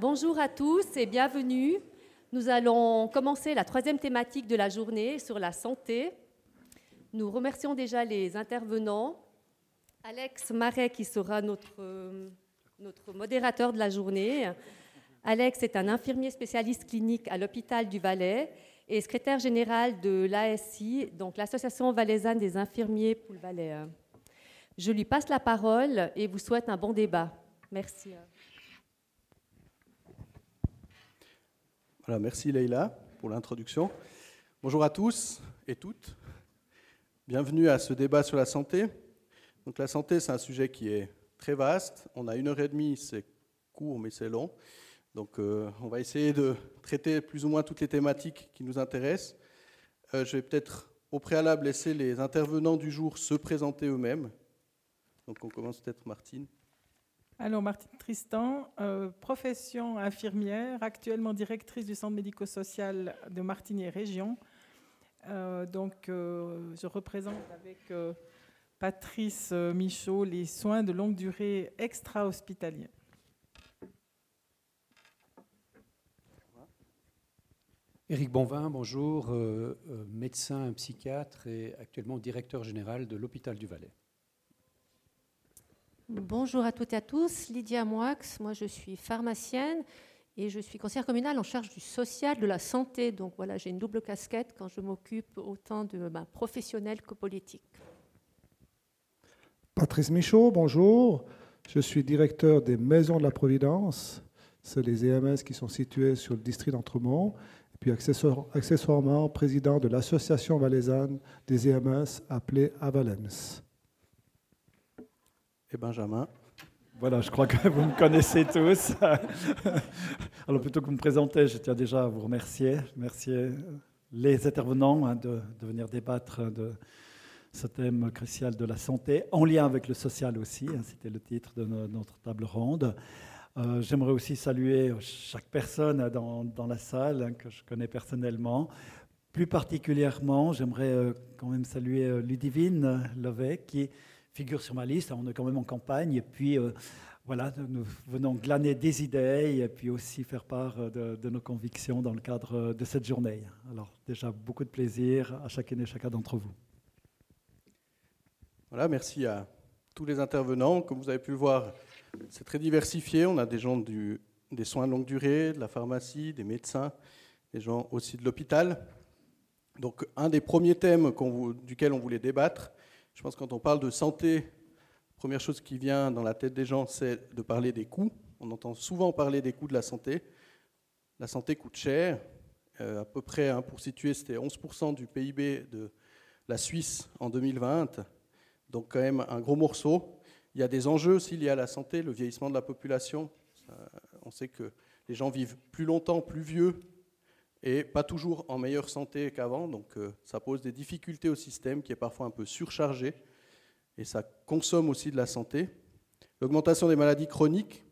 Bonjour à tous et bienvenue. Nous allons commencer la troisième thématique de la journée sur la santé. Nous remercions déjà les intervenants. Alex Marais qui sera notre, notre modérateur de la journée. Alex est un infirmier spécialiste clinique à l'hôpital du Valais et secrétaire général de l'ASI, donc l'Association valaisanne des infirmiers pour le Valais. Je lui passe la parole et vous souhaite un bon débat. Merci. Merci Leïla pour l'introduction. Bonjour à tous et toutes. Bienvenue à ce débat sur la santé. Donc la santé, c'est un sujet qui est très vaste. On a une heure et demie, c'est court mais c'est long. Donc euh, on va essayer de traiter plus ou moins toutes les thématiques qui nous intéressent. Euh, je vais peut-être au préalable laisser les intervenants du jour se présenter eux-mêmes. Donc on commence peut-être Martine. Alors, Martine Tristan, euh, profession infirmière, actuellement directrice du centre médico-social de Martigny Région. Euh, donc, euh, je représente avec Patrice Michaud les soins de longue durée extra-hospitaliers. Éric Bonvin, bonjour, médecin psychiatre et actuellement directeur général de l'hôpital du Valais. Bonjour à toutes et à tous, Lydia Moix, moi je suis pharmacienne et je suis conseillère communale en charge du social, de la santé. Donc voilà, j'ai une double casquette quand je m'occupe autant de ben, professionnel que politique. Patrice Michaud, bonjour. Je suis directeur des Maisons de la Providence. C'est les EMS qui sont situées sur le district d'Entremont. Et puis accessoirement, président de l'association valaisanne des EMS appelée Avalems et Benjamin. Voilà, je crois que vous me connaissez tous. Alors plutôt que vous me présenter, je tiens déjà à vous remercier, remercier les intervenants hein, de, venir débattre de ce thème crucial de la santé, en lien avec le social aussi, hein, c'était le titre de notre table ronde. Euh, j'aimerais aussi saluer chaque personne dans, dans la salle hein, que je connais personnellement. Plus particulièrement, j'aimerais euh, quand même saluer euh, Ludivine Levet, qui figure sur ma liste. On est quand même en campagne. Et puis, euh, voilà, nous venons glaner des idées et puis aussi faire part euh, de, nos convictions dans le cadre euh, de cette journée. Alors, déjà, beaucoup de plaisir à chacune et chacun d'entre vous. Voilà, merci à tous les intervenants. Comme vous avez pu le voir, c'est très diversifié. On a des gens du, des soins de longue durée, de la pharmacie, des médecins, des gens aussi de l'hôpital. Donc, un des premiers thèmes duquel on voulait débattre, je pense que quand on parle de santé, la première chose qui vient dans la tête des gens, c'est de parler des coûts. On entend souvent parler des coûts de la santé. La santé coûte cher. Euh, à peu près, hein, pour situer, c'était 11% du PIB de la Suisse en 2020. Donc quand même un gros morceau. Il y a des enjeux aussi liés à la santé, le vieillissement de la population. on sait que les gens vivent plus longtemps, plus vieux, et pas toujours en meilleure santé qu'avant. Donc euh, ça pose des difficultés au système qui est parfois un peu surchargé et ça consomme aussi de la santé. L'augmentation des maladies chroniques,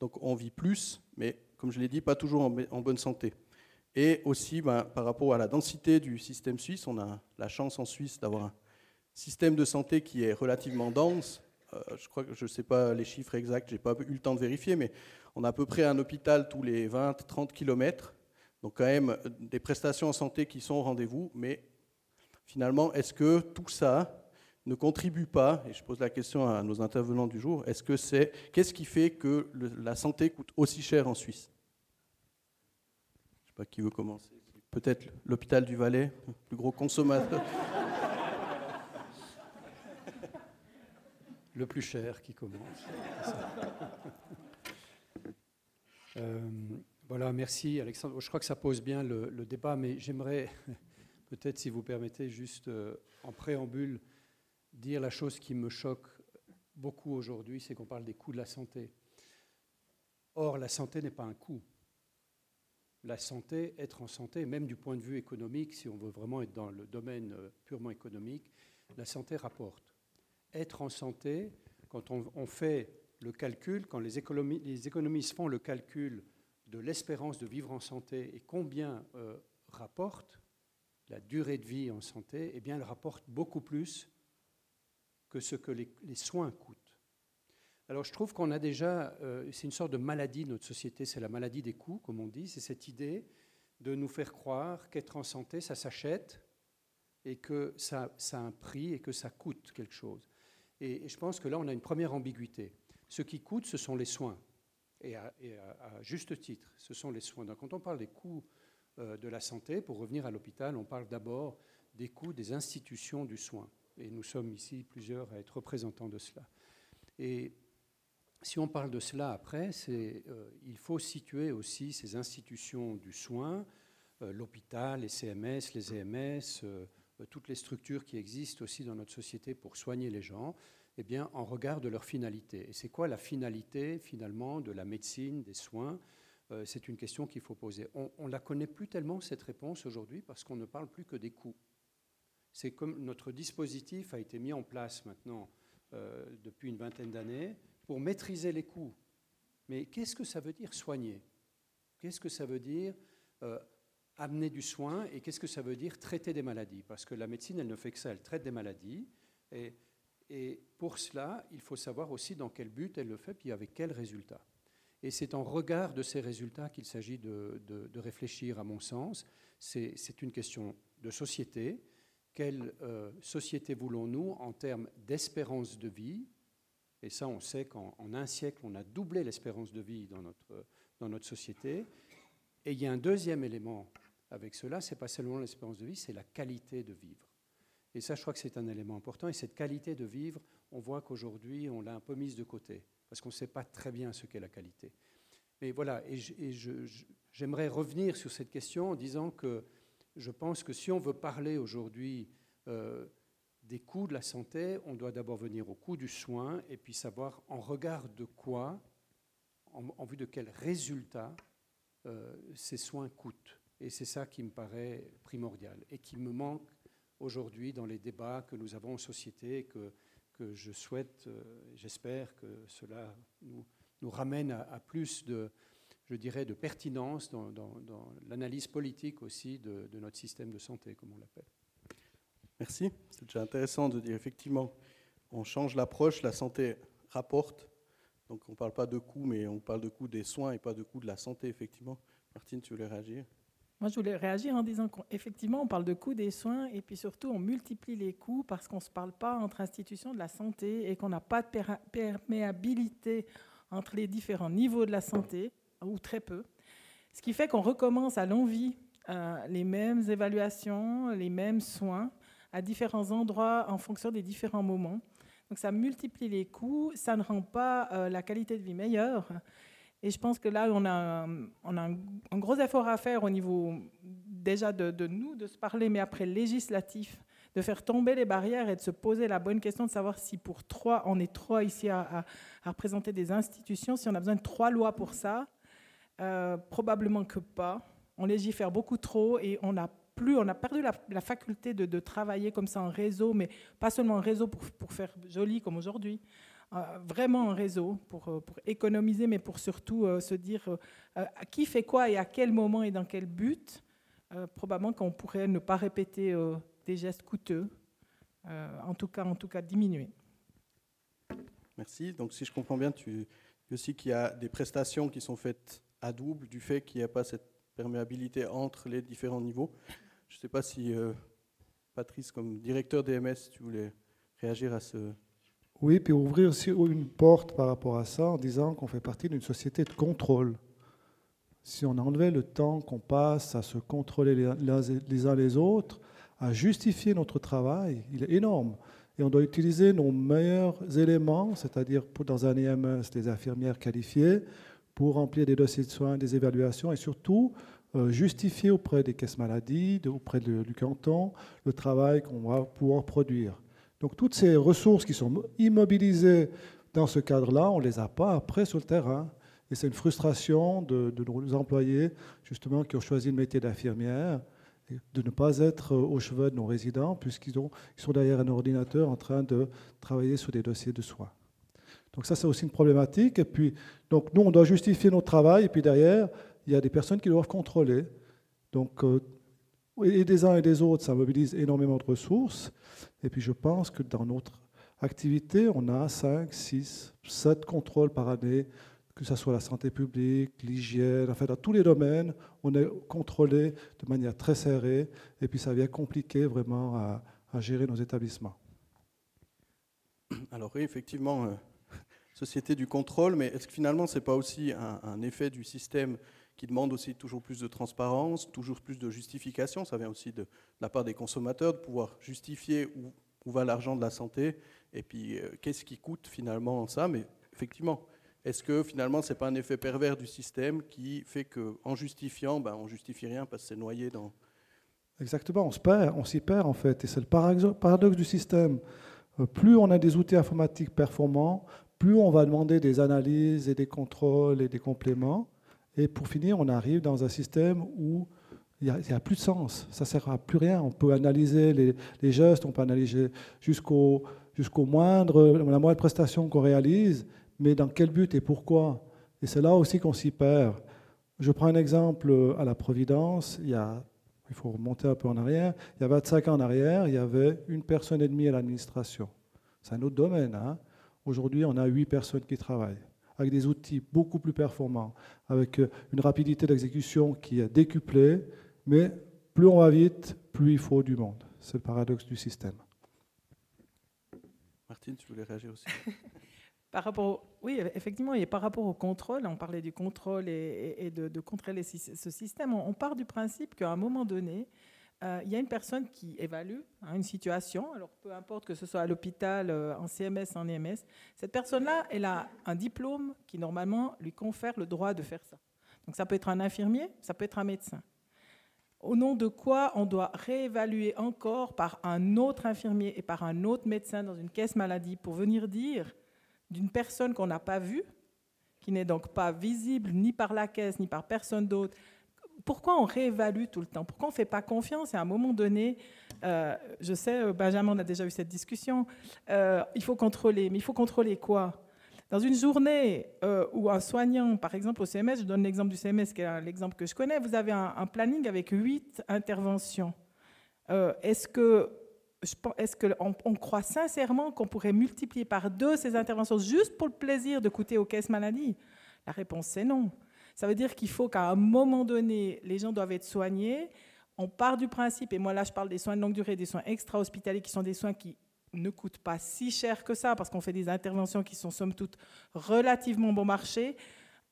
donc on vit plus, mais comme je l'ai dit, pas toujours en, bonne santé. Et aussi ben, par rapport à la densité du système suisse, on a la chance en Suisse d'avoir un système de santé qui est relativement dense. Euh, je crois que je ne sais pas les chiffres exacts, je n'ai pas eu le temps de vérifier, mais on a à peu près un hôpital tous les 20-30 kilomètres donc quand même des prestations en santé qui sont au rendez-vous, mais finalement, est-ce que tout ça ne contribue pas, et je pose la question à nos intervenants du jour, est-ce que c'est, qu'est-ce qui fait que la santé coûte aussi cher en Suisse? Je ne sais pas qui veut commencer. Peut-être l'hôpital du Valais, le plus gros consommateur. Le plus cher qui commence. euh, voilà, merci Alexandre. Je crois que ça pose bien le, débat, mais j'aimerais peut-être, si vous permettez, juste euh, en préambule, dire la chose qui me choque beaucoup aujourd'hui, c'est qu'on parle des coûts de la santé. Or, la santé n'est pas un coût. La santé, être en santé, même du point de vue économique, si on veut vraiment être dans le domaine euh, purement économique, la santé rapporte. Être en santé, quand on, fait le calcul, quand les, les économistes font le calcul de l'espérance de vivre en santé et combien euh, rapporte la durée de vie en santé, eh bien, elle rapporte beaucoup plus que ce que les, soins coûtent. Alors je trouve qu'on a déjà, euh, c'est une sorte de maladie de notre société, c'est la maladie des coûts, comme on dit, c'est cette idée de nous faire croire qu'être en santé, ça s'achète et que ça, ça, a un prix et que ça coûte quelque chose. Et, je pense que là, on a une première ambiguïté. Ce qui coûte, ce sont les soins. Et à, juste titre, ce sont les soins. Donc quand on parle des coûts euh, de la santé, pour revenir à l'hôpital, on parle d'abord des coûts des institutions du soin. Et nous sommes ici plusieurs à être représentants de cela. Et si on parle de cela après, euh, il faut situer aussi ces institutions du soin, euh, l'hôpital, les CMS, les EMS, toutes les structures qui existent aussi dans notre société pour soigner les gens, eh bien, en regard de leur finalité. Et c'est quoi la finalité finalement de la médecine, des soins? C'est une question qu'il faut poser. On ne la connaît plus tellement cette réponse aujourd'hui parce qu'on ne parle plus que des coûts. C'est comme notre dispositif a été mis en place maintenant depuis une vingtaine d'années pour maîtriser les coûts. Mais qu'est-ce que ça veut dire soigner? Qu'est-ce que ça veut dire euh, amener du soin? Et qu'est-ce que ça veut dire traiter des maladies? Parce que la médecine, elle ne fait que ça, elle traite des maladies. Et, et pour cela, il faut savoir aussi dans quel but elle le fait, puis avec quels résultats. Et c'est en regard de ces résultats qu'il s'agit de, de, réfléchir, à mon sens. C'est une question de société. Quelle euh, société voulons-nous en termes d'espérance de vie? Et ça, on sait qu'en un siècle, on a doublé l'espérance de vie dans notre, dans notre société. Et il y a un deuxième élément avec cela, c'est pas seulement l'espérance de vie, c'est la qualité de vivre. Et ça, je crois que c'est un élément important. Et cette qualité de vivre, on voit qu'aujourd'hui, on l'a un peu mise de côté, parce qu'on ne sait pas très bien ce qu'est la qualité. Mais voilà, et j'aimerais revenir sur cette question en disant que je pense que si on veut parler aujourd'hui euh, des coûts de la santé, on doit d'abord venir au coût du soin et puis savoir en regard de quoi, en, vue de quels résultats euh, ces soins coûtent. Et c'est ça qui me paraît primordial et qui me manque aujourd'hui dans les débats que nous avons en société, que, que je souhaite, euh, j'espère que cela nous, nous ramène à, plus de, je dirais, de pertinence dans, l'analyse politique aussi de notre système de santé, comme on l'appelle. Merci. C'est déjà intéressant de dire effectivement, on change l'approche, la santé rapporte. Donc on ne parle pas de coûts, mais on parle de coûts des soins et pas de coûts de la santé, effectivement. Martine, tu voulais réagir? Moi, je voulais réagir en disant qu'effectivement, on parle de coûts des soins et puis surtout, on multiplie les coûts parce qu'on ne se parle pas entre institutions de la santé et qu'on n'a pas de perméabilité entre les différents niveaux de la santé, ou très peu. Ce qui fait qu'on recommence à l'envie euh, les mêmes évaluations, les mêmes soins, à différents endroits en fonction des différents moments. Donc ça multiplie les coûts, ça ne rend pas euh, la qualité de vie meilleure. Et je pense que là, on a, a un, gros effort à faire au niveau déjà de, nous, de se parler, mais après législatif, de faire tomber les barrières et de se poser la bonne question de savoir si pour trois, on est trois ici à, à, représenter des institutions, si on a besoin de trois lois pour ça. Euh, probablement que pas. On légifère beaucoup trop et on n'a plus, on a perdu la, faculté de, travailler comme ça en réseau, mais pas seulement en réseau pour, faire joli comme aujourd'hui, vraiment en réseau pour, euh, pour, économiser, mais pour surtout euh, se dire qui fait quoi et à quel moment et dans quel but. probablement qu'on pourrait ne pas répéter des gestes coûteux, en tout cas, en tout cas diminuer. Merci. Donc, si je comprends bien, tu dis aussi qu'il y a des prestations qui sont faites à double du fait qu'il n'y a pas cette perméabilité entre les différents niveaux. Je ne sais pas si, euh, Patrice, comme directeur DMS, tu voulais réagir à ce... Oui, puis ouvrir aussi une porte par rapport à ça en disant qu'on fait partie d'une société de contrôle. Si on enlevait le temps qu'on passe à se contrôler les uns les autres, à justifier notre travail, il est énorme. Et on doit utiliser nos meilleurs éléments, c'est-à-dire dans un EMS, les infirmières qualifiées, pour remplir des dossiers de soins, des évaluations et surtout euh, justifier auprès des caisses maladies, auprès du canton, le travail qu'on va pouvoir produire. Donc toutes ces ressources qui sont immobilisées dans ce cadre-là, on ne les a pas après sur le terrain. Et c'est une frustration de, nos employés, justement, qui ont choisi le métier d'infirmière, de ne pas être au cheveux de nos résidents, puisqu'ils ils sont derrière un ordinateur en train de travailler sur des dossiers de soins. Donc ça, c'est aussi une problématique. Et puis, donc nous, on doit justifier notre travail, et puis derrière, il y a des personnes qui doivent contrôler. Donc, euh, et des uns et des autres, ça mobilise énormément de ressources. Et puis je pense que dans notre activité, on a 5, 6, 7 contrôles par année, que ce soit la santé publique, l'hygiène, enfin dans tous les domaines, on est contrôlé de manière très serrée et puis ça vient compliquer vraiment à, gérer nos établissements. Alors oui, effectivement, euh, société du contrôle, mais est-ce que finalement ce n'est pas aussi un, effet du système qui demande aussi toujours plus de transparence, toujours plus de justification Ça vient aussi de, la part des consommateurs de pouvoir justifier où, va l'argent de la santé et puis euh, qu'est-ce qui coûte finalement ça. Mais effectivement, est-ce que finalement ce n'est pas un effet pervers du système qui fait qu'en justifiant, ben, on justifie rien parce que c'est noyé dans... Exactement, on se perd, on s'y perd en fait. Et c'est le paradoxe du système. Euh, plus on a des outils informatiques performants, plus on va demander des analyses et des contrôles et des compléments. Et pour finir, on arrive dans un système où il n'y a, plus de sens. Ça ne sert à plus rien. On peut analyser les, gestes, on peut analyser jusqu'au jusqu'au moindre, la moindre prestation qu'on réalise, mais dans quel but et pourquoi? Et c'est là aussi qu'on s'y perd. Je prends un exemple à la Providence, il, y a, il faut remonter un peu en arrière, il y a 25 ans en arrière, il y avait une personne et demie à l'administration. C'est un autre domaine. Hein Aujourd'hui, on a huit personnes qui travaillent avec des outils beaucoup plus performants, avec euh, une rapidité d'exécution qui est décuplée, mais plus on va vite, plus il faut du monde. C'est le paradoxe du système. Martine, tu voulais réagir aussi? Par rapport, oui, effectivement, et par rapport au contrôle, on parlait du contrôle et, de, contrôler ce système. On, part du principe qu'à un moment donné, euh, il y a une personne qui évalue hein, une situation, alors peu importe que ce soit à l'hôpital, euh, en CMS, en EMS, cette personne-là, elle a un diplôme qui normalement lui confère le droit de faire ça. Donc ça peut être un infirmier, ça peut être un médecin. Au nom de quoi on doit réévaluer encore par un autre infirmier et par un autre médecin dans une caisse maladie pour venir dire d'une personne qu'on n'a pas vue, qui n'est donc pas visible ni par la caisse ni par personne d'autre, pourquoi on réévalue tout le temps? Pourquoi on ne fait pas confiance? Et à un moment donné, euh, je sais, euh, Benjamin, on a déjà eu cette discussion, euh, il faut contrôler. Mais il faut contrôler quoi? Dans une journée où un soignant, par exemple au CMS, je donne l'exemple du CMS qui est l'exemple que je connais, vous avez un, planning avec huit interventions. Est-ce que est-ce qu'on on croit sincèrement qu'on pourrait multiplier par deux ces interventions juste pour le plaisir de coûter aux caisses maladie La réponse c'est non. Ça veut dire qu'il faut qu'à un moment donné, les gens doivent être soignés. On part du principe, et moi là je parle des soins de longue durée, des soins extra-hospitaliers qui sont des soins qui ne coûtent pas si cher que ça, parce qu'on fait des interventions qui sont somme toute relativement bon marché.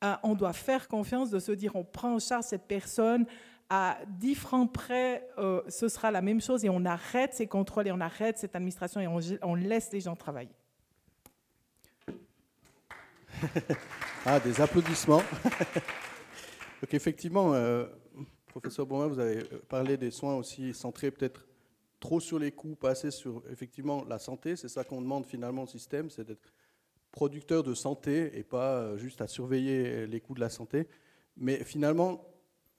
Euh, on doit faire confiance de se dire on prend en charge cette personne à 10 francs près, euh, ce sera la même chose et on arrête ces contrôles et on arrête cette administration et on, on laisse les gens travailler. Ah, des applaudissements. Donc effectivement, euh, professeur Beaumain, vous avez parlé des soins aussi centrés peut-être trop sur les coûts, pas assez sur effectivement la santé. C'est ça qu'on demande finalement au système, c'est d'être producteur de santé et pas euh, juste à surveiller les coûts de la santé. Mais finalement,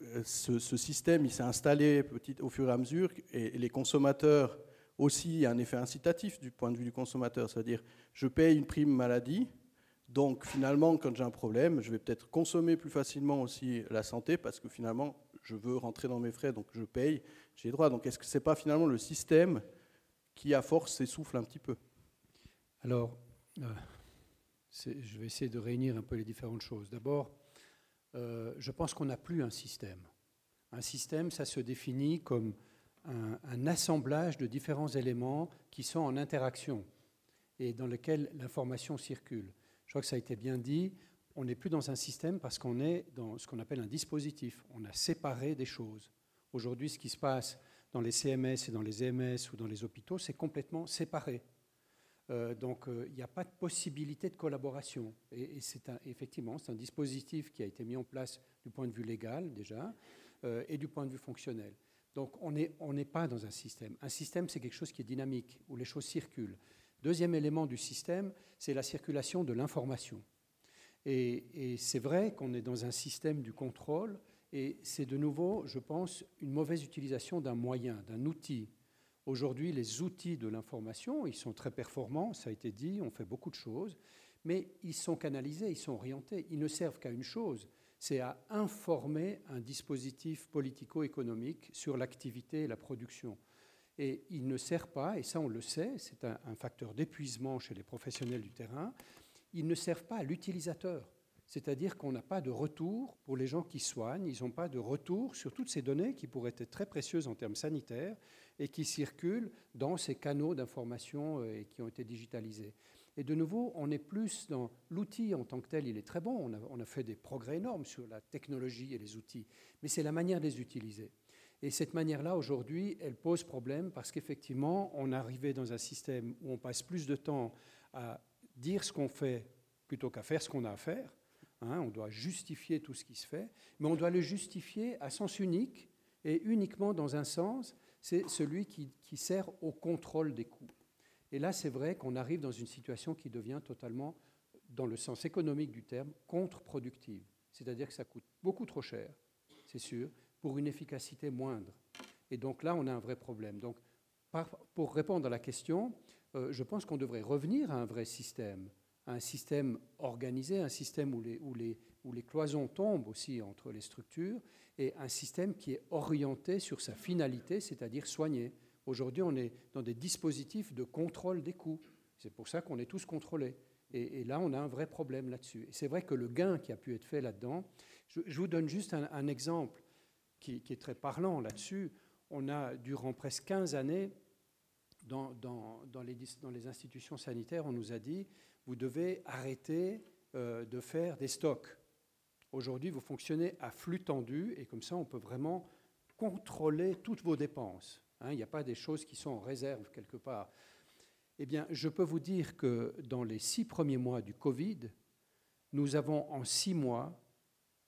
euh, ce, système, il s'est installé petit, au fur et à mesure et, les consommateurs aussi, il y a un effet incitatif du point de vue du consommateur, c'est-à-dire je paye une prime maladie, donc finalement, quand j'ai un problème, je vais peut-être consommer plus facilement aussi la santé parce que finalement, je veux rentrer dans mes frais, donc je paye, j'ai droit. Donc est-ce que ce n'est pas finalement le système qui, à force, s'essouffle un petit peu? Alors, euh, je vais essayer de réunir un peu les différentes choses. D'abord, euh, je pense qu'on n'a plus un système. Un système, ça se définit comme un assemblage de différents éléments qui sont en interaction et dans lesquels l'information circule. Que ça a été bien dit. On n'est plus dans un système parce qu'on est dans ce qu'on appelle un dispositif. On a séparé des choses. Aujourd'hui, ce qui se passe dans les CMS et dans les EMS ou dans les hôpitaux, c'est complètement séparé. Euh, donc, euh, il n'y a pas de possibilité de collaboration. Et, c'est effectivement, c'est un dispositif qui a été mis en place du point de vue légal déjà euh, et du point de vue fonctionnel. Donc, on n'est on pas dans un système. Un système, c'est quelque chose qui est dynamique, où les choses circulent. Deuxième élément du système, c'est la circulation de l'information. Et, c'est vrai qu'on est dans un système du contrôle, et c'est de nouveau, je pense, une mauvaise utilisation d'un moyen, d'un outil. Aujourd'hui, les outils de l'information, ils sont très performants, ça a été dit, on fait beaucoup de choses, mais ils sont canalisés, ils sont orientés, ils ne servent qu'à une chose, c'est à informer un dispositif politico-économique sur l'activité et la production. Et il ne sert pas, et ça on le sait, c'est un, facteur d'épuisement chez les professionnels du terrain, ils ne servent pas à l'utilisateur. C'est-à-dire qu'on n'a pas de retour pour les gens qui soignent, ils n'ont pas de retour sur toutes ces données qui pourraient être très précieuses en termes sanitaires et qui circulent dans ces canaux d'information euh, et qui ont été digitalisés. Et de nouveau, on est plus dans l'outil en tant que tel, il est très bon, on a fait des progrès énormes sur la technologie et les outils, mais c'est la manière de les utiliser. Et cette manière-là, aujourd'hui, elle pose problème parce qu'effectivement, on arrivé dans un système où on passe plus de temps à dire ce qu'on fait plutôt qu'à faire ce qu'on a à faire. Hein, on doit justifier tout ce qui se fait, mais on doit le justifier à sens unique et uniquement dans un sens, c'est celui qui, qui, sert au contrôle des coûts. Et là, c'est vrai qu'on arrive dans une situation qui devient totalement, dans le sens économique du terme, contre-productive. C'est-à-dire que ça coûte beaucoup trop cher, c'est sûr, pour une efficacité moindre. Et donc là, on a un vrai problème. Donc, pour répondre à la question, euh, je pense qu'on devrait revenir à un vrai système un système organisé, un système où les, cloisons tombent aussi entre les structures, et un système qui est orienté sur sa finalité, c'est-à-dire soigner. Aujourd'hui, on est dans des dispositifs de contrôle des coûts. C'est pour ça qu'on est tous contrôlés. Et, là, on a un vrai problème là-dessus. Et c'est vrai que le gain qui a pu être fait là-dedans, je, vous donne juste un exemple qui, est très parlant là-dessus. On a, durant presque 15 années, dans les institutions sanitaires, on nous a dit, vous devez arrêter euh, de faire des stocks. Aujourd'hui, vous fonctionnez à flux tendu et comme ça, on peut vraiment contrôler toutes vos dépenses. Hein, il n'y a pas des choses qui sont en réserve quelque part. Eh bien, je peux vous dire que dans les six premiers mois du Covid, nous avons en six mois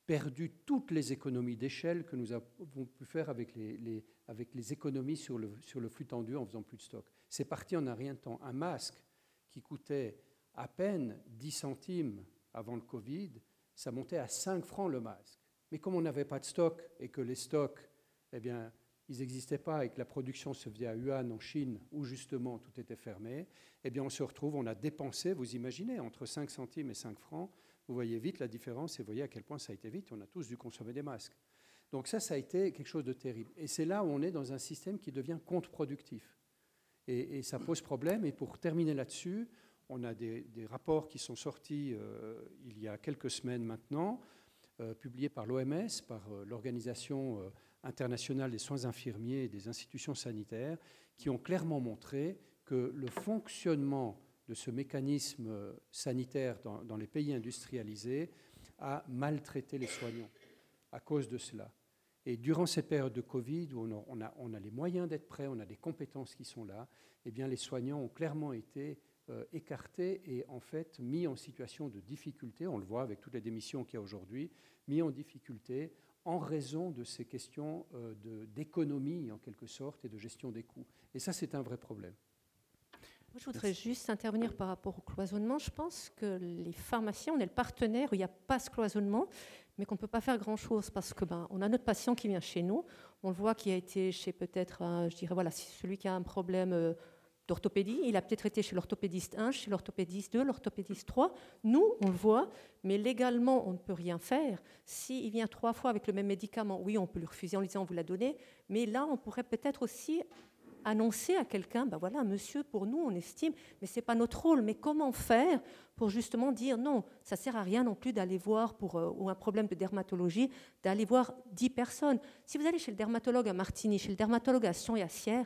perdu toutes les économies d'échelle que nous avons pu faire avec les, économies sur le, flux tendu en faisant plus de stock. C'est parti en un rien de temps. Un masque qui coûtait à peine 10 centimes avant le Covid, ça montait à 5 francs le masque. Mais comme on n'avait pas de stock et que les stocks, eh bien, ils n'existaient pas et que la production se faisait à Wuhan, en Chine, où justement tout était fermé, eh bien, on se retrouve, on a dépensé, vous imaginez, entre 5 centimes et 5 francs, vous voyez vite la différence et vous voyez à quel point ça a été vite, on a tous dû consommer des masques. Donc ça, ça a été quelque chose de terrible. Et c'est là où on est dans un système qui devient contre-productif. Et, ça pose problème. Et pour terminer là-dessus, on a des, rapports qui sont sortis euh, il y a quelques semaines maintenant, euh, publiés par l'OMS, par euh, l'Organisation internationale des soins infirmiers et des institutions sanitaires, qui ont clairement montré que le fonctionnement de ce mécanisme euh, sanitaire dans, les pays industrialisés a maltraité les soignants à cause de cela. Et durant cette période de Covid, où on a, les moyens d'être prêts, on a des compétences qui sont là, eh les soignants ont clairement été euh, écartés et en fait mis en situation de difficulté, on le voit avec toutes les démissions qu'il y a aujourd'hui, mis en difficulté en raison de ces questions euh, d'économie en quelque sorte et de gestion des coûts. Et ça, c'est un vrai problème. Moi, je voudrais juste intervenir par rapport au cloisonnement. Je pense que les pharmaciens, on est le partenaire où il n'y a pas ce cloisonnement, mais qu'on ne peut pas faire grand-chose parce que ben, on a notre patient qui vient chez nous, on le voit qui a été chez peut-être, je dirais, voilà, celui qui a un problème euh, d'orthopédie. Il a peut-être été chez l'orthopédiste 1, chez l'orthopédiste 2, l'orthopédiste 3. Nous, on le voit, mais légalement, on ne peut rien faire. S'il vient trois fois avec le même médicament, oui, on peut lui refuser en lui disant on vous l'a donné, mais là, on pourrait peut-être aussi annoncer à quelqu'un, ben voilà, monsieur, pour nous, on estime, mais ce n'est pas notre rôle. Mais comment faire pour justement dire non, ça ne sert à rien non plus d'aller voir pour euh, ou un problème de dermatologie, d'aller voir dix personnes. Si vous allez chez le dermatologue à Martigny, chez le dermatologue à Sion et à Sierre,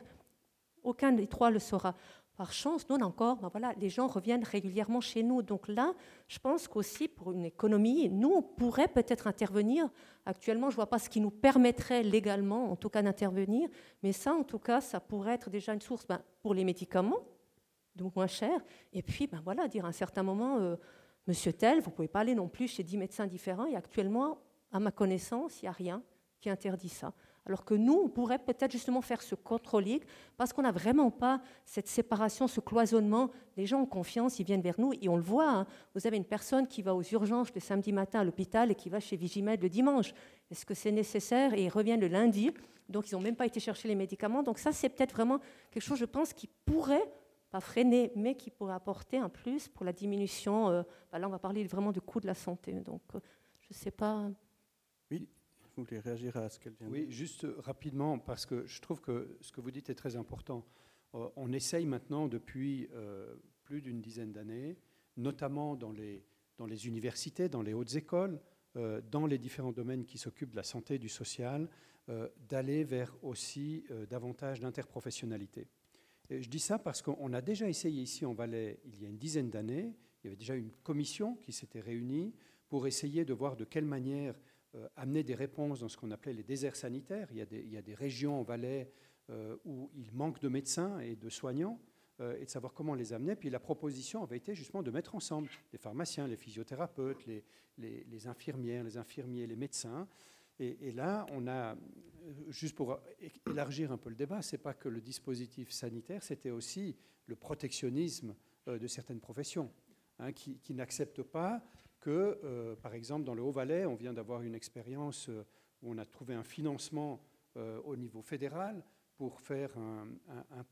aucun des trois le saura. Par chance, nous encore, ben voilà, les gens reviennent régulièrement chez nous. Donc là, je pense qu'aussi pour une économie, nous, on pourrait peut-être intervenir. Actuellement, je ne vois pas ce qui nous permettrait légalement, en tout cas, d'intervenir. Mais ça, en tout cas, ça pourrait être déjà une source ben, pour les médicaments, donc moins cher. Et puis, ben voilà, dire à un certain moment, euh, Monsieur tel, vous ne pouvez pas aller non plus chez dix médecins différents. Et actuellement, à ma connaissance, il n'y a rien qui interdit ça. Alors que nous, on pourrait peut-être justement faire ce contrôle parce qu'on n'a vraiment pas cette séparation, ce cloisonnement. Les gens ont confiance, ils viennent vers nous et on le voit. Hein. Vous avez une personne qui va aux urgences le samedi matin à l'hôpital et qui va chez Vigimed le dimanche. Est-ce que c'est nécessaire? Et ils reviennent le lundi. Donc, ils n'ont même pas été chercher les médicaments. Donc, ça, c'est peut-être vraiment quelque chose, je pense, qui pourrait pas freiner, mais qui pourrait apporter un plus pour la diminution. Euh, bah là, on va parler vraiment du coût de la santé. Donc, euh, je ne sais pas. Oui, vous voulez réagir à ce qu'elle vient de Oui, dire juste rapidement, parce que je trouve que ce que vous dites est très important. Euh, on essaye maintenant depuis euh, plus d'une dizaine d'années, notamment dans les, dans les universités, dans les hautes écoles, euh, dans les différents domaines qui s'occupent de la santé du social, d'aller vers aussi davantage d'interprofessionnalité. Et je dis ça parce qu'on a déjà essayé ici en Valais, il y a une dizaine d'années, il y avait déjà une commission qui s'était réunie pour essayer de voir de quelle manière amener des réponses dans ce qu'on appelait les déserts sanitaires. Il y a des, régions en Valais euh, où il manque de médecins et de soignants, euh, et de savoir comment les amener. Puis la proposition avait été justement de mettre ensemble les pharmaciens, les physiothérapeutes, les, infirmières, les infirmiers, les médecins. Et, là, on a, euh, juste pour élargir un peu le débat, c'est pas que le dispositif sanitaire, c'était aussi le protectionnisme de certaines professions, hein, qui, qui n'acceptent pas que, par exemple, dans le Haut-Valais, on vient d'avoir une expérience où on a trouvé un financement au niveau fédéral pour faire un,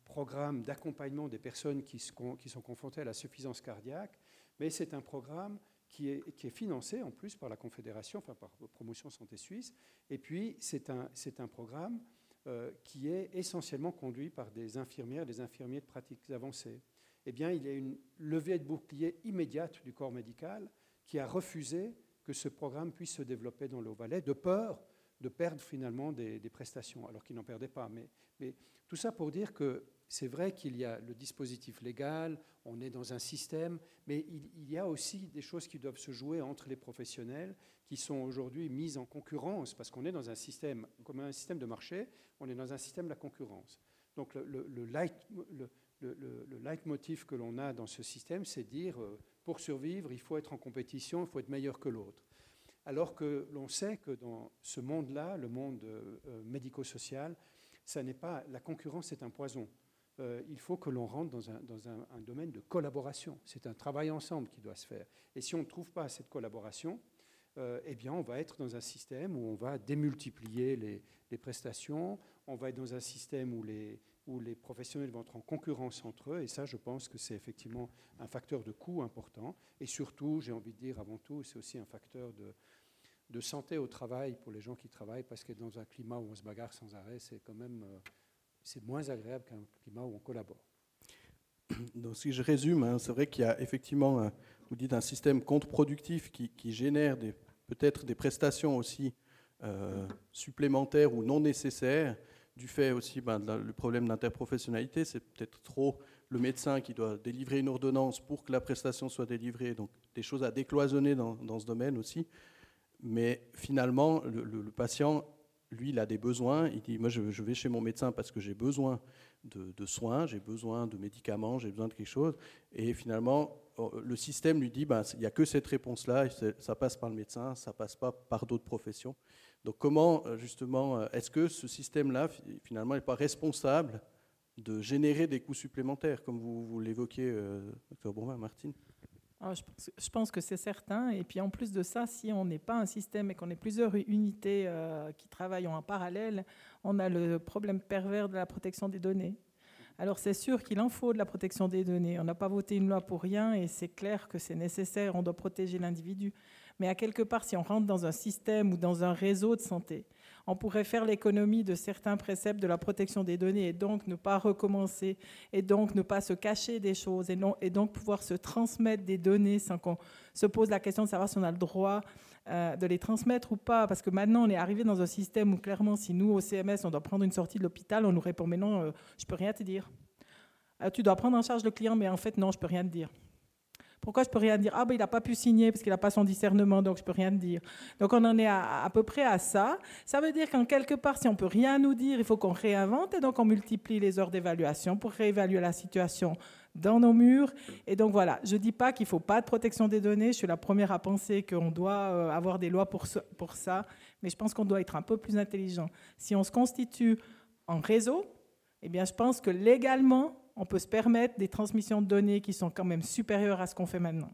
programme d'accompagnement des personnes qui, sont confrontées à la suffisance cardiaque, mais c'est un programme qui est, financé en plus par la Confédération, enfin par Promotion Santé Suisse, et puis c'est un, programme euh, qui est essentiellement conduit par des infirmières, des infirmiers de pratiques avancées. Eh bien, il y a une levée de bouclier immédiate du corps médical qui a refusé que ce programme puisse se développer dans le Haut-Valais, de peur de perdre finalement des, prestations, alors qu'ils n'en perdaient pas. Mais, tout ça pour dire que c'est vrai qu'il y a le dispositif légal, on est dans un système, mais il, y a aussi des choses qui doivent se jouer entre les professionnels qui sont aujourd'hui mises en concurrence, parce qu'on est dans un système, comme un système de marché, on est dans un système de la concurrence. Donc le, le, le, light, le leitmotiv que l'on a dans ce système, c'est dire, euh, pour survivre, il faut être en compétition, il faut être meilleur que l'autre alors que l'on sait que dans ce monde-là, le monde euh, médico-social, ça n'est pas la concurrence est un poison. Euh, il faut que l'on rentre dans, un, domaine de collaboration. C'est un travail ensemble qui doit se faire. Et si on ne trouve pas cette collaboration, euh, eh bien, on va être dans un système où on va démultiplier les prestations, on va être dans un système où les, où les professionnels vont être en concurrence entre eux. Et ça, je pense que c'est effectivement un facteur de coût important. Et surtout, j'ai envie de dire avant tout, c'est aussi un facteur de, santé au travail pour les gens qui travaillent, parce que dans un climat où on se bagarre sans arrêt, c'est quand même euh, c'est moins agréable qu'un climat où on collabore. Donc, si je résume, hein, c'est vrai qu'il y a effectivement, vous dites, un système contre-productif qui, qui génère peut-être des prestations aussi euh, supplémentaires ou non nécessaires du fait aussi ben, le problème d'interprofessionnalité, c'est peut-être trop le médecin qui doit délivrer une ordonnance pour que la prestation soit délivrée, donc des choses à décloisonner dans, ce domaine aussi. Mais finalement, le, patient, lui, il a des besoins. Il dit, moi, je, vais chez mon médecin parce que j'ai besoin de, soins, j'ai besoin de médicaments, j'ai besoin de quelque chose. Et finalement, oh, le système lui dit, ben, il n'y a que cette réponse-là, ça passe par le médecin, ça passe pas par d'autres professions. Donc comment, euh, justement, euh, est-ce que ce système-là, finalement, n'est pas responsable de générer des coûts supplémentaires, comme vous, l'évoquiez, euh, docteur Bourvin, Martine? Ah, je pense, que c'est certain. Et puis en plus de ça, si on n'est pas un système et qu'on est plusieurs unités qui travaillent en parallèle, on a le problème pervers de la protection des données. Alors c'est sûr qu'il en faut de la protection des données. On n'a pas voté une loi pour rien et c'est clair que c'est nécessaire. On doit protéger l'individu mais à quelque part, si on rentre dans un système ou dans un réseau de santé, on pourrait faire l'économie de certains préceptes de la protection des données et donc ne pas recommencer et donc ne pas se cacher des choses et, donc pouvoir se transmettre des données sans qu'on se pose la question de savoir si on a le droit euh, de les transmettre ou pas. Parce que maintenant, on est arrivé dans un système où clairement, si nous, au CMS, on doit prendre une sortie de l'hôpital, on nous répond, mais non, euh, je peux rien te dire. Euh, tu dois prendre en charge le client, mais en fait, non, je peux rien te dire. Pourquoi je peux rien dire? Ah ben il n'a pas pu signer parce qu'il n'a pas son discernement, donc je peux rien dire. Donc on en est à, peu près à ça. Ça veut dire qu'en quelque part, si on peut rien nous dire, il faut qu'on réinvente et donc on multiplie les heures d'évaluation pour réévaluer la situation dans nos murs. Et donc voilà, je dis pas qu'il faut pas de protection des données. Je suis la première à penser qu'on doit euh, avoir des lois pour, pour ça, mais je pense qu'on doit être un peu plus intelligent. Si on se constitue en réseau, eh bien je pense que légalement on peut se permettre des transmissions de données qui sont quand même supérieures à ce qu'on fait maintenant.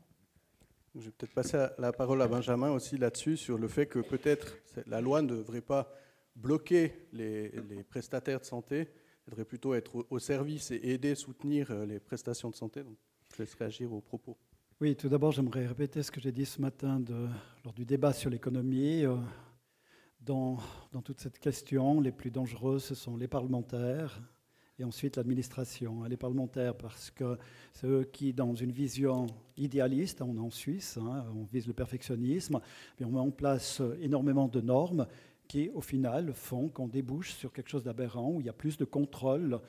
Je vais peut-être passer la parole à Benjamin aussi là-dessus, sur le fait que peut-être la loi ne devrait pas bloquer les, prestataires de santé, elle devrait plutôt être au, service et aider, soutenir euh, les prestations de santé. Donc, je laisse réagir aux propos. Oui, tout d'abord, j'aimerais répéter ce que j'ai dit ce matin lors du débat sur l'économie. Euh, dans, dans toute cette question, les plus dangereux, ce sont les parlementaires et ensuite l'administration. Les parlementaires, parce que c'est eux qui, dans une vision idéaliste, on est en Suisse, hein, on vise le perfectionnisme, mais on met en place énormément de normes qui, au final, font qu'on débouche sur quelque chose d'aberrant, où il y a plus de contrôle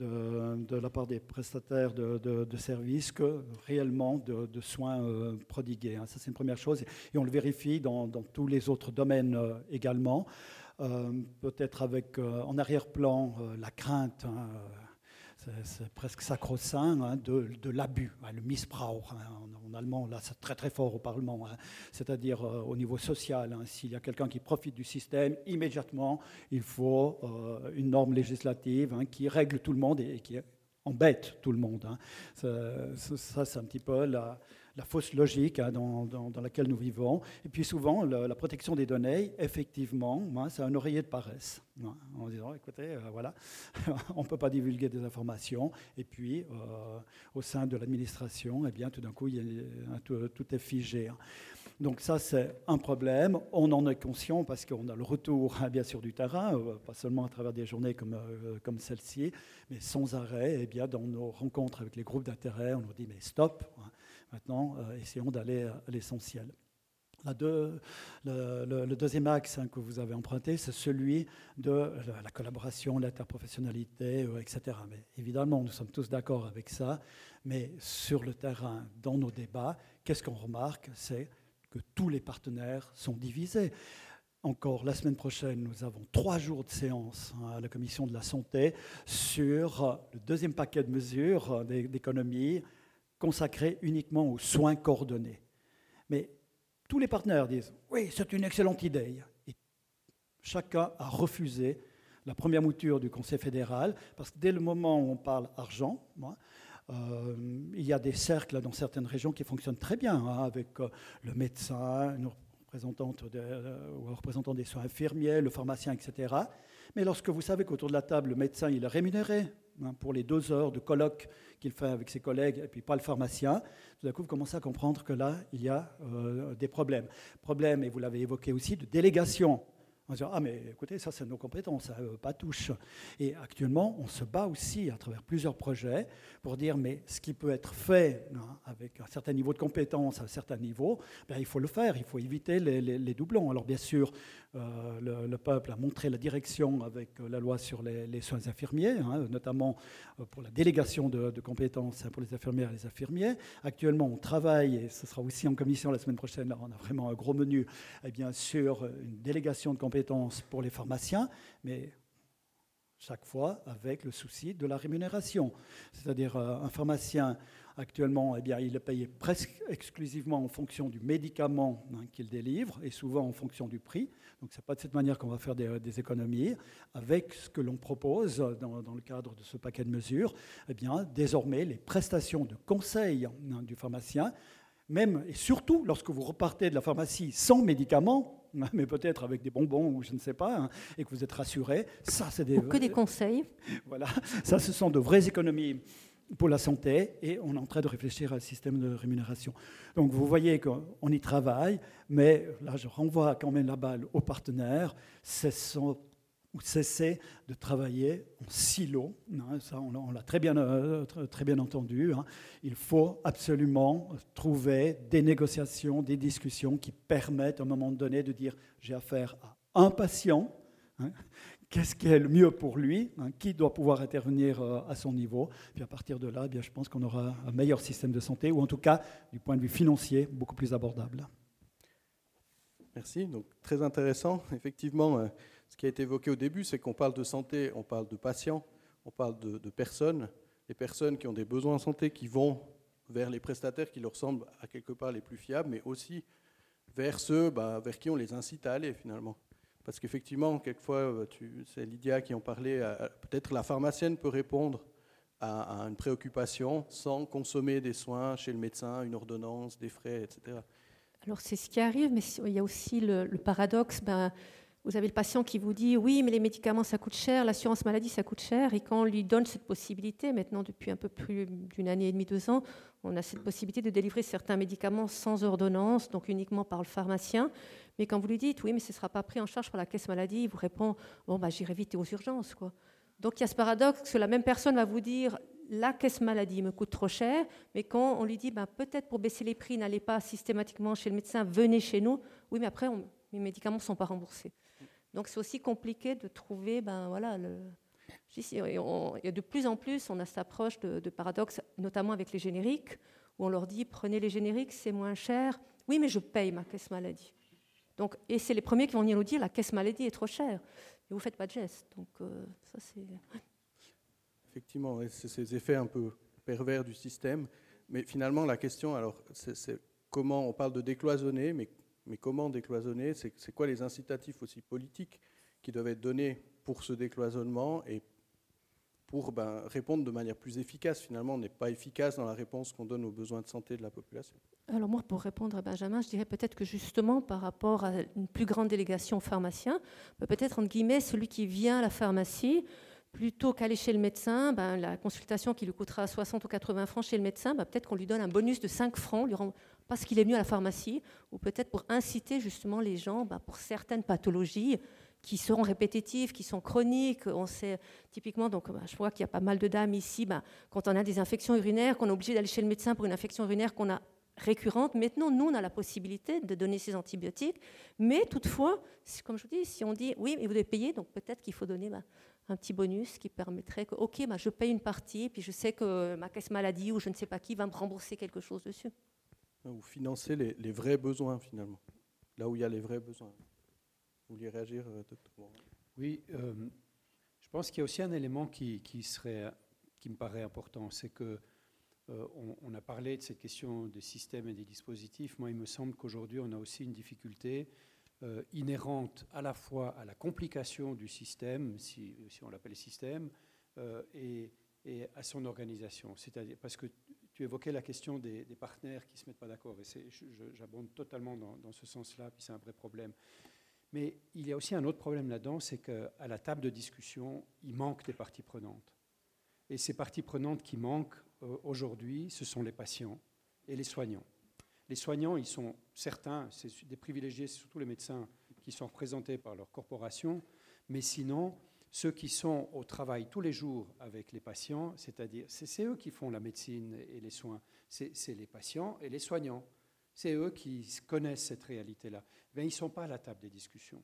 de, la part des prestataires de, services que réellement de, soins euh, prodigués. Hein. Ça, c'est une première chose. Et on le vérifie dans, tous les autres domaines euh, également. Euh, peut-être avec en arrière-plan la crainte. Hein, c'est presque sacro-saint, hein, de, l'abus, le Missbrauch. en, allemand, là, c'est très très fort au Parlement, c'est-à-dire au niveau social. S'il y a quelqu'un qui profite du système, immédiatement, il faut une norme législative qui règle tout le monde et, qui embête tout le monde. Ça c'est un petit peu la, la fausse logique hein, dans, laquelle nous vivons. Et puis souvent, la protection des données, effectivement, hein, c'est un oreiller de paresse. Hein, en disant, écoutez, euh, voilà, on ne peut pas divulguer des informations. Et puis, euh, au sein de l'administration, eh bien, tout d'un coup, tout, est figé. Donc ça, c'est un problème. On en est conscient parce qu'on a le retour, bien sûr, du terrain, euh, pas seulement à travers des journées comme, comme celle-ci, mais sans arrêt. Eh bien, dans nos rencontres avec les groupes d'intérêt, on nous dit, mais stop, Maintenant, euh, essayons d'aller à l'essentiel. le, deuxième axe hein, que vous avez emprunté, c'est celui de la, collaboration, l'interprofessionnalité, euh, etc. Mais évidemment, nous sommes tous d'accord avec ça, mais sur le terrain, dans nos débats, qu'est-ce qu'on remarque? C'est que tous les partenaires sont divisés. Encore la semaine prochaine, nous avons trois jours de séance hein, à la Commission de la Santé sur le deuxième paquet de mesures euh, d'économie consacré uniquement aux soins coordonnés. Mais tous les partenaires disent oui, c'est une excellente idée. Chacun a refusé la première mouture du Conseil fédéral, parce que dès le moment où on parle argent, euh, il y a des cercles dans certaines régions qui fonctionnent très bien, hein, avec euh, le médecin, une représentante euh, ou un représentant des soins infirmiers, le pharmacien, etc. Mais lorsque vous savez qu'autour de la table, le médecin il est rémunéré hein, pour les deux heures de colloque qu'il fait avec ses collègues, et puis pas le pharmacien, tout d'un coup, vous commencez à comprendre que là, il y a euh, des problèmes. Problèmes, et vous l'avez évoqué aussi, de délégation se dit, ah mais écoutez, ça c'est nos compétences, ça euh, pas touche. Et actuellement, on se bat aussi à travers plusieurs projets pour dire, mais ce qui peut être fait hein, avec un certain niveau de compétences, à un certain niveau, ben, il faut le faire, il faut éviter les, doublons. Alors bien sûr, euh, le, peuple a montré la direction avec euh, la loi sur les, soins infirmiers, hein, notamment pour la délégation de, compétences pour les infirmières et les infirmiers. Actuellement, on travaille, et ce sera aussi en commission la semaine prochaine, là, on a vraiment un gros menu, eh bien, sur une délégation de compétences pour les pharmaciens, mais chaque fois avec le souci de la rémunération. C'est-à-dire euh, un pharmacien actuellement, eh bien, il est payé presque exclusivement en fonction du médicament hein, qu'il délivre et souvent en fonction du prix. Donc ce n'est pas de cette manière qu'on va faire des, économies. Avec ce que l'on propose dans, le cadre de ce paquet de mesures, eh bien, désormais les prestations de conseil hein, du pharmacien même et surtout lorsque vous repartez de la pharmacie sans médicaments, mais peut-être avec des bonbons ou je ne sais pas, hein, et que vous êtes rassuré, ça c'est des... Ou que des conseils. Voilà, ça ce sont de vraies économies pour la santé et on est en train de réfléchir à un système de rémunération. Donc vous voyez qu'on y travaille, mais là je renvoie quand même la balle aux partenaires. Ce sont ou cesser de travailler en silo. Hein, ça, on l'a très bien, euh, très bien entendu. Hein. Il faut absolument trouver des négociations, des discussions qui permettent à un moment donné de dire j'ai affaire à un patient, hein, qu'est-ce qui est le mieux pour lui, qui doit pouvoir intervenir euh, à son niveau? Puis à partir de là, eh bien, je pense qu'on aura un meilleur système de santé, ou en tout cas, du point de vue financier, beaucoup plus abordable. Merci, donc très intéressant. Effectivement, euh, ce qui a été évoqué au début, c'est qu'on parle de santé, on parle de patients, on parle de, personnes, les personnes qui ont des besoins en santé qui vont vers les prestataires qui leur semblent à quelque part les plus fiables, mais aussi vers ceux bah, vers qui on les incite à aller finalement. Parce qu'effectivement, quelquefois, euh, c'est Lydia qui en parlait, peut-être la pharmacienne peut répondre à, une préoccupation sans consommer des soins chez le médecin, une ordonnance, des frais, etc. Alors c'est ce qui arrive, mais il y a aussi le, paradoxe. Ben, vous avez le patient qui vous dit oui, mais les médicaments ça coûte cher, l'assurance maladie ça coûte cher, et quand on lui donne cette possibilité, maintenant depuis un peu plus d'une année et demie, deux ans, on a cette possibilité de délivrer certains médicaments sans ordonnance, donc uniquement par le pharmacien. Mais quand vous lui dites, oui, mais ce ne sera pas pris en charge par la caisse maladie, il vous répond, bon, bah, j'irai vite aux urgences. Quoi. Donc il y a ce paradoxe que la même personne va vous dire, la caisse maladie me coûte trop cher, mais quand on lui dit, bah, peut-être pour baisser les prix, n'allez pas systématiquement chez le médecin, venez chez nous, oui, mais après, mes médicaments ne sont pas remboursés. Donc c'est aussi compliqué de trouver, ben voilà, le, et, de plus en plus, on a cette approche de, paradoxe, notamment avec les génériques, où on leur dit prenez les génériques, c'est moins cher. Oui, mais je paye ma caisse maladie. Donc, et c'est les premiers qui vont venir nous dire la caisse maladie est trop chère. Et vous ne faites pas de geste. Donc, euh, ça, c'est. Effectivement, c'est ces effets un peu pervers du système. Mais finalement, la question, alors, c'est comment on parle de décloisonner, mais, mais comment décloisonner? C'est quoi les incitatifs aussi politiques qui doivent être donnés pour ce décloisonnement et pour ben, répondre de manière plus efficace? Finalement, on n'est pas efficace dans la réponse qu'on donne aux besoins de santé de la population. Alors moi, pour répondre à Benjamin, je dirais peut-être que justement par rapport à une plus grande délégation aux pharmaciens, ben, peut-être entre guillemets, celui qui vient à la pharmacie, plutôt qu'aller chez le médecin, ben, la consultation qui lui coûtera 60 ou 80 francs chez le médecin, peut-être qu'on lui donne un bonus de 5 francs, parce qu'il est venu à la pharmacie, ou peut-être pour inciter justement les gens, pour certaines pathologies, qui seront répétitives, qui sont chroniques. On sait typiquement, donc bah, je vois qu'il y a pas mal de dames ici, bah, quand on a des infections urinaires, qu'on est obligé d'aller chez le médecin pour une infection urinaire qu'on a récurrente. Maintenant, nous, on a la possibilité de donner ces antibiotiques, mais toutefois, comme je vous dis, si on dit oui, mais vous devez payer, donc peut-être qu'il faut donner bah, un petit bonus qui permettrait que, ok, je paye une partie, puis je sais que ma caisse maladie ou je ne sais pas qui va me rembourser quelque chose dessus. Ou financer les, vrais besoins finalement, là où il y a les vrais besoins. Vous vouliez réagir, euh, Oui, euh, je pense qu'il y a aussi un élément qui, serait, qui me paraît important, c'est que euh, on, a parlé de cette question des systèmes et des dispositifs. Moi, il me semble qu'aujourd'hui, on a aussi une difficulté inhérente à la fois à la complication du système, si, on l'appelle système, et, et, à son organisation. C'est-à-dire parce que tu évoquais la question des, partenaires qui ne se mettent pas d'accord, et j'abonde totalement dans, ce sens-là, puis c'est un vrai problème. Mais il y a aussi un autre problème là-dedans, c'est qu'à la table de discussion, il manque des parties prenantes. Et ces parties prenantes qui manquent euh, aujourd'hui, ce sont les patients et les soignants. Les soignants, ils sont certains, c'est des privilégiés, c'est surtout les médecins qui sont représentés par leur corporation, mais sinon, ceux qui sont au travail tous les jours avec les patients, c'est-à-dire, c'est eux qui font la médecine et les soins, c'est les patients et les soignants. C'est eux qui connaissent cette réalité-là. Ben, ils ne sont pas à la table des discussions.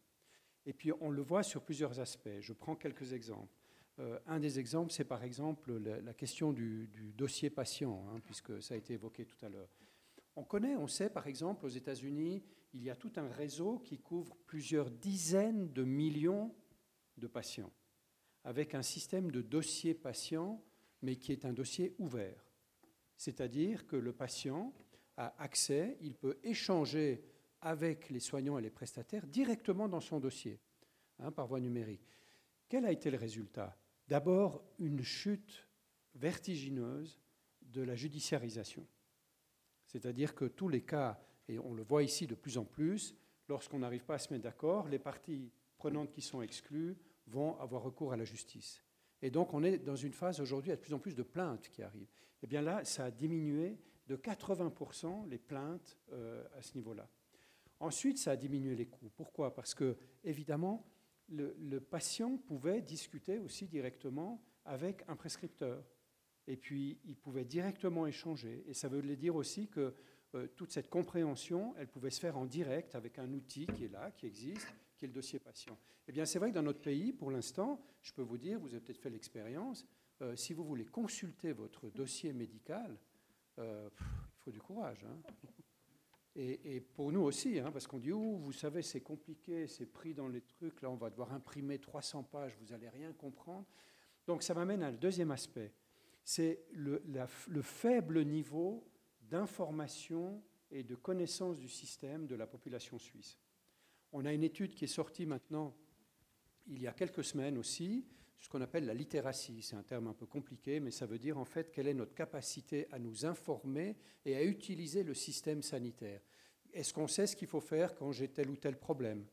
Et puis on le voit sur plusieurs aspects. Je prends quelques exemples. Euh, un des exemples, c'est par exemple la, question du, dossier patient, hein, puisque ça a été évoqué tout à l'heure. On connaît, on sait par exemple aux États-Unis, il y a tout un réseau qui couvre plusieurs dizaines de millions de patients, avec un système de dossier patient, mais qui est un dossier ouvert. C'est-à-dire que le patient a accès, il peut échanger avec les soignants et les prestataires directement dans son dossier, hein, par voie numérique. Quel a été le résultat? D'abord, une chute vertigineuse de la judiciarisation. C'est-à-dire que tous les cas, et on le voit ici de plus en plus, lorsqu'on n'arrive pas à se mettre d'accord, les parties prenantes qui sont exclues vont avoir recours à la justice. Et donc on est dans une phase aujourd'hui, il y a de plus en plus de plaintes qui arrivent. Et eh bien là, ça a diminué de 80% les plaintes euh, à ce niveau-là. Ensuite, ça a diminué les coûts. Pourquoi? Parce que, évidemment, le, patient pouvait discuter aussi directement avec un prescripteur. Et puis, il pouvait directement échanger. Et ça veut dire aussi que euh, toute cette compréhension, elle pouvait se faire en direct avec un outil qui est là, qui existe, qui est le dossier patient. Eh bien, c'est vrai que dans notre pays, pour l'instant, je peux vous dire, vous avez peut-être fait l'expérience, euh, si vous voulez consulter votre dossier médical, euh, il faut du courage. Hein. Et, pour nous aussi, hein, parce qu'on dit, oh, vous savez, c'est compliqué, c'est pris dans les trucs, là on va devoir imprimer 300 pages, vous n'allez rien comprendre. Donc ça m'amène à le deuxième aspect, c'est le, le faible niveau d'information et de connaissance du système de la population suisse. On a une étude qui est sortie maintenant il y a quelques semaines aussi, ce qu'on appelle la littératie. C'est un terme un peu compliqué, mais ça veut dire en fait quelle est notre capacité à nous informer et à utiliser le système sanitaire. Est-ce qu'on sait ce qu'il faut faire quand j'ai tel ou tel problème?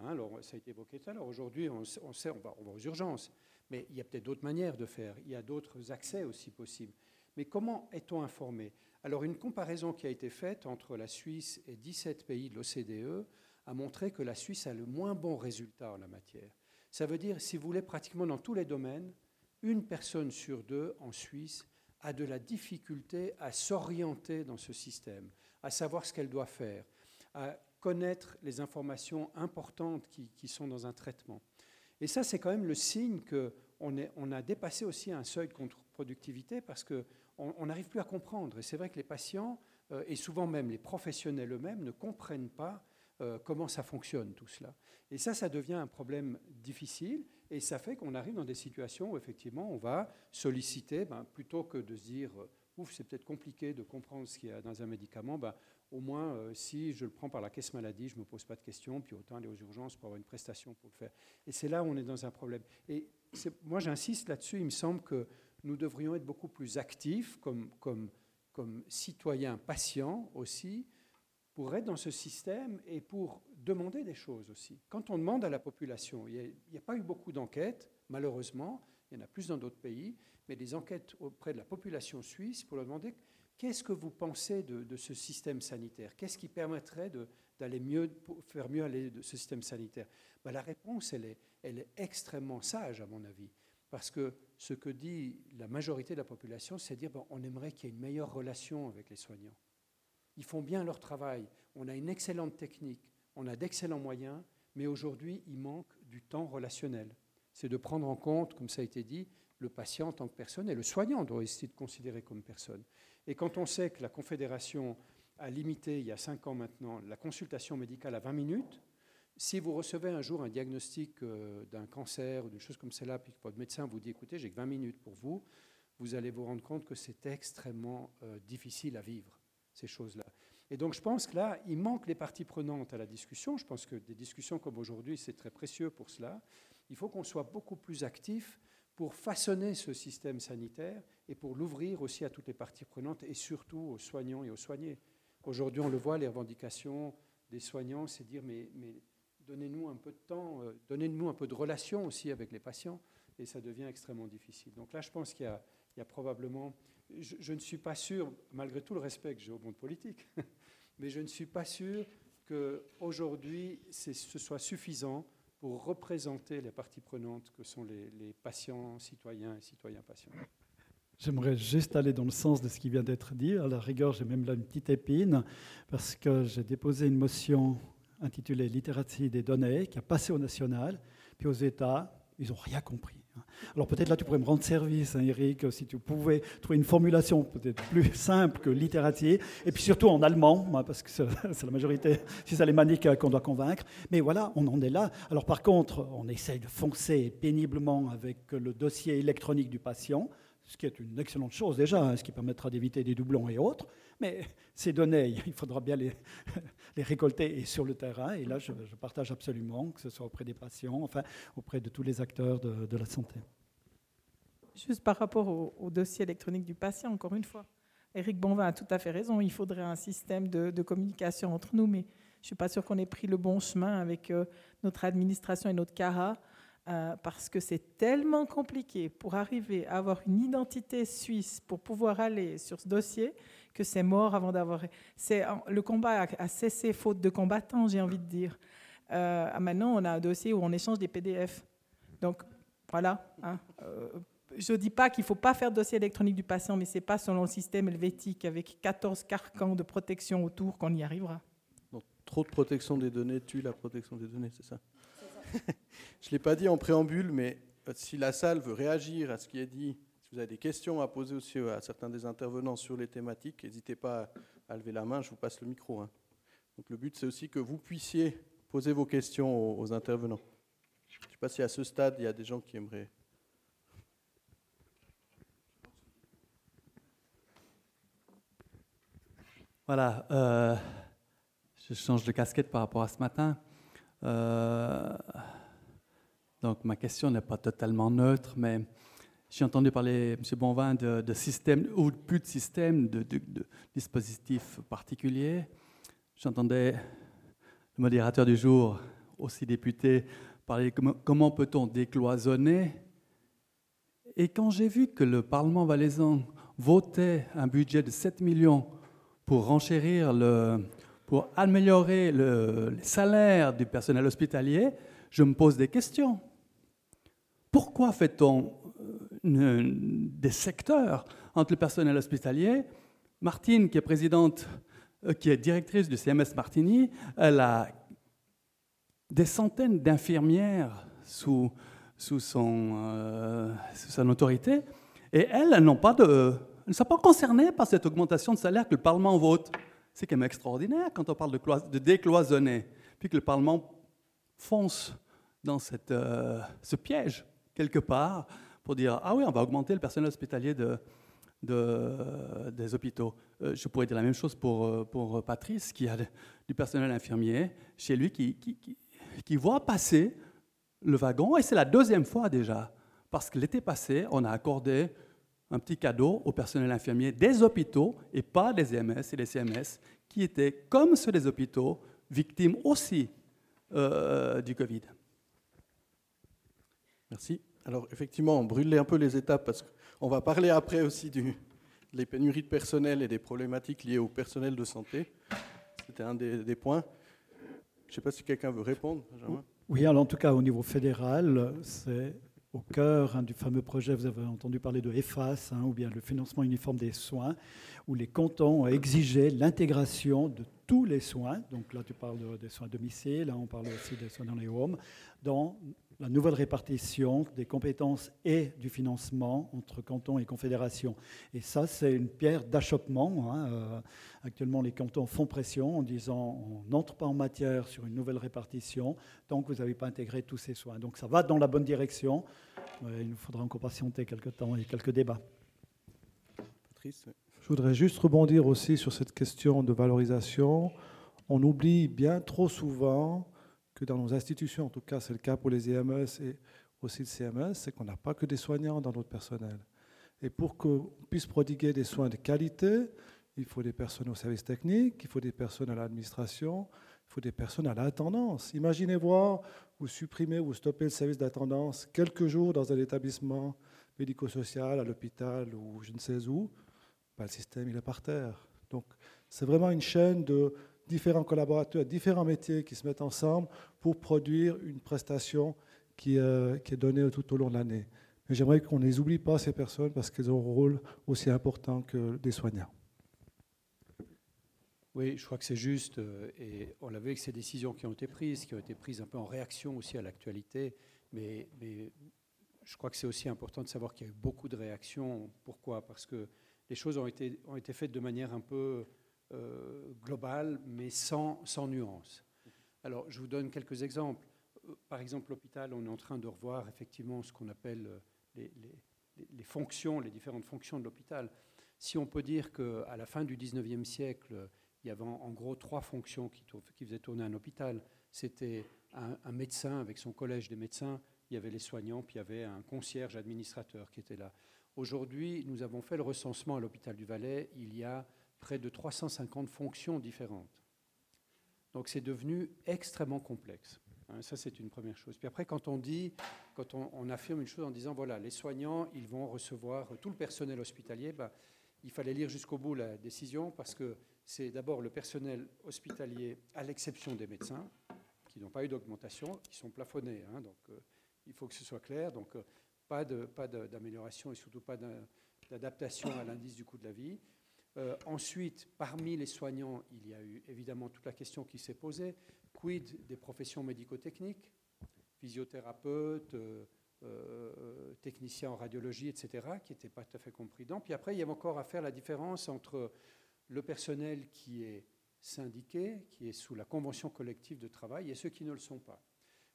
Hein, alors, Ça a été évoqué tout à l'heure. Aujourd'hui, on, sait, on va, on va aux urgences, mais il y a peut-être d'autres manières de faire. Il y a d'autres accès aussi possibles. Mais comment est-on informé? Alors, une comparaison qui a été faite entre la Suisse et 17 pays de l'OCDE a montré que la Suisse a le moins bon résultat en la matière. Ça veut dire, si vous voulez, pratiquement dans tous les domaines, une personne sur deux en Suisse a de la difficulté à s'orienter dans ce système, à savoir ce qu'elle doit faire, à connaître les informations importantes qui, sont dans un traitement. Et ça, c'est quand même le signe qu'on on a dépassé aussi un seuil de contre-productivité parce qu'on n'arrive plus à comprendre. Et c'est vrai que les patients, euh, et souvent même les professionnels eux-mêmes, ne comprennent pas euh, comment ça fonctionne tout cela. Et ça, ça devient un problème difficile et ça fait qu'on arrive dans des situations où effectivement on va solliciter, ben, plutôt que de se dire, euh, ouf, c'est peut-être compliqué de comprendre ce qu'il y a dans un médicament, ben, au moins euh, si je le prends par la caisse maladie, je ne me pose pas de questions, puis autant aller aux urgences pour avoir une prestation pour le faire. Et c'est là où on est dans un problème. Et moi j'insiste là-dessus, il me semble que nous devrions être beaucoup plus actifs comme, comme, comme citoyens patients aussi, pour être dans ce système et pour demander des choses aussi. Quand on demande à la population, il n'y a, pas eu beaucoup d'enquêtes, malheureusement, il y en a plus dans d'autres pays, mais des enquêtes auprès de la population suisse pour leur demander qu'est-ce que vous pensez de, ce système sanitaire? Qu'est-ce qui permettrait d'aller mieux, faire mieux aller de ce système sanitaire? Ben, La réponse, elle est, elle est extrêmement sage, à mon avis. Parce que ce que dit la majorité de la population, c'est dire qu'on on aimerait qu'il y ait une meilleure relation avec les soignants. Ils font bien leur travail. On a une excellente technique, on a d'excellents moyens, mais aujourd'hui, il manque du temps relationnel. C'est de prendre en compte, comme ça a été dit, le patient en tant que personne et le soignant doit aussi être considéré comme personne. Et quand on sait que la Confédération a limité, il y a cinq ans maintenant, la consultation médicale à 20 minutes, si vous recevez un jour un diagnostic euh, d'un cancer ou d'une chose comme cela, puis que votre médecin vous dit écoutez, j'ai que 20 minutes pour vous, vous allez vous rendre compte que c'est extrêmement euh, difficile à vivre choses-là. Et donc je pense que là, il manque les parties prenantes à la discussion. Je pense que des discussions comme aujourd'hui, c'est très précieux pour cela. Il faut qu'on soit beaucoup plus actif pour façonner ce système sanitaire et pour l'ouvrir aussi à toutes les parties prenantes et surtout aux soignants et aux soignés. Aujourd'hui, on le voit, les revendications des soignants, c'est dire mais, mais donnez-nous un peu de temps, euh, donnez-nous un peu de relation aussi avec les patients, et ça devient extrêmement difficile. Donc là, je pense qu'il y a, probablement je, ne suis pas sûr, malgré tout le respect que j'ai au monde politique, mais je ne suis pas sûr qu'aujourd'hui ce soit suffisant pour représenter les parties prenantes que sont les, les patients, citoyens et citoyens patients. J'aimerais juste aller dans le sens de ce qui vient d'être dit. À la rigueur, j'ai même là une petite épine, parce que j'ai déposé une motion intitulée Littératie des données, qui a passé au national, puis aux États, ils n'ont rien compris. Alors peut-être là, tu pourrais me rendre service, hein, Eric, si tu pouvais trouver une formulation peut-être plus simple que littératie, et puis surtout en allemand, parce que c'est la majorité, si c'est alémanique euh, qu'on doit convaincre. Mais voilà, on en est là. Alors par contre, on essaye de foncer péniblement avec le dossier électronique du patient, ce qui est une excellente chose déjà, hein, ce qui permettra d'éviter des doublons et autres. Mais ces données, il faudra bien les, récolter sur le terrain. Et là, je, partage absolument, que ce soit auprès des patients, enfin, auprès de tous les acteurs de, la santé. Juste par rapport au, dossier électronique du patient, encore une fois, Éric Bonvin a tout à fait raison. Il faudrait un système de, communication entre nous, mais je ne suis pas sûr qu'on ait pris le bon chemin avec euh, notre administration et notre CARA. Euh, parce que c'est tellement compliqué pour arriver à avoir une identité suisse pour pouvoir aller sur ce dossier que c'est mort avant d'avoir. Le combat a, cessé faute de combattants, j'ai envie de dire. Euh, maintenant, on a un dossier où on échange des PDF. Donc voilà. Hein. Euh, je ne dis pas qu'il ne faut pas faire de dossier électronique du patient, mais ce n'est pas selon le système helvétique avec 14 carcans de protection autour qu'on y arrivera. Trop de protection des données tue la protection des données, c'est ça? Je ne l'ai pas dit en préambule, mais euh, si la salle veut réagir à ce qui est dit si vous avez des questions à poser aussi à certains des intervenants sur les thématiques, n'hésitez pas à lever la main, je vous passe le micro. Hein. Donc le but, c'est aussi que vous puissiez poser vos questions aux, intervenants. Je ne sais pas si à ce stade, il y a des gens qui aimeraient. Voilà, euh, je change de casquette par rapport à ce matin. Euh, donc ma question n'est pas totalement neutre, mais j'ai entendu parler, M. Bonvin, de, de système, ou plus de système, de, dispositifs particuliers. J'entendais le modérateur du jour, aussi député, parler de comment, peut-on décloisonner. Et quand j'ai vu que le Parlement valaisan votait un budget de 7 millions pour renchérir le, pour améliorer le, les salaires du personnel hospitalier, je me pose des questions. Pourquoi fait-on euh, des secteurs entre le personnel hospitalier? Martine, qui est présidente, euh, qui est directrice du CMS Martini, elle a des centaines d'infirmières sous, son, euh, sous son autorité, et elles, elles n'ont pas de, ne sont pas concernées par cette augmentation de salaire que le Parlement vote. C'est quand même extraordinaire quand on parle de, décloisonner, puis que le Parlement fonce dans cette, euh, ce piège, quelque part, pour dire Ah oui, on va augmenter le personnel hospitalier de, de, des hôpitaux. Euh, je pourrais dire la même chose pour, euh, pour Patrice, qui a du personnel infirmier chez lui, qui, qui, qui voit passer le wagon, et c'est la deuxième fois déjà, parce que l'été passé, on a accordé un petit cadeau au personnel infirmier des hôpitaux et pas des EMS et des CMS, qui étaient, comme ceux des hôpitaux, victimes aussi euh, du Covid. Merci. Alors effectivement, on brûle un peu les étapes parce qu'on va parler après aussi du, des pénuries de personnel et des problématiques liées au personnel de santé. C'était un des, des, points. Je ne sais pas si quelqu'un veut répondre, Benjamin. Oui, alors en tout cas au niveau fédéral, c'est au cœur hein, du fameux projet, vous avez entendu parler de EFAS, hein, ou bien le financement uniforme des soins, où les cantons ont exigé l'intégration de tous les soins, donc là tu parles de, des soins à domicile, là on parle aussi des soins dans les homes, dans la nouvelle répartition des compétences et du financement entre cantons et confédérations. Et ça, c'est une pierre d'achoppement. Hein. Euh, actuellement, les cantons font pression en disant on n'entre pas en matière sur une nouvelle répartition tant que vous n'avez pas intégré tous ces soins. Donc ça va dans la bonne direction. Il nous faudra encore patienter quelques temps et quelques débats. Patrice Je voudrais juste rebondir aussi sur cette question de valorisation. On oublie bien trop souvent que dans nos institutions, en tout cas c'est le cas pour les EMS et aussi le CMS, c'est qu'on n'a pas que des soignants dans notre personnel. Et pour qu'on puisse prodiguer des soins de qualité, il faut des personnes au service technique, il faut des personnes à l'administration, il faut des personnes à l'attendance. Imaginez voir, vous supprimez ou stoppez le service d'attendance quelques jours dans un établissement médico-social, à l'hôpital ou je ne sais où, ben, le système il est par terre. Donc c'est vraiment une chaîne de différents collaborateurs, différents métiers qui se mettent ensemble pour produire une prestation qui, euh, est donnée tout au long de l'année. Mais j'aimerais qu'on ne les oublie pas, ces personnes, parce qu'elles ont un rôle aussi important que des soignants. Oui, je crois que c'est juste, euh, et on l'a vu avec ces décisions qui ont été prises, qui ont été prises un peu en réaction aussi à l'actualité, mais, mais, je crois que c'est aussi important de savoir qu'il y a eu beaucoup de réactions. Pourquoi? Parce que les choses ont été, ont été faites de manière un peu euh, globale, mais sans, sans nuance. Alors, je vous donne quelques exemples. Euh, par exemple, l'hôpital, on est en train de revoir effectivement ce qu'on appelle euh, les, les, fonctions, les différentes fonctions de l'hôpital. Si on peut dire qu'à la fin du 19e siècle, il y avait en gros trois fonctions qui, qui faisaient tourner un hôpital. C'était un, un, médecin avec son collège des médecins, il y avait les soignants, puis il y avait un concierge administrateur qui était là. Aujourd'hui, nous avons fait le recensement à l'hôpital du Valais. Il y a près de 350 fonctions différentes. Donc c'est devenu extrêmement complexe. Hein, ça, c'est une première chose. Puis après, quand on dit, quand on, affirme une chose en disant, voilà, les soignants, ils vont recevoir tout le personnel hospitalier, bah, il fallait lire jusqu'au bout la décision parce que c'est d'abord le personnel hospitalier, à l'exception des médecins, qui n'ont pas eu d'augmentation, qui sont plafonnés. Hein, donc euh, il faut que ce soit clair. Donc euh, pas d'amélioration pas et surtout pas d'adaptation à l'indice du coût de la vie. Euh, ensuite, parmi les soignants, il y a eu évidemment toute la question qui s'est posée. Quid des professions médico-techniques Physiothérapeutes, euh, euh, techniciens en radiologie, etc., qui n'étaient pas tout à fait compris dedans. Puis après, il y avait encore à faire la différence entre le personnel qui est syndiqué, qui est sous la convention collective de travail, et ceux qui ne le sont pas.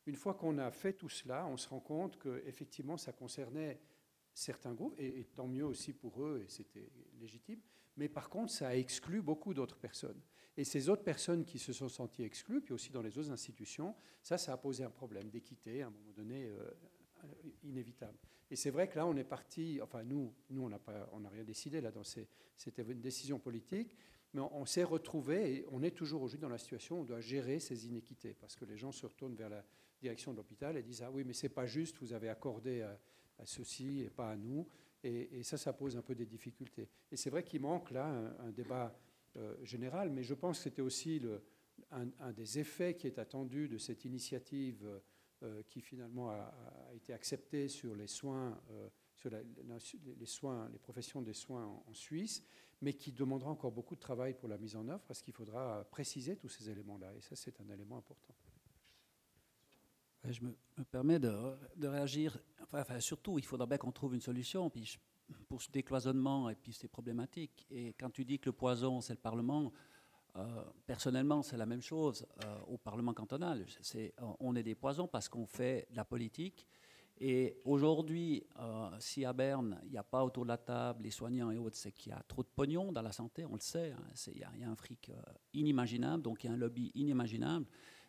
Une fois qu'on a fait tout cela, on se rend compte qu'effectivement, ça concernait certains groupes, et, et, tant mieux aussi pour eux, et c'était légitime, mais par contre, ça a exclu beaucoup d'autres personnes. Et ces autres personnes qui se sont senties exclues, puis aussi dans les autres institutions, ça, ça a posé un problème d'équité à un moment donné euh, inévitable. Et c'est vrai que là, on est parti, enfin nous, nous on n'a rien décidé là, c'était une décision politique, mais on, s'est retrouvé et on est toujours aujourd'hui dans la situation où on doit gérer ces inéquités, parce que les gens se retournent vers la direction de l'hôpital et disent ah oui, mais c'est pas juste, vous avez accordé à, ceux-ci et pas à nous. Et, ça, ça pose un peu des difficultés. Et c'est vrai qu'il manque là un, débat général, mais je pense que c'était aussi un, des effets qui est attendu de cette initiative qui finalement a, été acceptée sur les soins, sur les, soins, les professions des soins en, Suisse, mais qui demandera encore beaucoup de travail pour la mise en œuvre parce qu'il faudra préciser tous ces éléments-là. Et ça, c'est un élément important. Je me, permets de, réagir. Surtout, il faudra bien qu'on trouve une solution puis pour ce décloisonnement et puis ces problématiques. Et quand tu dis que le poison, c'est le Parlement, euh, personnellement, c'est la même chose euh, au Parlement cantonal. on est des poisons parce qu'on fait de la politique. Et aujourd'hui, euh, si à Berne, il n'y a pas autour de la table les soignants et autres, c'est qu'il y a trop de pognon dans la santé, on le sait. Hein. Il y, a un fric inimaginable, donc il y a un lobby inimaginable.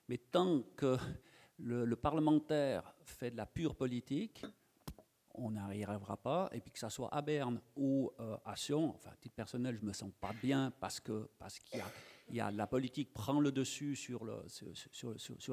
Mais tant que le, parlementaire fait de la pure politique, on n'y arrivera pas. Et puis que ça soit à Berne ou euh, à Sion, enfin, à titre personnel, je ne me sens pas bien parce que parce qu'il y, a, la politique prend le dessus sur,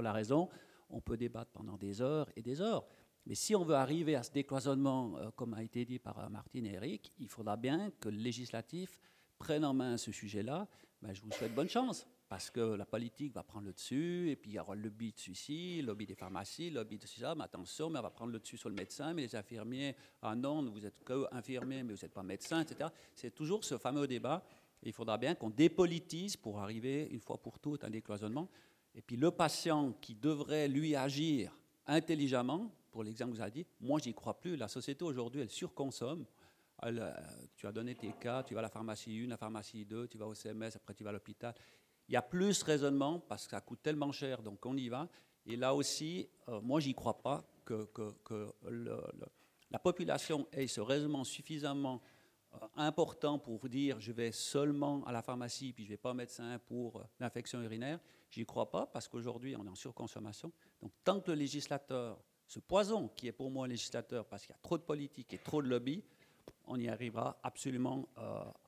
la raison. On peut débattre pendant des heures et des heures. Mais si on veut arriver à ce décloisonnement, euh, comme a été dit par Martine et Eric, il faudra bien que le législatif prenne en main ce sujet-là. Ben, je vous souhaite bonne chance parce que la politique va prendre le dessus, et puis il y aura le lobby de celui-ci, le lobby des pharmacies, le lobby de ça, mais attention, mais on va prendre le dessus sur le médecin, mais les infirmiers, ah non, vous êtes que infirmier, mais vous n'êtes pas médecin, etc. C'est toujours ce fameux débat. il faudra bien qu'on dépolitise pour arriver, une fois pour toutes, à un décloisonnement. Et puis le patient qui devrait, lui, agir intelligemment, pour l'exemple que vous avez dit, moi, j'y crois plus. La société, aujourd'hui, elle surconsomme. Euh, tu as donné tes cas, tu vas à la pharmacie 1, la pharmacie 2, tu vas au CMS, après tu vas à l'hôpital. Il y a plus raisonnement parce que ça coûte tellement cher, donc on y va. Et là aussi, euh, moi, j'y crois pas que, la population ait ce raisonnement suffisamment euh, important pour dire je vais seulement à la pharmacie puis je vais pas au médecin pour euh, l'infection urinaire. J'y crois pas parce qu'aujourd'hui on est en surconsommation. Donc tant que le législateur, ce poison qui est pour moi législateur parce qu'il y a trop de politique et trop de lobby, on n'y arrivera absolument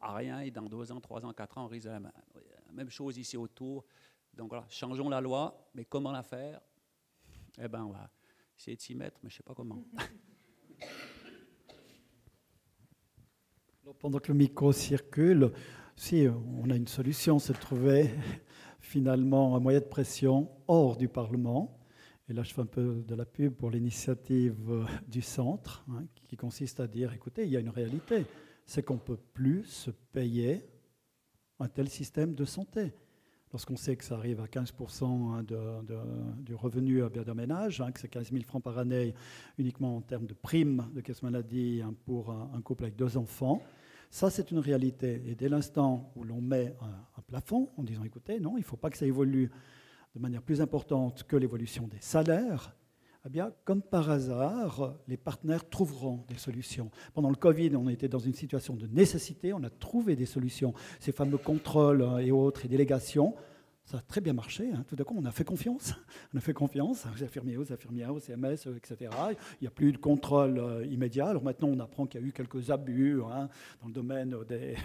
à rien et dans deux ans, trois ans, quatre ans, on risque la même chose ici autour. Donc voilà, changeons la loi, mais comment la faire? Eh bien, on va essayer de s'y mettre, mais je ne sais pas comment. Pendant que le micro circule, si on a une solution, c'est de trouver finalement un moyen de pression hors du Parlement. Et là, je fais un peu de la pub pour l'initiative euh, du centre, hein, qui consiste à dire, écoutez, il y a une réalité, c'est qu'on ne peut plus se payer un tel système de santé. Lorsqu'on sait que ça arrive à 15% hein, du revenu d'un ménage, hein, que c'est 15 000 francs par année uniquement en termes de primes de caisse maladie hein, pour un, couple avec deux enfants, ça c'est une réalité. Et dès l'instant où l'on met un, plafond en disant écoutez, non, il ne faut pas que ça évolue de manière plus importante que l'évolution des salaires, eh comme par hasard, les partenaires trouveront des solutions. Pendant le Covid, on était dans une situation de nécessité, on a trouvé des solutions. Ces fameux contrôles euh, et autres et délégations, ça a très bien marché. Hein. Tout d'un coup, on a fait confiance. On a fait confiance aux infirmiers, aux infirmières, aux CMS, etc. Il n'y a plus de contrôle euh, immédiat. Alors maintenant, on apprend qu'il y a eu quelques abus hein, dans le domaine des,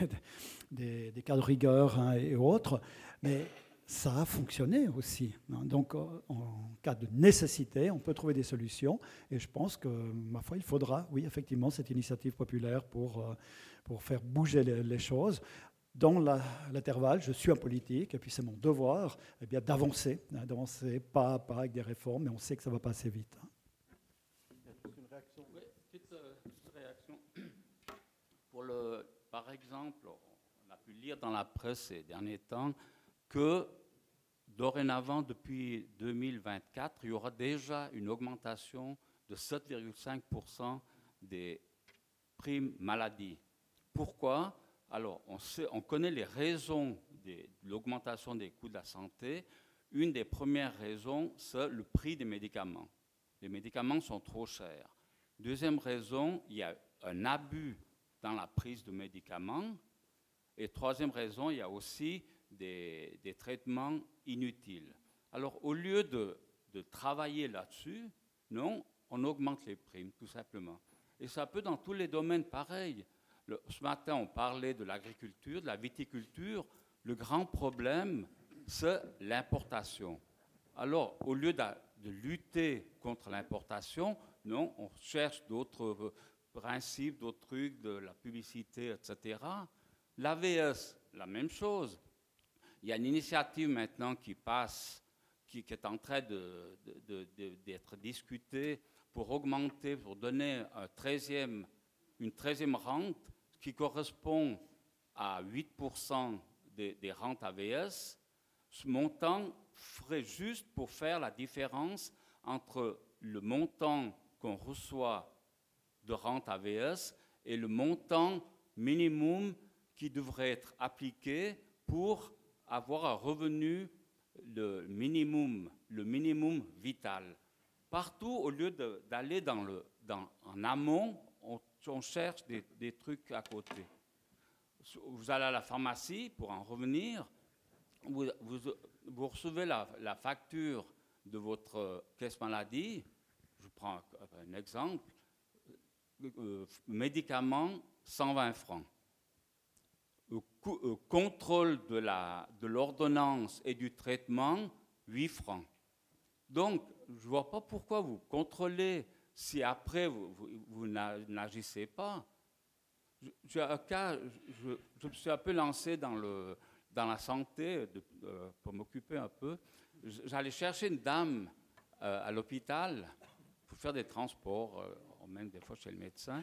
des, cas de rigueur hein, et autres. Mais ça a fonctionné aussi. Hein. Donc, euh, en cas de nécessité, on peut trouver des solutions. Et je pense que, ma foi, il faudra, oui, effectivement, cette initiative populaire pour, euh, pour faire bouger les, choses. Dans l'intervalle, je suis un politique, et puis c'est mon devoir eh bien, d'avancer, hein, d'avancer pas à pas avec des réformes, mais on sait que ça va pas assez vite. Hein. Une réaction oui, petite, euh, petite, réaction. Par exemple, on a pu lire dans la presse ces derniers temps que dorénavant, depuis 2024, il y aura déjà une augmentation de 7,5% des primes maladie. Pourquoi? Alors, on, connaît les raisons de l'augmentation des coûts de la santé. Une des premières raisons, c'est le prix des médicaments. Les médicaments sont trop chers. Deuxième raison, il y a un abus dans la prise de médicaments. Et troisième raison, il y a aussi des, traitements inutiles. Alors, au lieu de, travailler là-dessus, non, on augmente les primes, tout simplement. Et ça peut dans tous les domaines pareil. ce matin, on parlait de l'agriculture, de la viticulture. Le grand problème, c'est l'importation. Alors, au lieu de, de lutter contre l'importation, non, on cherche d'autres euh, principes, d'autres trucs, de la publicité, etc. L'AVS, la même chose Il y a une initiative maintenant qui passe, qui, est en train d'être discutée pour augmenter, pour donner un 13e, une 13e rente qui correspond à 8% des, des rentes AVS. Ce montant ferait juste pour faire la différence entre le montant qu'on reçoit de rente AVS et le montant minimum qui devrait être appliqué pour avoir un revenu le minimum, le minimum vital. Partout, au lieu d'aller dans dans, en amont, on, cherche des, trucs à côté. Vous allez à la pharmacie, pour en revenir, vous, vous, recevez la, la, facture de votre caisse maladie. Je prends un exemple. Euh, médicament, 120 francs. Euh, contrôle de l'ordonnance et du traitement, 8 francs. Donc, je ne vois pas pourquoi vous contrôlez si après vous, n'agissez pas. Je, je, je, me suis un peu lancé dans, la santé euh, pour m'occuper un peu. J'allais chercher une dame à l'hôpital pour faire des transports même des fois chez le médecin.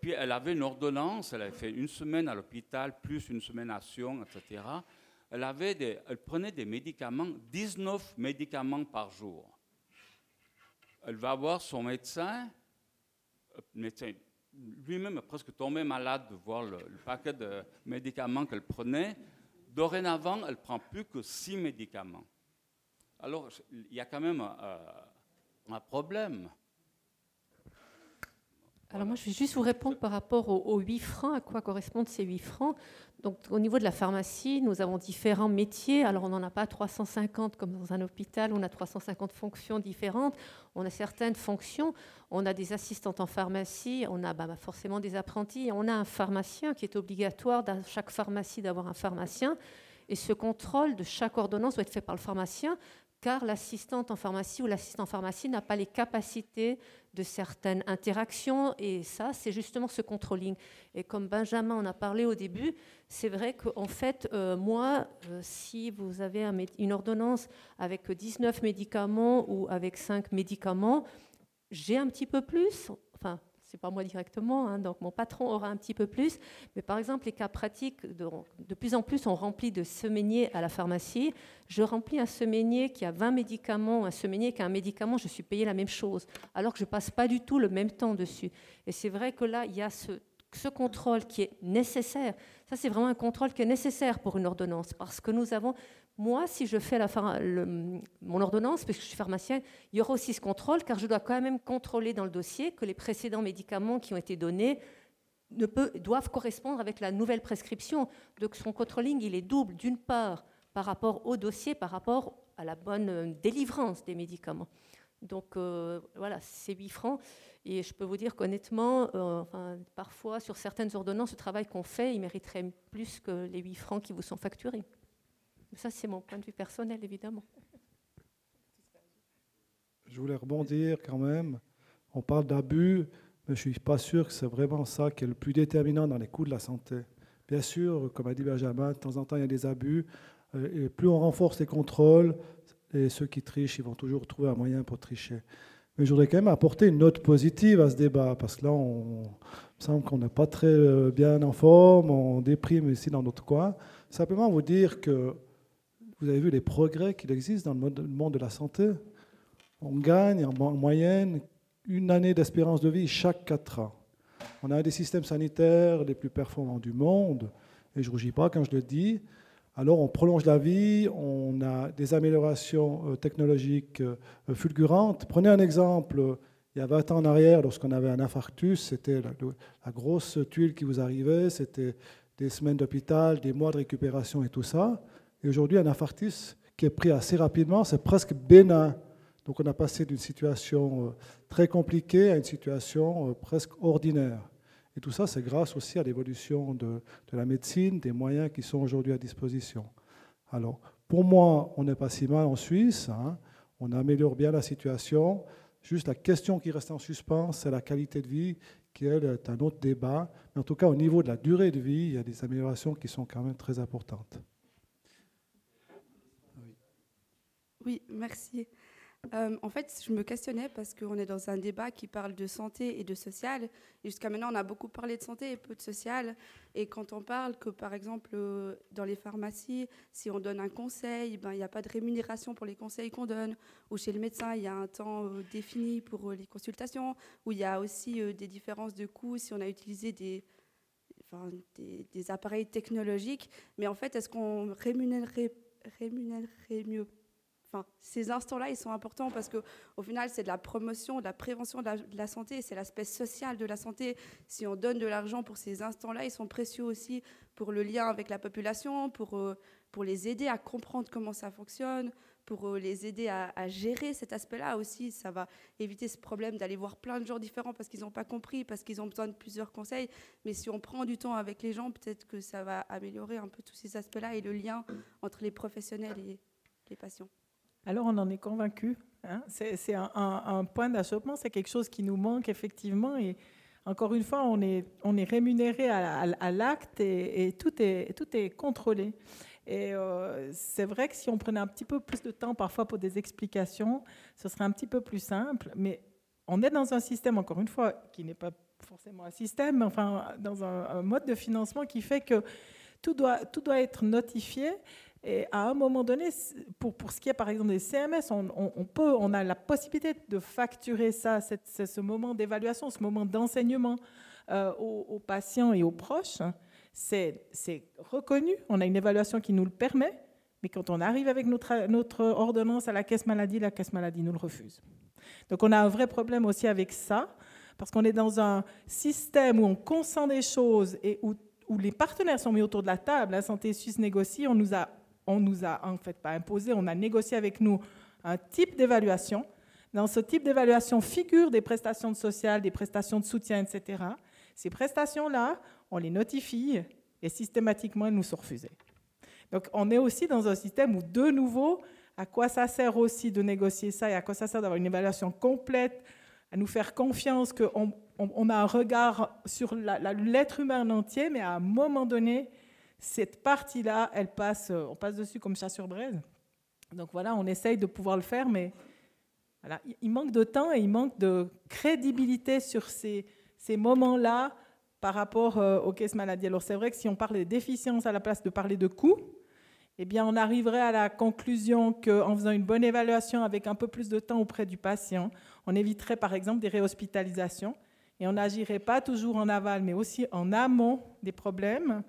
Puis elle avait une ordonnance, elle avait fait une semaine à l'hôpital, plus une semaine à Sion, etc. Elle, prenait des médicaments, 19 médicaments par jour. Elle va voir son médecin, lui-même est presque tombé malade de voir le, paquet de médicaments qu'elle prenait. Dorénavant, elle ne prend plus que 6 médicaments. Alors, il y a quand même un problème. Alors moi, je vais juste vous répondre par rapport aux, 8 francs, à quoi correspondent ces 8 francs. Donc au niveau de la pharmacie, nous avons différents métiers. Alors on n'en a pas 350 comme dans un hôpital, on a 350 fonctions différentes. On a certaines fonctions, on a des assistantes en pharmacie, on a bah, bah, forcément des apprentis, on a un pharmacien qui est obligatoire dans chaque pharmacie d'avoir un pharmacien. Et ce contrôle de chaque ordonnance doit être fait par le pharmacien car l'assistante en pharmacie ou l'assistant en pharmacie n'a pas les capacités de certaines interactions, et ça, c'est justement ce controlling. Et comme Benjamin en a parlé au début, c'est vrai qu'en fait, euh, moi, euh, si vous avez une ordonnance avec 19 médicaments ou avec 5 médicaments, j'ai un petit peu plus, c'est pas moi directement, hein, donc mon patron aura un petit peu plus. Mais par exemple, les cas pratiques, de, plus en plus, on remplit de semainiers à la pharmacie. Je remplis un semainier qui a 20 médicaments, un semainier qui a un médicament, je suis payé la même chose, alors que je passe pas du tout le même temps dessus. Et c'est vrai que là, il y a ce, ce contrôle qui est nécessaire. Ça, c'est vraiment un contrôle qui est nécessaire pour une ordonnance, parce que nous avons moi, si je fais mon ordonnance, puisque je suis pharmacien, il y aura aussi ce contrôle, car je dois quand même contrôler dans le dossier que les précédents médicaments qui ont été donnés doivent correspondre avec la nouvelle prescription. Donc son controlling, il est double, d'une part par rapport au dossier, par rapport à la bonne euh, délivrance des médicaments. Donc euh, voilà, c'est 8 francs. Et je peux vous dire qu'honnêtement, euh, parfois sur certaines ordonnances, le travail qu'on fait, il mériterait plus que les 8 francs qui vous sont facturés. Ça, c'est mon point de vue personnel, évidemment. Je voulais rebondir quand même. On parle d'abus, mais je ne suis pas sûr que c'est vraiment ça qui est le plus déterminant dans les coûts de la santé. Bien sûr, comme a dit Benjamin, de temps en temps, il y a des abus. Euh, et plus on renforce les contrôles, et ceux qui trichent, ils vont toujours trouver un moyen pour tricher. Mais je voudrais quand même apporter une note positive à ce débat, parce que là, on, il me semble qu'on n'est pas très euh, bien en forme, on déprime ici dans notre coin. Simplement vous dire que vous avez vu les progrès qu'il existe dans le monde de la santé? On gagne en moyenne une année d'espérance de vie chaque quatre ans. On a des systèmes sanitaires les plus performants du monde, et je ne rougis pas quand je le dis. Alors on prolonge la vie, on a des améliorations euh, technologiques euh, fulgurantes. Prenez un exemple, il y a 20 ans en arrière, lorsqu'on avait un infarctus, c'était la, grosse tuile qui vous arrivait, c'était des semaines d'hôpital, des mois de récupération et tout ça. Et aujourd'hui, un infarctus qui est pris assez rapidement, c'est presque bénin. Donc on a passé d'une situation euh, très compliquée à une situation euh, presque ordinaire. Et tout ça, c'est grâce aussi à l'évolution de, la médecine, des moyens qui sont aujourd'hui à disposition. Alors, pour moi, on n'est pas si mal en Suisse. Hein. On améliore bien la situation. Juste la question qui reste en suspens, c'est la qualité de vie, qui est un autre débat. Mais en tout cas, au niveau de la durée de vie, il y a des améliorations qui sont quand même très importantes. Oui, merci. Euh, en fait, je me questionnais parce qu'on est dans un débat qui parle de santé et de social. Jusqu'à maintenant, on a beaucoup parlé de santé et peu de social. Et quand on parle que, par exemple, euh, dans les pharmacies, si on donne un conseil, ben, il n'y a pas de rémunération pour les conseils qu'on donne. Ou chez le médecin, il y a un temps euh, défini pour les consultations. Ou il y a aussi des différences de coûts si on a utilisé des, appareils technologiques. Mais en fait, est-ce qu'on rémunérerait mieux Enfin, ces instants-là, ils sont importants parce qu'au final, c'est de la promotion, de la prévention de la, santé, c'est l'aspect social de la santé. Si on donne de l'argent pour ces instants-là, ils sont précieux aussi pour le lien avec la population, pour, euh, pour les aider à comprendre comment ça fonctionne, pour euh, les aider à, gérer cet aspect-là aussi. Ça va éviter ce problème d'aller voir plein de gens différents parce qu'ils n'ont pas compris, parce qu'ils ont besoin de plusieurs conseils. Mais si on prend du temps avec les gens, peut-être que ça va améliorer un peu tous ces aspects-là et le lien entre les professionnels et les patients. Alors on en est convaincu. Hein. c'est un, point d'achoppement, c'est quelque chose qui nous manque effectivement. Et encore une fois, on est, rémunéré à, l'acte et, tout, est, tout est contrôlé. Et euh, c'est vrai que si on prenait un petit peu plus de temps parfois pour des explications, ce serait un petit peu plus simple. Mais on est dans un système, encore une fois, qui n'est pas forcément un système, mais enfin dans un, un, mode de financement qui fait que tout doit, tout doit être notifié. Et à un moment donné, pour, pour ce qui est par exemple des CMS, on, peut, on a la possibilité de facturer ça, ce moment d'évaluation, ce moment d'enseignement euh, aux, patients et aux proches. C'est reconnu, on a une évaluation qui nous le permet, mais quand on arrive avec notre, notre ordonnance à la caisse maladie, la caisse maladie nous le refuse. Donc on a un vrai problème aussi avec ça, parce qu'on est dans un système où on consent des choses et où, où les partenaires sont mis autour de la table. La Santé Suisse négocie, on nous a on nous a en fait pas imposé, on a négocié avec nous un type d'évaluation. Dans ce type d'évaluation figurent des prestations sociales, des prestations de soutien, etc. Ces prestations-là, on les notifie et systématiquement, elles nous sont refusées. Donc on est aussi dans un système où, de nouveau, à quoi ça sert aussi de négocier ça et à quoi ça sert d'avoir une évaluation complète, à nous faire confiance qu'on on, a un regard sur l'être humain en entier, mais à un moment donné, cette partie-là, euh, on passe dessus comme ça sur braise. Donc voilà, on essaye de pouvoir le faire, mais il manque de temps et il manque de crédibilité sur ces, moments-là par rapport euh, aux caisses maladies. Alors c'est vrai que si on parle de déficiences à la place de parler de coûts, eh bien on arriverait à la conclusion qu'en faisant une bonne évaluation avec un peu plus de temps auprès du patient, on éviterait par exemple des réhospitalisations et on n'agirait pas toujours en aval, mais aussi en amont des problèmes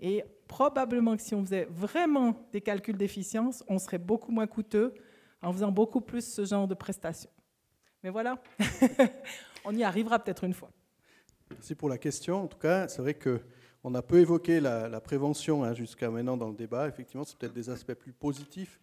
et probablement que si on faisait vraiment des calculs d'efficience, on serait beaucoup moins coûteux en faisant beaucoup plus ce genre de prestations. Mais voilà, on y arrivera peut-être une fois. Merci pour la question. En tout cas, c'est vrai qu'on a peu évoqué la, prévention hein, jusqu'à maintenant dans le débat. Effectivement, c'est peut-être des aspects plus positifs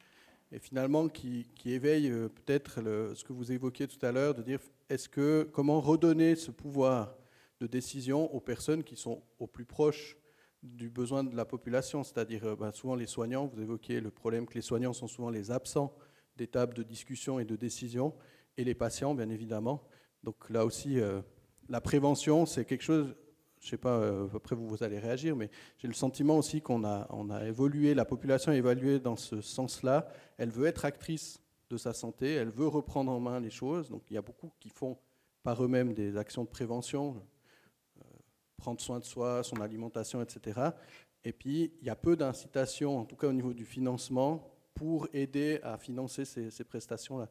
et finalement qui, qui éveillent euh, peut-être ce que vous évoquiez tout à l'heure, de dire est-ce que comment redonner ce pouvoir de décision aux personnes qui sont au plus proches du besoin de la population, c'est-à-dire euh, bah, souvent les soignants, vous évoquiez le problème que les soignants sont souvent les absents des tables de discussion et de décision, et les patients, bien évidemment. Donc là aussi, euh, la prévention, c'est quelque chose, je ne sais pas, euh, après vous, vous allez réagir, mais j'ai le sentiment aussi qu'on a, on a évolué, la population a évolué dans ce sens-là. Elle veut être actrice de sa santé, elle veut reprendre en main les choses. Donc il y a beaucoup qui font par eux-mêmes des actions de prévention prendre soin de soi, son alimentation, etc. Et puis, il y a peu d'incitation, en tout cas au niveau du financement, pour aider à financer ces, prestations-là.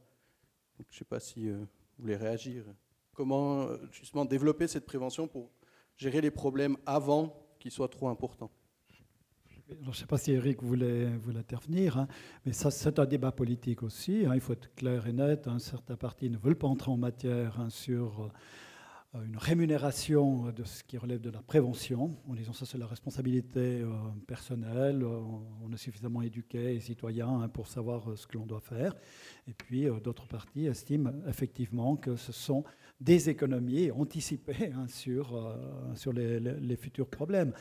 Je ne sais pas si euh, vous voulez réagir. Comment euh, justement développer cette prévention pour gérer les problèmes avant qu'ils soient trop importants? Je ne sais pas si Eric voulait, voulait intervenir, hein, mais ça, c'est un débat politique aussi. Hein, il faut être clair et net. Un certain parti ne veulent pas entrer en matière hein, sur euh, une rémunération de ce qui relève de la prévention, en disant ça c'est la responsabilité euh, personnelle, euh, on est suffisamment éduqué et citoyen hein, pour savoir ce que l'on doit faire. Et puis d'autres parties estiment effectivement que ce sont des économies anticipées hein, sur, sur les, futurs problèmes.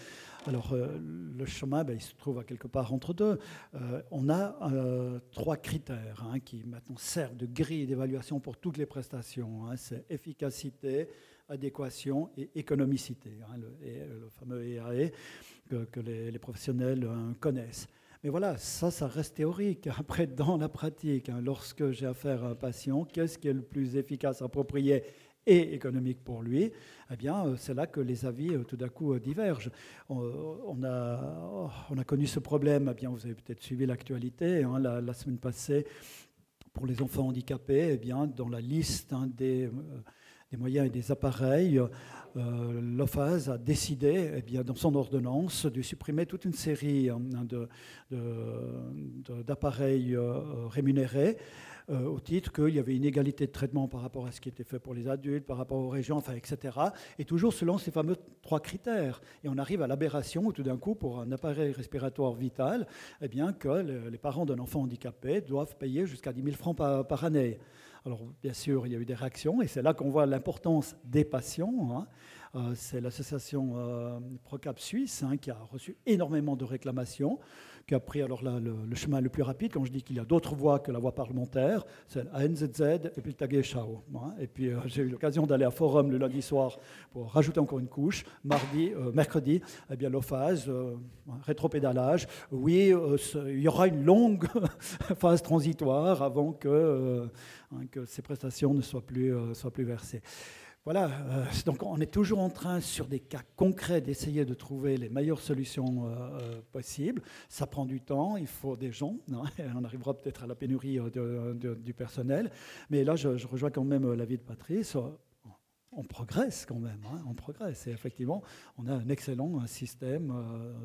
Alors le chemin, ben, il se trouve à quelque part entre deux. on a trois critères hein, qui maintenant servent de grille d'évaluation pour toutes les prestations. c'est efficacité, adéquation et économicité, hein, le, le, fameux EAE que, que les, professionnels euh, connaissent. Mais voilà, ça, ça reste théorique. Après, dans la pratique, hein, lorsque j'ai affaire à un patient, qu'est-ce qui est le plus efficace, approprié et économique pour lui, eh bien, euh, c'est là que les avis euh, tout d'un coup euh, divergent. On, a, on a connu ce problème, eh bien, vous avez peut-être suivi l'actualité hein, la, semaine passée pour les enfants handicapés, eh bien, dans la liste hein, des, des, moyens et des appareils, l'OFAS a décidé, eh bien, dans son ordonnance, de supprimer toute une série hein, d'appareils rémunérés euh, au titre qu'il y avait une égalité de traitement par rapport à ce qui était fait pour les adultes, par rapport aux régions, etc. Et toujours selon ces fameux trois critères. Et on arrive à l'aberration où tout d'un coup, pour un appareil respiratoire vital, eh bien, que les parents d'un enfant handicapé doivent payer jusqu'à 10 000 francs par, année. Alors, bien sûr, il y a eu des réactions, et c'est là qu'on voit l'importance des patients. Hein. Euh, c'est l'association euh, Procap Suisse hein, qui a reçu énormément de réclamations qui a pris alors le, chemin le plus rapide. Quand je dis qu'il y a d'autres voies que la voie parlementaire, c'est ANZZ et puis Tagesschau. Hein. Et puis euh, j'ai eu l'occasion d'aller à Forum le lundi soir pour rajouter encore une couche. Mardi, euh, mercredi, eh bien l'ophase, euh, rétropédalage. Oui, il y aura une longue phase transitoire avant que, hein, que ces prestations ne soient plus versées. Voilà, euh, donc on est toujours en train, sur des cas concrets, d'essayer de trouver les meilleures solutions euh, euh, possibles. Ça prend du temps, il faut des gens, on arrivera peut-être à la pénurie du personnel. Mais là, je, rejoins quand même l'avis de Patrice. On progresse quand même, hein, on progresse. Et effectivement, on a un excellent système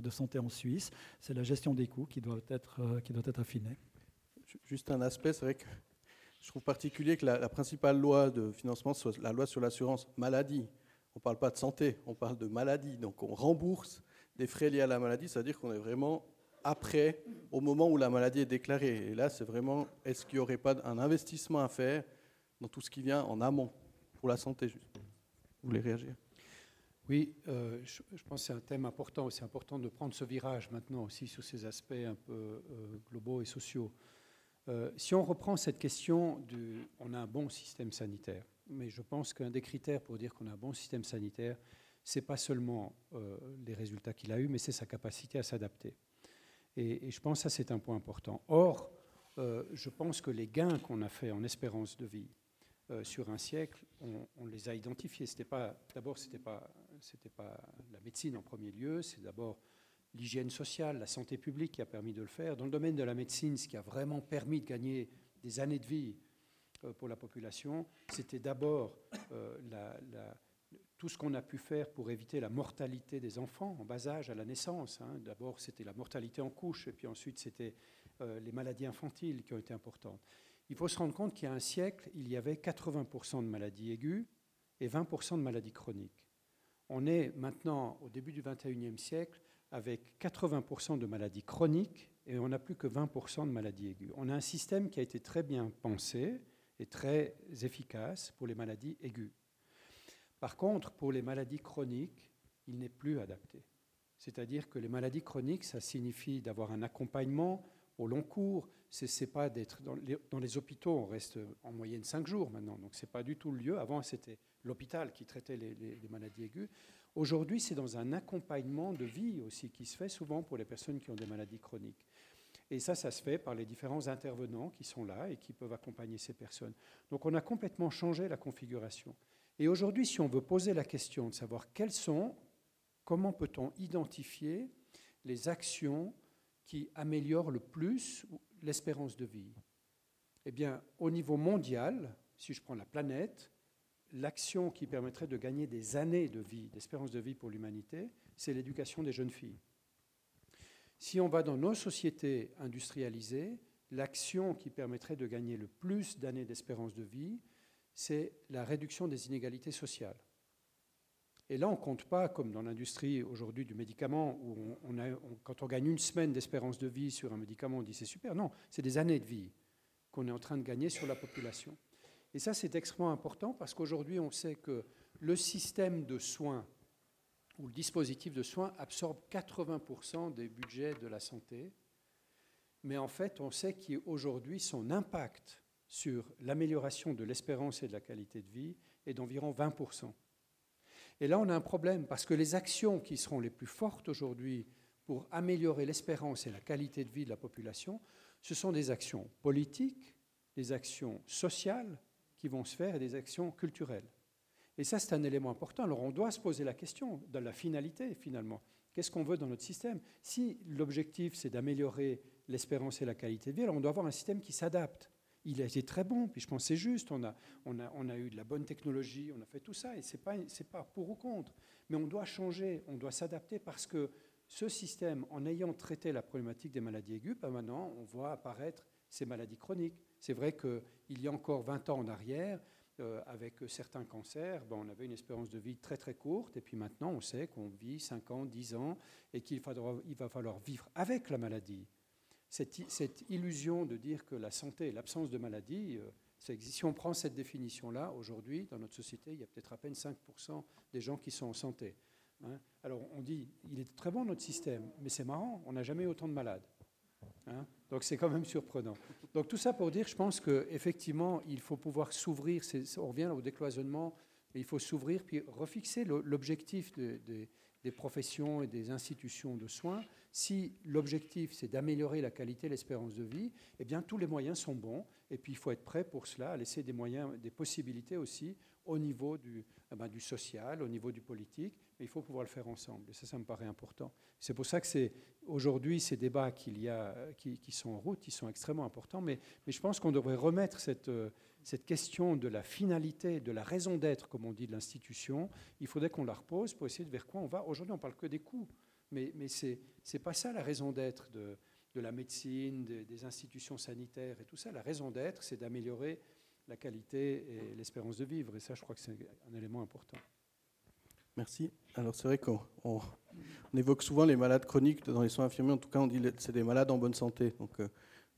de santé en Suisse. C'est la gestion des coûts qui doit être, qui doit être affinée. Juste un aspect, c'est vrai que je trouve particulier que la, principale loi de financement soit la loi sur l'assurance maladie. On ne parle pas de santé, on parle de maladie. Donc on rembourse des frais liés à la maladie, c'est-à-dire qu'on est vraiment après, au moment où la maladie est déclarée. Et là, c'est vraiment, est-ce qu'il n'y aurait pas un investissement à faire dans tout ce qui vient en amont pour la santé juste? Vous voulez réagir? Oui, euh, je, pense que c'est un thème important. C'est important de prendre ce virage maintenant aussi sur ces aspects un peu euh, globaux et sociaux. Euh, si on reprend cette question du on a un bon système sanitaire, mais je pense qu'un des critères pour dire qu'on a un bon système sanitaire, c'est pas seulement euh, les résultats qu'il a eus, mais c'est sa capacité à s'adapter. Et, je pense que ça, c'est un point important. Or, euh, je pense que les gains qu'on a faits en espérance de vie sur un siècle, on, les a identifiés. D'abord, ce n'était pas, pas la médecine en premier lieu, c'est d'abord l'hygiène sociale, la santé publique qui a permis de le faire. Dans le domaine de la médecine, ce qui a vraiment permis de gagner des années de vie euh, pour la population, c'était d'abord euh, tout ce qu'on a pu faire pour éviter la mortalité des enfants en bas âge à la naissance. Hein. D'abord, c'était la mortalité en couche, et puis ensuite, c'était euh, les maladies infantiles qui ont été importantes. Il faut se rendre compte qu'il y a un siècle, il y avait 80% de maladies aiguës et 20% de maladies chroniques. On est maintenant, au début du 21e siècle, avec 80% de maladies chroniques et on n'a plus que 20% de maladies aiguës. On a un système qui a été très bien pensé et très efficace pour les maladies aiguës. Par contre, pour les maladies chroniques, il n'est plus adapté. C'est-à-dire que les maladies chroniques, ça signifie d'avoir un accompagnement au long cours. C'est pas d'être dans les, hôpitaux, on reste en moyenne 5 jours maintenant, donc c'est pas du tout le lieu. Avant, c'était l'hôpital qui traitait les maladies aiguës. Aujourd'hui, c'est dans un accompagnement de vie aussi qui se fait souvent pour les personnes qui ont des maladies chroniques. Et ça, ça se fait par les différents intervenants qui sont là et qui peuvent accompagner ces personnes. Donc on a complètement changé la configuration. Et aujourd'hui, si on veut poser la question de savoir quelles sont, comment peut-on identifier les actions qui améliorent le plus l'espérance de vie? Eh bien, au niveau mondial, si je prends la planète, l'action qui permettrait de gagner des années de vie, d'espérance de vie pour l'humanité, c'est l'éducation des jeunes filles. Si on va dans nos sociétés industrialisées, l'action qui permettrait de gagner le plus d'années d'espérance de vie, c'est la réduction des inégalités sociales. Et là, on ne compte pas, comme dans l'industrie aujourd'hui du médicament, où quand on gagne une semaine d'espérance de vie sur un médicament, on dit c'est super. Non, c'est des années de vie qu'on est en train de gagner sur la population. Et ça, c'est extrêmement important parce qu'aujourd'hui, on sait que le système de soins ou le dispositif de soins absorbe 80% des budgets de la santé. Mais en fait, on sait qu'aujourd'hui, son impact sur l'amélioration de l'espérance et de la qualité de vie est d'environ 20%. Et là, on a un problème parce que les actions qui seront les plus fortes aujourd'hui pour améliorer l'espérance et la qualité de vie de la population, ce sont des actions politiques, des actions sociales qui vont se faire et des actions culturelles. Et ça, c'est un élément important. Alors on doit se poser la question de la finalité, finalement. Qu'est-ce qu'on veut dans notre système? Si l'objectif, c'est d'améliorer l'espérance et la qualité de vie, alors on doit avoir un système qui s'adapte. Il a été très bon, puis je pense que c'est juste. On a, on, a, on a eu de la bonne technologie, on a fait tout ça, et ce n'est pas, pas pour ou contre. Mais on doit changer, on doit s'adapter parce que ce système, en ayant traité la problématique des maladies aiguës, ben maintenant, on voit apparaître ces maladies chroniques. C'est vrai qu'il y a encore 20 ans en arrière, euh, avec certains cancers, ben, on avait une espérance de vie très très courte, et puis maintenant on sait qu'on vit 5 ans, 10 ans, et qu'il il va falloir vivre avec la maladie. Cette, illusion de dire que la santé, l'absence de maladie, euh. Si on prend cette définition-là, aujourd'hui, dans notre société, il y a peut-être à peine 5% des gens qui sont en santé. Hein. Alors on dit, il est très bon notre système, mais c'est marrant, on n'a jamais eu autant de malades. Hein. Donc c'est quand même surprenant. Donc tout ça pour dire, je pense qu'effectivement, il faut pouvoir s'ouvrir, on revient au décloisonnement, il faut s'ouvrir puis refixer l'objectif des professions et des institutions de soins. Si l'objectif c'est d'améliorer la qualité l'espérance de vie, eh bien tous les moyens sont bons et puis il faut être prêt pour cela, à laisser des moyens, des possibilités aussi au niveau du, eh ben, du social, au niveau du politique, mais il faut pouvoir le faire ensemble. Et ça, ça me paraît important. C'est pour ça que c'est aujourd'hui ces débats qu'il y a, qui, sont en route, ils sont extrêmement importants. Mais, je pense qu'on devrait remettre cette, cette question de la finalité, de la raison d'être, comme on dit, de l'institution. Il faudrait qu'on la repose pour essayer de vers quoi on va. Aujourd'hui, on parle que des coûts, mais, mais c'est pas ça la raison d'être de, la médecine, des institutions sanitaires et tout ça. La raison d'être, c'est d'améliorer la qualité et l'espérance de vivre. Et ça, je crois que c'est un élément important. Merci. Alors c'est vrai qu'on on, évoque souvent les malades chroniques dans les soins infirmiers. En tout cas, on dit que c'est des malades en bonne santé. Donc euh,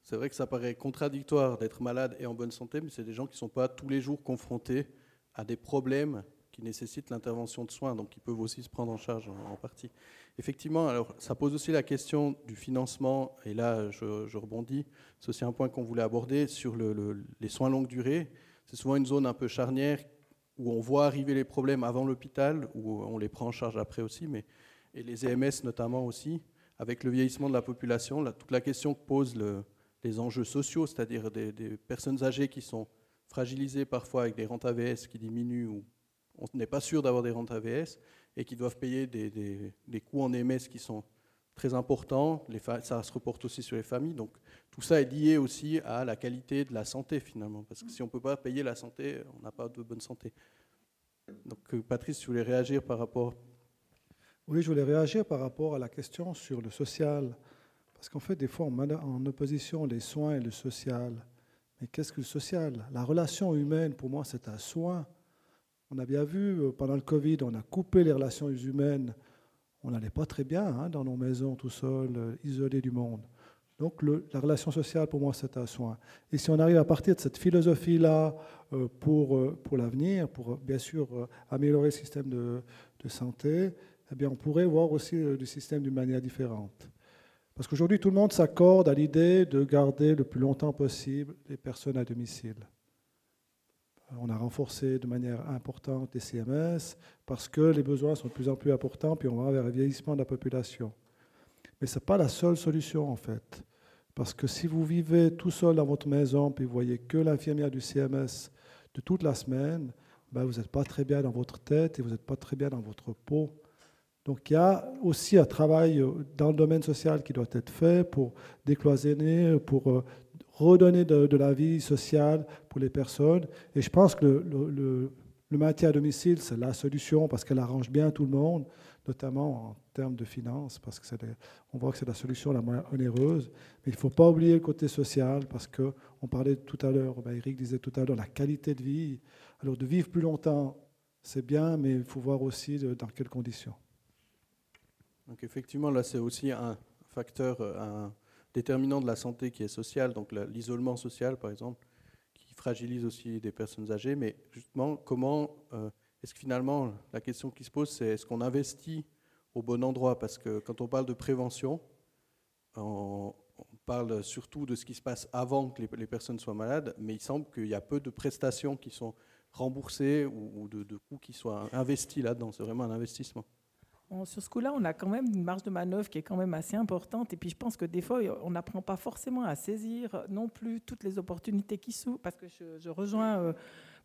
c'est vrai que ça paraît contradictoire d'être malade et en bonne santé, mais c'est des gens qui ne sont pas tous les jours confrontés à des problèmes qui nécessitent l'intervention de soins, donc ils peuvent aussi se prendre en charge en, partie. Effectivement, alors ça pose aussi la question du financement, et là je, rebondis, c'est aussi un point qu'on voulait aborder sur les soins longue durée. C'est souvent une zone un peu charnière où on voit arriver les problèmes avant l'hôpital, où on les prend en charge après aussi, et les EMS notamment aussi, avec le vieillissement de la population, toute la question que posent les enjeux sociaux, c'est-à-dire des, des, personnes âgées qui sont fragilisées parfois avec des rentes AVS qui diminuent ou on n'est pas sûr d'avoir des rentes AVS et qui doivent payer des, coûts en EMS qui sont très importants. Les ça se reporte aussi sur les familles. Donc tout ça est lié aussi à la qualité de la santé finalement. Parce que si on ne peut pas payer la santé, on n'a pas de bonne santé. Donc euh, Patrice, tu voulais réagir par rapport Oui, je voulais réagir par rapport à la question sur le social. Parce qu'en fait, des fois, on met en opposition les soins et le social. Mais qu'est-ce que le social? La relation humaine, pour moi, c'est un soin. On a bien vu, euh, pendant le Covid, on a coupé les relations humaines. On n'allait pas très bien hein, dans nos maisons, tout seul, euh, isolés du monde. Donc la relation sociale, pour moi, c'est un soin. Et si on arrive à partir de cette philosophie-là euh, pour, pour l'avenir, pour bien sûr améliorer le système de, de, santé, eh bien, on pourrait voir aussi le système d'une manière différente. Parce qu'aujourd'hui, tout le monde s'accorde à l'idée de garder le plus longtemps possible les personnes à domicile. On a renforcé de manière importante les CMS parce que les besoins sont de plus en plus importants, puis on va vers un vieillissement de la population. Mais ce n'est pas la seule solution en fait. Parce que si vous vivez tout seul dans votre maison, puis vous voyez que l'infirmière du CMS de toute la semaine, ben vous n'êtes pas très bien dans votre tête et vous n'êtes pas très bien dans votre peau. Donc il y a aussi un travail dans le domaine social qui doit être fait pour décloisonner, pour euh, redonner de, la vie sociale pour les personnes. Et je pense que le, maintien à domicile, c'est la solution parce qu'elle arrange bien tout le monde, notamment en termes de finances, parce que voit que c'est la solution la moins onéreuse. Mais il ne faut pas oublier le côté social parce qu'on parlait tout à l'heure, ben, Eric disait tout à l'heure, la qualité de vie. Alors de vivre plus longtemps, c'est bien, mais il faut voir aussi dans quelles conditions. Donc effectivement, là, c'est aussi un facteur, un, déterminant de la santé qui est social, donc l'isolement social par exemple, qui fragilise aussi des personnes âgées. Mais justement, comment euh, est-ce que finalement la question qui se pose, c'est est-ce qu'on investit au bon endroit? Parce que quand on parle de prévention, on, parle surtout de ce qui se passe avant que les, personnes soient malades, mais il semble qu'il y a peu de prestations qui sont remboursées ou, de, de coûts qui soient investis là-dedans. C'est vraiment un investissement. Sur ce coup-là, on a quand même une marge de manœuvre qui est quand même assez importante. Et puis, je pense que des fois, on n'apprend pas forcément à saisir non plus toutes les opportunités qui s'ouvrent. Parce que je, rejoins euh,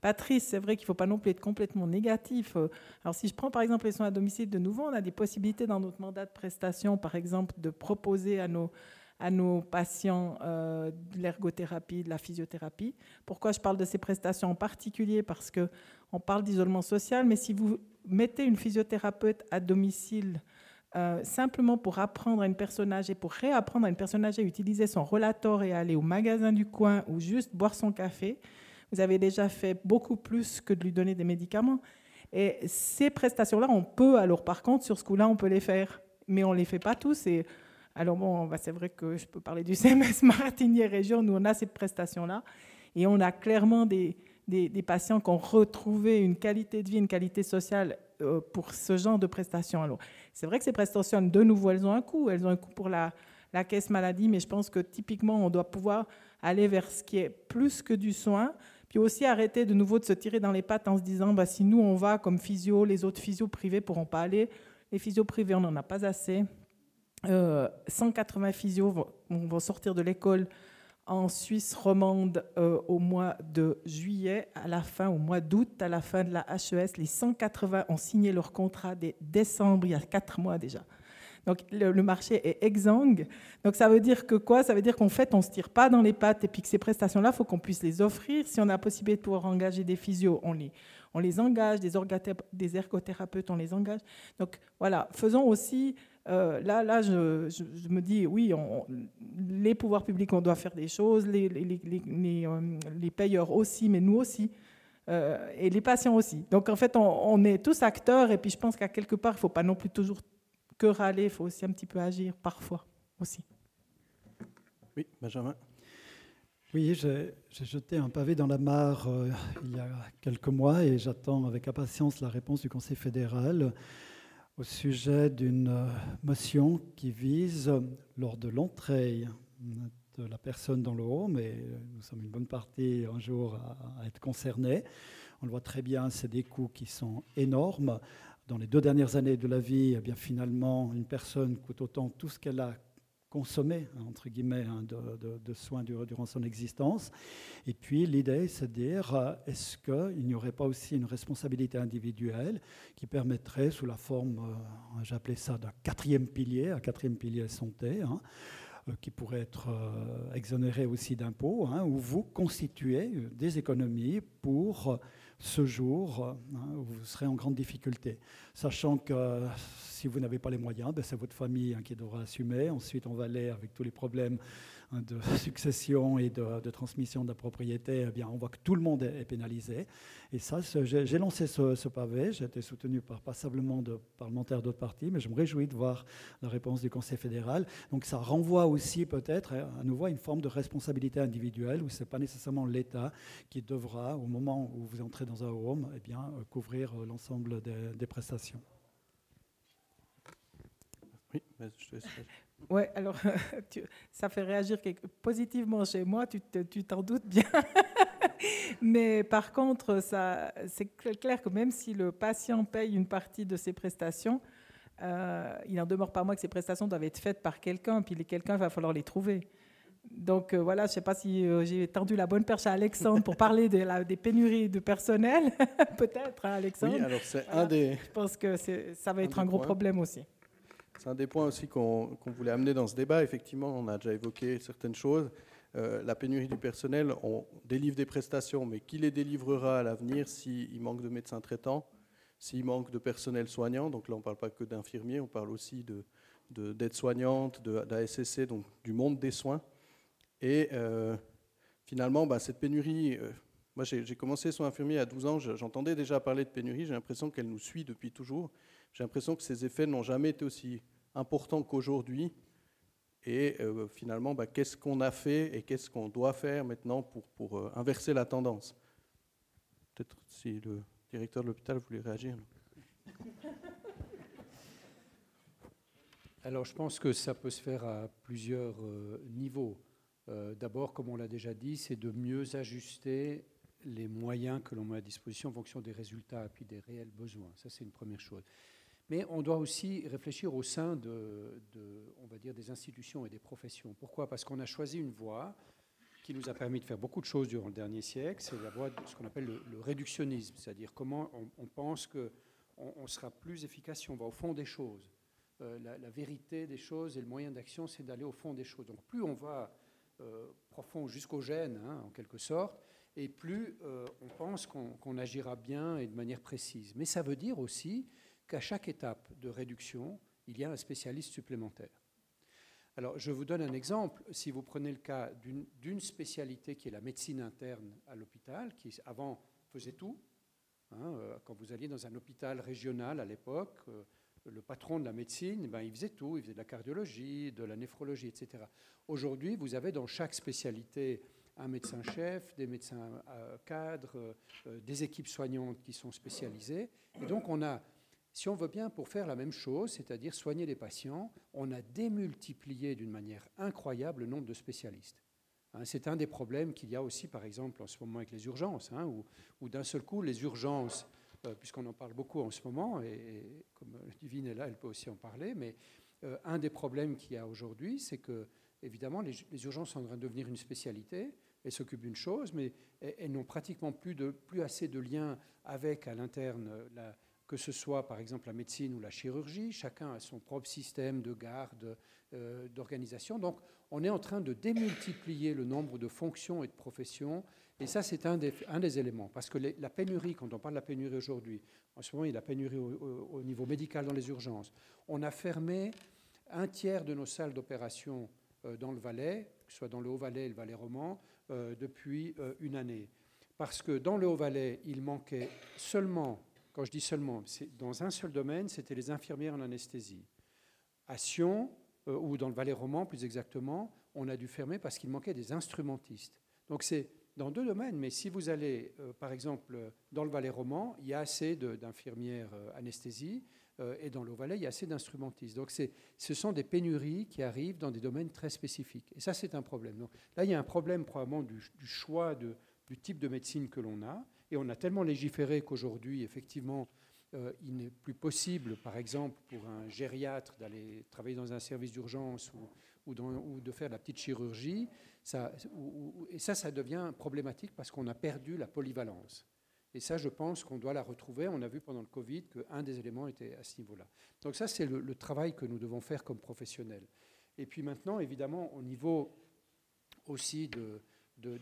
Patrice, c'est vrai qu'il ne faut pas non plus être complètement négatif. Euh, alors, si je prends par exemple les soins à domicile de nouveau, on a des possibilités dans notre mandat de prestation, par exemple, de proposer à nos à nos patients euh, de l'ergothérapie, de la physiothérapie. Pourquoi je parle de ces prestations en particulier? Parce qu'on parle d'isolement social, mais si vous mettez une physiothérapeute à domicile euh, simplement pour apprendre à une personne âgée, pour réapprendre à une personne âgée à utiliser son rollator et aller au magasin du coin ou juste boire son café, vous avez déjà fait beaucoup plus que de lui donner des médicaments. Et ces prestations-là, on peut, alors par contre, sur ce coup-là, on peut les faire, mais on ne les fait pas tous. Et alors bon, bah, c'est vrai que je peux parler du CMS Martinière Région, nous on a cette prestation-là, et on a clairement des, des, patients qui ont retrouvé une qualité de vie, une qualité sociale euh, pour ce genre de prestations. Alors c'est vrai que ces prestations, de nouveau, elles ont un coût, elles ont un coût pour la, la caisse maladie, mais je pense que typiquement, on doit pouvoir aller vers ce qui est plus que du soin, puis aussi arrêter de nouveau de se tirer dans les pattes en se disant, bah, si nous on va comme physio, les autres physios privés pourront pas aller, les physios privés, on n'en a pas assez. 180 euh, physios vont, sortir de l'école en Suisse romande euh, au mois de juillet, à la fin, au mois d'août, à la fin de la HES. Les 180 ont signé leur contrat dès décembre, il y a quatre mois déjà. Donc le, marché est exsangue. Donc ça veut dire que quoi? Ça veut dire qu'en fait, on ne se tire pas dans les pattes et puis que ces prestations-là, il faut qu'on puisse les offrir. Si on a la possibilité de pouvoir engager des physios, on les, on les engage, des, des ergothérapeutes, on les engage. Donc voilà, faisons aussi euh, là, là je, me dis, oui, les pouvoirs publics, on doit faire des choses, les, les, euh, payeurs aussi, mais nous aussi, euh, et les patients aussi. Donc, en fait, on, est tous acteurs, et puis je pense qu'à quelque part, il ne faut pas non plus toujours que râler, il faut aussi un petit peu agir, parfois aussi. Oui, Benjamin. Oui, j'ai jeté un pavé dans la mare il y a quelques mois et j'attends avec impatience la réponse du Conseil fédéral au sujet d'une euh, motion qui vise, lors de l'entrée de la personne dans le home, et nous sommes une bonne partie un jour à, être concernés, on le voit très bien, c'est des coûts qui sont énormes. Dans les deux dernières années de la vie, eh bien, finalement, une personne coûte autant tout ce qu'elle a consommer, entre guillemets, hein, de, soins durant son existence. Et puis l'idée, c'est de dire, euh, est-ce qu'il n'y aurait pas aussi une responsabilité individuelle qui permettrait, sous la forme, euh, j'appelais ça d'un quatrième pilier, un quatrième pilier santé, hein, qui pourrait être exonéré aussi d'impôts, hein, où vous constituez des économies pour ce jour hein, où vous serez en grande difficulté. Sachant que si vous n'avez pas les moyens, ben, c'est votre famille hein, qui devra assumer. Ensuite, on va aller avec tous les problèmes de succession et de, transmission de la propriété, eh bien, on voit que tout le monde est, pénalisé. Et ça, j'ai lancé ce, pavé, j'ai été soutenu par passablement de parlementaires d'autres partis, mais je me réjouis de voir la réponse du Conseil fédéral. Donc ça renvoie aussi peut-être à nouveau à une forme de responsabilité individuelle, où ce n'est pas nécessairement l'État qui devra, au moment où vous entrez dans un home, eh bien, euh, couvrir euh, l'ensemble des, prestations. Oui, je te laisse. Oui, alors ça fait réagir positivement chez moi, tu t'en doutes bien. Mais par contre, c'est clair que même si le patient paye une partie de ses prestations, euh, il n'en demeure pas moins que ces prestations doivent être faites par quelqu'un, puis les quelqu'un va falloir les trouver. Donc euh, voilà, je ne sais pas si euh, j'ai tendu la bonne perche à Alexandre pour parler de la, des pénuries de personnel, peut-être, hein, Alexandre. Oui, alors c'est un des. Je pense que ça va être un, gros problème aussi. C'est un des points aussi qu'on voulait amener dans ce débat. Effectivement, on a déjà évoqué certaines choses. Euh, la pénurie du personnel, on délivre des prestations, mais qui les délivrera à l'avenir s'il manque de médecins traitants, s'il manque de personnel soignant? Donc là, on ne parle pas que d'infirmiers, on parle aussi d'aides-soignantes, de, d'ASSC, donc du monde des soins. Et euh, finalement, bah, cette pénurie, euh, moi j'ai commencé son infirmier à 12 ans, j'entendais déjà parler de pénurie, j'ai l'impression qu'elle nous suit depuis toujours. J'ai l'impression que ces effets n'ont jamais été aussi importants qu'aujourd'hui. Et euh, finalement, bah, qu'est-ce qu'on a fait et qu'est-ce qu'on doit faire maintenant pour, euh, inverser la tendance? Peut-être si le directeur de l'hôpital voulait réagir. Alors, je pense que ça peut se faire à plusieurs euh, niveaux. D'abord, comme on l'a déjà dit, c'est de mieux ajuster les moyens que l'on met à disposition en fonction des résultats et puis des réels besoins. Ça, c'est une première chose. Mais on doit aussi réfléchir au sein de, on va dire, des institutions et des professions. Pourquoi? Parce qu'on a choisi une voie qui nous a permis de faire beaucoup de choses durant le dernier siècle, c'est la voie de ce qu'on appelle le, réductionnisme, c'est-à-dire comment on, pense qu'on on sera plus efficace si on va au fond des choses. Euh, la, vérité des choses et le moyen d'action, c'est d'aller au fond des choses. Donc plus on va euh, profond jusqu'au gène, hein, en quelque sorte, et plus euh, on pense qu'on agira bien et de manière précise. Mais ça veut dire aussi qu'à chaque étape de réduction, il y a un spécialiste supplémentaire. Alors, je vous donne un exemple. Si vous prenez le cas d'une spécialité qui est la médecine interne à l'hôpital, qui avant faisait tout, hein, euh, quand vous alliez dans un hôpital régional à l'époque, euh, le patron de la médecine, ben, il faisait tout, il faisait de la cardiologie, de la néphrologie, etc. Aujourd'hui, vous avez dans chaque spécialité un médecin-chef, des médecins euh, cadres, des équipes soignantes qui sont spécialisées. Et donc, on a si on veut bien, pour faire la même chose, c'est-à-dire soigner les patients, on a démultiplié d'une manière incroyable le nombre de spécialistes. Hein, c'est un des problèmes qu'il y a aussi, par exemple, en ce moment avec les urgences, hein, où, d'un seul coup, les urgences, euh, puisqu'on en parle beaucoup en ce moment, et, comme Divine est là, elle peut aussi en parler, mais euh, un des problèmes qu'il y a aujourd'hui, c'est que, évidemment, les, urgences sont en train de devenir une spécialité, elles s'occupent d'une chose, mais elles, n'ont pratiquement plus, de, plus assez de liens avec, à l'interne, la, que ce soit par exemple la médecine ou la chirurgie, chacun a son propre système de garde, euh, d'organisation. Donc on est en train de démultiplier le nombre de fonctions et de professions, et ça c'est un des, éléments, parce que la pénurie, quand on parle de la pénurie aujourd'hui, en ce moment il y a la pénurie au, niveau médical dans les urgences, on a fermé un tiers de nos salles d'opération euh, dans le Valais, que ce soit dans le Haut-Valais et le Valais roman, euh, depuis une année. Parce que dans le Haut-Valais, il manquait seulement quand je dis seulement, dans un seul domaine, c'était les infirmières en anesthésie. À Sion, euh, ou dans le Valais roman plus exactement, on a dû fermer parce qu'il manquait des instrumentistes. Donc c'est dans deux domaines, mais si vous allez, euh, par exemple, dans le Valais roman, il y a assez d'infirmières euh, anesthésie, et dans le Valais, il y a assez d'instrumentistes. Donc ce sont des pénuries qui arrivent dans des domaines très spécifiques. Et ça, c'est un problème. Donc, là, il y a un problème probablement du, choix du type de médecine que l'on a. Et on a tellement légiféré qu'aujourd'hui, effectivement, euh, il n'est plus possible, par exemple, pour un gériatre d'aller travailler dans un service d'urgence ou, de faire la petite chirurgie. Ça, et ça, ça devient problématique parce qu'on a perdu la polyvalence. Et ça, je pense qu'on doit la retrouver. On a vu pendant le Covid qu'un des éléments était à ce niveau-là. Donc ça, c'est le, travail que nous devons faire comme professionnels. Et puis maintenant, évidemment, au niveau aussi de, de,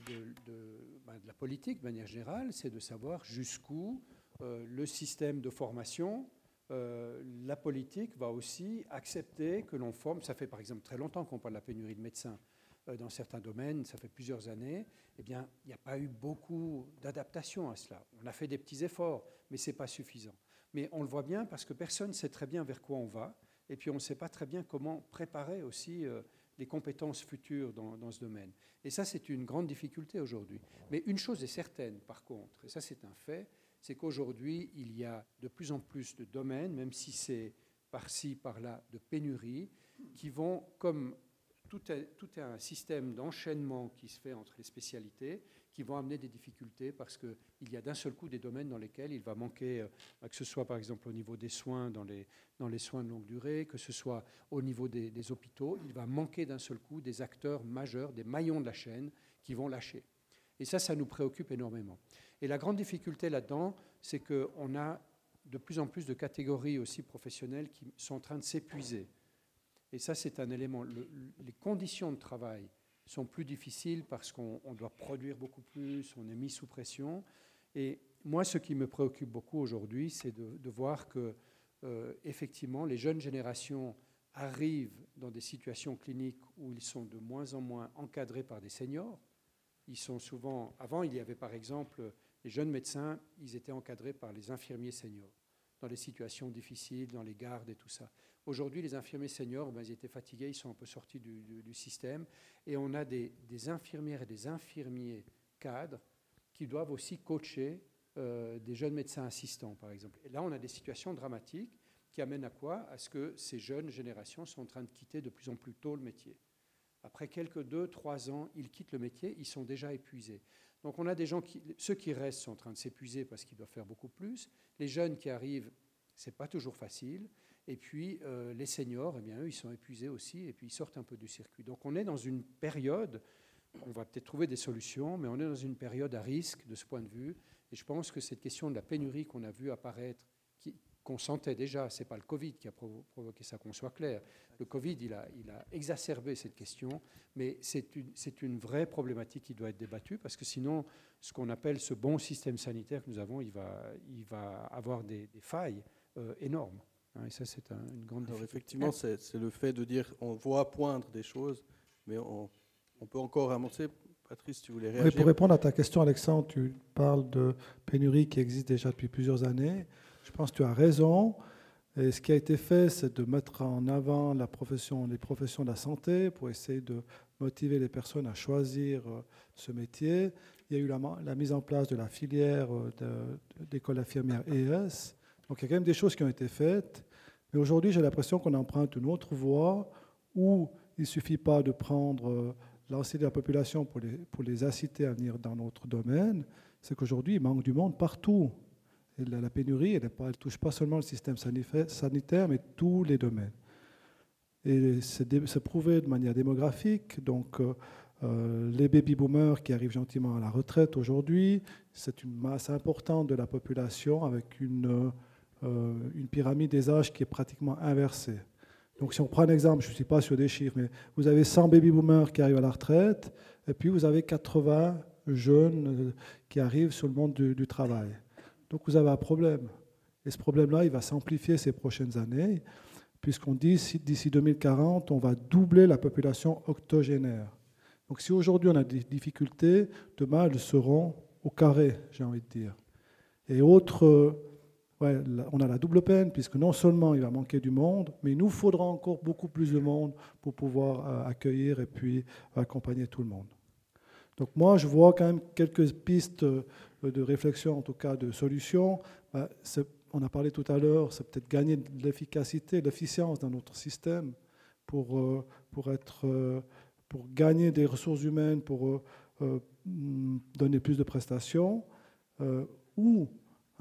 ben, de, la politique de manière générale, c'est de savoir jusqu'où euh, le système de formation, euh, la politique va aussi accepter que l'on forme. Ça fait par exemple très longtemps qu'on parle de la pénurie de médecins euh, dans certains domaines, ça fait plusieurs années. Eh bien, il n'y a pas eu beaucoup d'adaptation à cela. On a fait des petits efforts, mais ce n'est pas suffisant. Mais on le voit bien parce que personne ne sait très bien vers quoi on va, et puis on ne sait pas très bien comment préparer aussi les compétences futures dans, ce domaine. Et ça, c'est une grande difficulté aujourd'hui. Mais une chose est certaine, par contre, et ça c'est un fait, c'est qu'aujourd'hui, il y a de plus en plus de domaines, même si c'est par-ci, par-là, de pénurie, qui vont, comme tout tout est un système d'enchaînement qui se fait entre les spécialités, qui vont amener des difficultés parce qu'il y a d'un seul coup des domaines dans lesquels il va manquer, euh, que ce soit par exemple au niveau des soins, dans les, dans les soins de longue durée, que ce soit au niveau des, des hôpitaux, il va manquer d'un seul coup des acteurs majeurs, des maillons de la chaîne qui vont lâcher. Et ça, ça nous préoccupe énormément. Et la grande difficulté là-dedans, c'est qu'on a de plus en plus de catégories aussi professionnelles qui sont en train de s'épuiser. Et ça, c'est un élément. les conditions de travail sont plus difficiles parce qu'on doit produire beaucoup plus, on est mis sous pression. Et moi, ce qui me préoccupe beaucoup aujourd'hui, c'est de, voir que, euh, effectivement, les jeunes générations arrivent dans des situations cliniques où ils sont de moins en moins encadrés par des seniors. Ils sont souvent. Avant, il y avait par exemple les jeunes médecins, ils étaient encadrés par les infirmiers seniors dans les situations difficiles, dans les gardes et tout ça. Aujourd'hui, les infirmiers seniors, ben, ils étaient fatigués, ils sont un peu sortis du, système. Et on a des, infirmières et des infirmiers cadres qui doivent aussi coacher euh, des jeunes médecins assistants, par exemple. Et là, on a des situations dramatiques qui amènent à quoi? À ce que ces jeunes générations sont en train de quitter de plus en plus tôt le métier. Après quelques deux, trois ans, ils quittent le métier, ils sont déjà épuisés. Donc on a des gens qui, ceux qui restent sont en train de s'épuiser parce qu'ils doivent faire beaucoup plus. Les jeunes qui arrivent Ce n'est pas toujours facile. Et puis, euh, les seniors, eh bien, eux, ils sont épuisés aussi, et puis ils sortent un peu du circuit. Donc, on est dans une période, on va peut-être trouver des solutions, mais on est dans une période à risque de ce point de vue. Et je pense que cette question de la pénurie qu'on a vu apparaître, qu'on sentait déjà, ce n'est pas le Covid qui a provoqué ça, qu'on soit clair. Le Covid, il a, exacerbé cette question, mais c'est une, vraie problématique qui doit être débattue, parce que sinon, ce qu'on appelle ce bon système sanitaire que nous avons, il va, il va avoir des, failles euh, énormes. Hein, et ça, c'est une grande Alors Effectivement, c'est le fait de dire on voit poindre des choses, mais on, on peut encore avancer. Patrice, tu voulais réagir oui, Pour répondre à ta question, Alexandre, tu parles de pénurie qui existe déjà depuis plusieurs années. Je pense que tu as raison. Et ce qui a été fait, c'est de mettre en avant la profession, les professions de la santé pour essayer de motiver les personnes à choisir euh, ce métier. Il y a eu la, la mise en place de la filière euh, d'école infirmière ES. Donc il y a quand même des choses qui ont été faites. Mais aujourd'hui, j'ai l'impression qu'on emprunte une autre voie où il ne suffit pas de prendre euh, l'ensemble de la population pour les, pour les inciter à venir dans notre domaine. C'est qu'aujourd'hui, il manque du monde partout. La, pénurie, elle ne touche pas seulement le système sanitaire, mais tous les domaines. Et c'est prouvé de manière démographique. Donc, euh, euh, les baby-boomers qui arrivent gentiment à la retraite aujourd'hui, c'est une masse importante de la population avec une, une pyramide des âges qui est pratiquement inversée. Donc, si on prend un exemple, je ne suis pas sur des chiffres, mais vous avez 100 baby-boomers qui arrivent à la retraite, et puis vous avez 80 jeunes qui arrivent sur le monde du travail. Donc vous avez un problème. Et ce problème-là, il va s'amplifier ces prochaines années, puisqu'on dit d'ici 2040, on va doubler la population octogénaire. Donc si aujourd'hui on a des difficultés, demain elles seront au carré, j'ai envie de dire. Et autre, on a la double peine, puisque non seulement il va manquer du monde, mais il nous faudra encore beaucoup plus de monde pour pouvoir euh, accueillir et puis accompagner tout le monde. Donc moi, je vois quand même quelques pistes de réflexion, en tout cas de solutions. Bah, on a parlé tout à l'heure, c'est peut-être gagner de l'efficacité, de l'efficience dans notre système pour, euh, pour, être, euh, pour gagner des ressources humaines, pour euh, donner plus de prestations, ou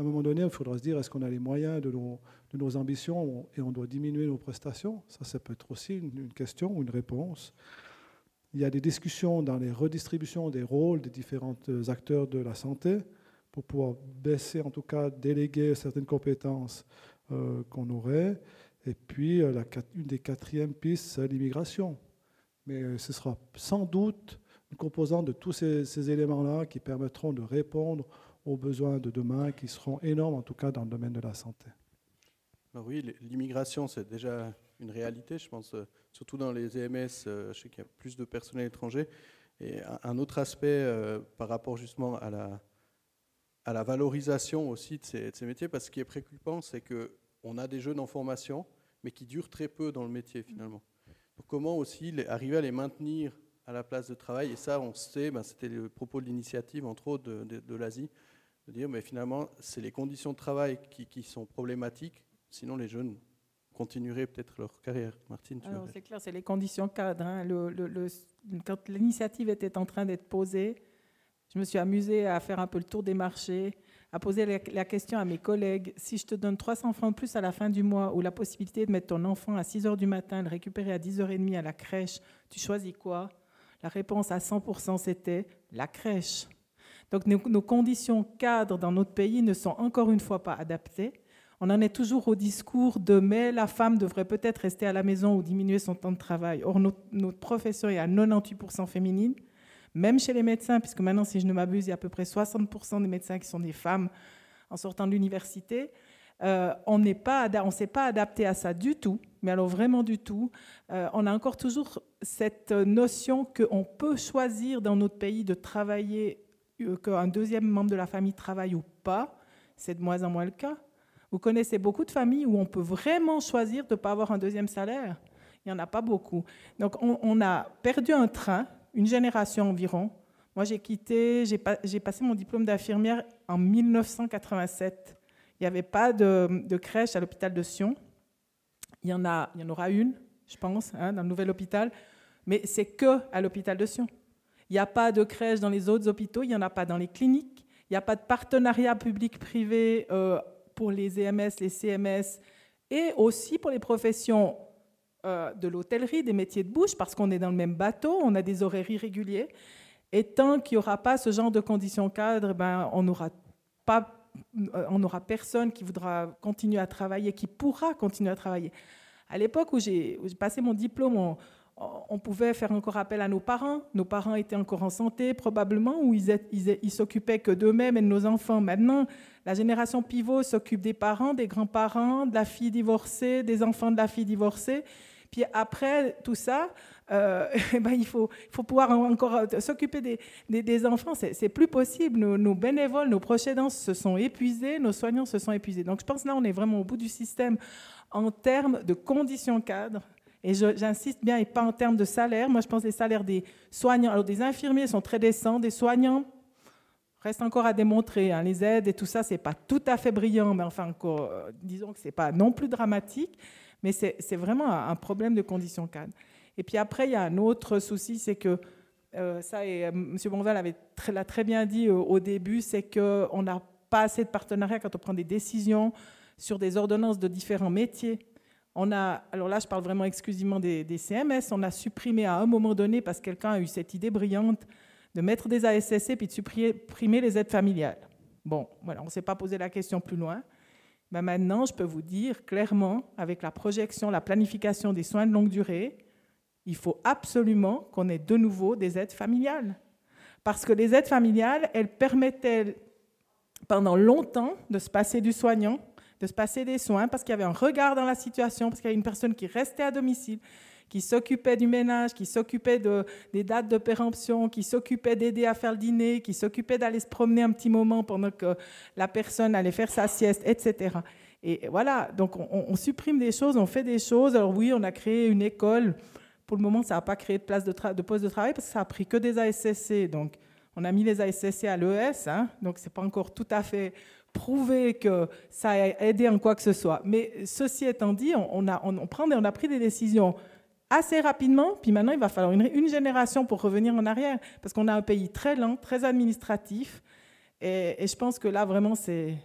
un moment donné, il faudra se dire est-ce qu'on a les moyens de nos, ambitions et on doit diminuer nos prestations? Ça, ça peut être aussi une question ou une réponse. Il y a des discussions dans les redistributions des rôles des différents acteurs de la santé pour pouvoir baisser, en tout cas, déléguer certaines compétences euh, qu'on aurait. Et puis, euh, une des quatrièmes pistes, c'est l'immigration. Mais euh, ce sera sans doute une composante de tous ces éléments-là qui permettront de répondre aux besoins de demain, qui seront énormes, en tout cas, dans le domaine de la santé. oui, l'immigration, c'est déjà une réalité, je pense, euh, surtout dans les EMS, euh, je sais qu'il y a plus de personnel étranger. Et un autre aspect euh, par rapport justement à la, valorisation aussi de ces, métiers, parce que ce qui est préoccupant, c'est qu'on a des jeunes en formation, mais qui durent très peu dans le métier finalement. Comment aussi arriver à les maintenir à la place de travail? Et ça, on sait, ben, c'était le propos de l'initiative, entre autres, de, l'Asie, de dire, mais finalement, c'est les conditions de travail qui, qui sont problématiques, sinon les jeunes continueraient peut-être leur carrière. Martine, tu C'est clair, c'est les conditions cadres. Hein. quand l'initiative était en train d'être posée, je me suis amusée à faire un peu le tour des marchés, à poser la, question à mes collègues, si je te donne 300 francs de plus à la fin du mois ou la possibilité de mettre ton enfant à 6 heures du matin, le récupérer à 10h30 à la crèche, tu choisis quoi? La réponse à 100% c'était la crèche. Donc nos conditions cadres dans notre pays ne sont encore une fois pas adaptées on en est toujours au discours de mais la femme devrait peut-être rester à la maison ou diminuer son temps de travail. Or, notre, profession est à 98% féminine, même chez les médecins, puisque maintenant, si je ne m'abuse, il y a à peu près 60% des médecins qui sont des femmes en sortant de l'université. Euh, on ne s'est pas adapté à ça du tout, mais alors vraiment du tout. Euh, on a encore toujours cette notion qu'on peut choisir dans notre pays de travailler, qu'un deuxième membre de la famille travaille ou pas. C'est de moins en moins le cas. Vous connaissez beaucoup de familles où on peut vraiment choisir de ne pas avoir un deuxième salaire. Il n'y en a pas beaucoup. Donc on, a perdu un train, une génération environ. Moi j'ai quitté, j'ai passé mon diplôme d'infirmière en 1987. Il n'y avait pas de, crèche à l'hôpital de Sion. Il y, en a, il y en aura une, je pense, hein, dans le nouvel hôpital. Mais c'est que à l'hôpital de Sion. Il n'y a pas de crèche dans les autres hôpitaux, il n'y en a pas dans les cliniques, il n'y a pas de partenariat public-privé euh, pour les EMS, les CMS et aussi pour les professions euh, de l'hôtellerie, des métiers de bouche, parce qu'on est dans le même bateau, on a des horaires irréguliers. Et tant qu'il n'y aura pas ce genre de conditions cadres, ben, on n'aura pas on n'aura personne qui voudra continuer à travailler, qui pourra continuer à travailler. À l'époque où j'ai passé mon diplôme, on, on, pouvait faire encore appel à nos parents. Nos parents étaient encore en santé, probablement, ou ils, s'occupaient que d'eux-mêmes et de nos enfants. Maintenant, la génération pivot s'occupe des parents, des grands-parents, de la fille divorcée, des enfants de la fille divorcée. Puis après tout ça, euh, eh ben, il, faut, pouvoir encore s'occuper des, des, enfants. C'est plus possible. Nos, bénévoles, nos proches aidants se sont épuisés, nos soignants se sont épuisés. Donc je pense là, on est vraiment au bout du système en termes de conditions cadres et j'insiste bien, et pas en termes de salaire. Moi, je pense que les salaires des soignants, alors des infirmiers sont très décents, des soignants reste encore à démontrer. Hein. Les aides et tout ça, c'est pas tout à fait brillant, mais enfin, euh, disons que c'est pas non plus dramatique, mais c'est vraiment un problème de conditions cadres. Et puis après, il y a un autre souci, c'est que euh, ça, et euh, M. Bonval avait l'a très bien dit au début, c'est qu'on n'a pas assez de partenariat quand on prend des décisions sur des ordonnances de différents métiers. On a, alors là, je parle vraiment exclusivement des, CMS. On a supprimé à un moment donné, parce que quelqu'un a eu cette idée brillante, de mettre des ASSC puis de supprimer les aides familiales. Bon, voilà, on ne s'est pas posé la question plus loin. Mais maintenant, je peux vous dire clairement, avec la projection, la planification des soins de longue durée, il faut absolument qu'on ait de nouveau des aides familiales. Parce que les aides familiales, elles permettaient pendant longtemps de se passer du soignant, de se passer des soins parce qu'il y avait un regard dans la situation, parce qu'il y avait une personne qui restait à domicile, qui s'occupait du ménage, qui s'occupait de, des dates de péremption, qui s'occupait d'aider à faire le dîner, qui s'occupait d'aller se promener un petit moment pendant que la personne allait faire sa sieste, etc. Et voilà, donc on, supprime des choses, on fait des choses. Alors oui, on a créé une école. Pour le moment, ça n'a pas créé de, place de, de poste de travail parce que ça a pris que des ASSC. Donc, on a mis les ASSC à l'ES, hein, donc c'est pas encore tout à fait prouver que ça a aidé en quoi que ce soit. Mais ceci étant dit, on, a, on, prend, on a pris des décisions assez rapidement, puis maintenant il va falloir une, génération pour revenir en arrière, parce qu'on a un pays très lent, très administratif, et, je pense que là vraiment c'est,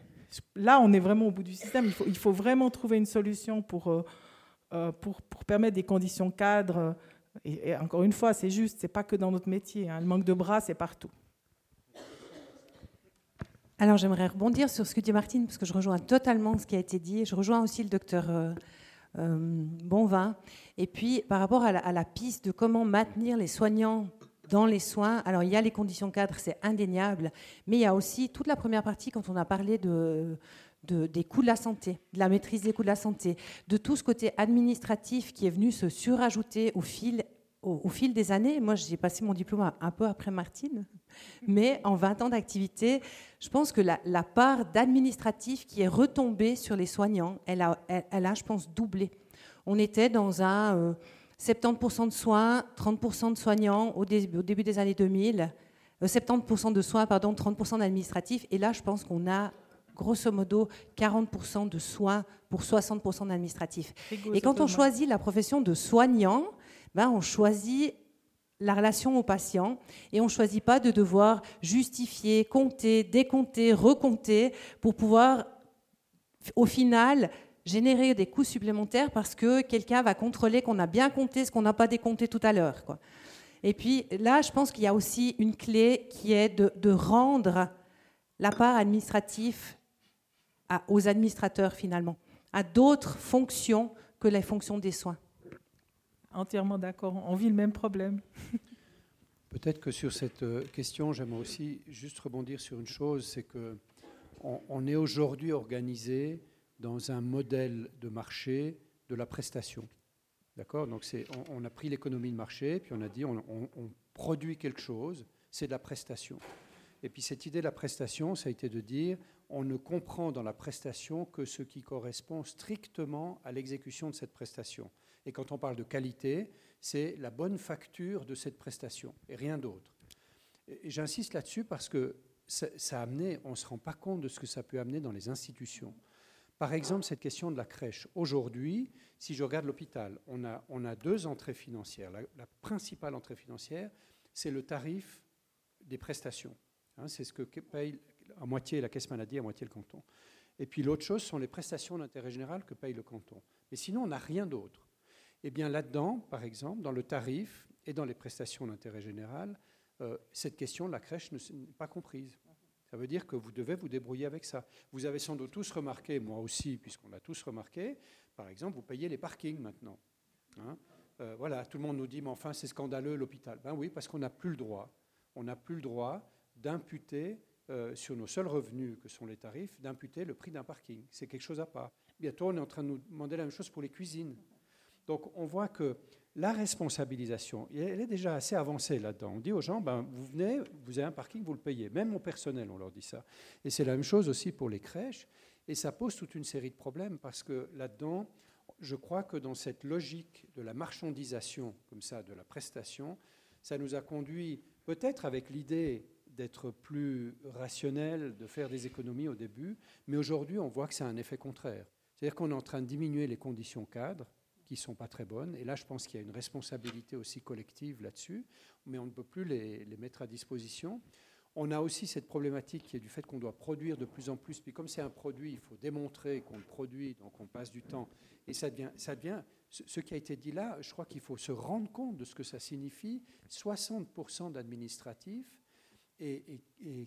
là on est vraiment au bout du système. Il faut, il faut vraiment trouver une solution pour, euh, euh, pour, pour, permettre des conditions cadres. Et, encore une fois, c'est juste, c'est pas que dans notre métier. Hein. Le manque de bras, c'est partout. Alors j'aimerais rebondir sur ce que dit Martine, parce que je rejoins totalement ce qui a été dit. Je rejoins aussi le docteur euh, euh, Bonvin. Et puis par rapport à la, piste de comment maintenir les soignants dans les soins, alors il y a les conditions cadres, c'est indéniable, mais il y a aussi toute la première partie quand on a parlé de, des coûts de la santé, de la maîtrise des coûts de la santé, de tout ce côté administratif qui est venu se surajouter au fil, au fil des années. Moi, j'ai passé mon diplôme un peu après Martine, mais en 20 ans d'activité, je pense que la, part d'administratif qui est retombée sur les soignants, elle a, elle, a, je pense, doublé. On était dans un 70% euh, de soins, 30% de soignants au, au, début des années 2000, 70% euh, de soins, pardon, 30% d'administratifs. Et là, je pense qu'on a grosso modo 40% de soins pour 60% d'administratifs. Et quand on choisit la profession de soignant, ben on choisit la relation au patient et on ne choisit pas de devoir justifier, compter, décompter, recompter pour pouvoir au final générer des coûts supplémentaires parce que quelqu'un va contrôler qu'on a bien compté ce qu'on n'a pas décompté tout à l'heure. Et puis là, je pense qu'il y a aussi une clé qui est de, rendre la part administrative aux administrateurs finalement, à d'autres fonctions que les fonctions des soins. Entièrement d'accord. On vit le même problème. Peut-être que sur cette euh, question, j'aimerais aussi juste rebondir sur une chose, c'est que on, est aujourd'hui organisé dans un modèle de marché de la prestation. D'accord? Donc on, a pris l'économie de marché, puis on a dit on produit quelque chose, c'est de la prestation. Et puis cette idée de la prestation, ça a été de dire on ne comprend dans la prestation que ce qui correspond strictement à l'exécution de cette prestation. Et quand on parle de qualité, c'est la bonne facture de cette prestation et rien d'autre. J'insiste là-dessus parce que ça, a amené, on ne se rend pas compte de ce que ça peut amener dans les institutions. Par exemple, cette question de la crèche. Aujourd'hui, si je regarde l'hôpital, on a, deux entrées financières. La, principale entrée financière, c'est le tarif des prestations. Hein, c'est ce que paye à moitié la caisse maladie, à moitié le canton. Et puis l'autre chose sont les prestations d'intérêt général que paye le canton. Mais sinon, on n'a rien d'autre. Eh bien là-dedans, par exemple, dans le tarif et dans les prestations d'intérêt général, euh, cette question de la crèche n'est pas comprise. Ça veut dire que vous devez vous débrouiller avec ça. Vous avez sans doute tous remarqué, moi aussi, puisqu'on l'a tous remarqué, par exemple, vous payez les parkings maintenant. Hein. Euh, voilà, tout le monde nous dit, mais enfin, c'est scandaleux l'hôpital. Ben oui, parce qu'on n'a plus le droit. On n'a plus le droit d'imputer euh, sur nos seuls revenus, que sont les tarifs, d'imputer le prix d'un parking. C'est quelque chose à part. Bientôt, on est en train de nous demander la même chose pour les cuisines. Donc, on voit que la responsabilisation, elle est déjà assez avancée là-dedans. On dit aux gens, ben, vous venez, vous avez un parking, vous le payez. Même au personnel, on leur dit ça. Et c'est la même chose aussi pour les crèches. Et ça pose toute une série de problèmes parce que là-dedans, je crois que dans cette logique de la marchandisation, comme ça, de la prestation, ça nous a conduit, peut-être avec l'idée d'être plus rationnel, de faire des économies au début, mais aujourd'hui, on voit que c'est un effet contraire. C'est-à-dire qu'on est en train de diminuer les conditions cadres qui ne sont pas très bonnes. Et là, je pense qu'il y a une responsabilité aussi collective là-dessus, mais on ne peut plus les, mettre à disposition. On a aussi cette problématique qui est du fait qu'on doit produire de plus en plus. Puis comme c'est un produit, il faut démontrer qu'on le produit, donc on passe du temps. Et ça devient, ça devient ce qui a été dit là, je crois qu'il faut se rendre compte de ce que ça signifie. 60% d'administratifs et,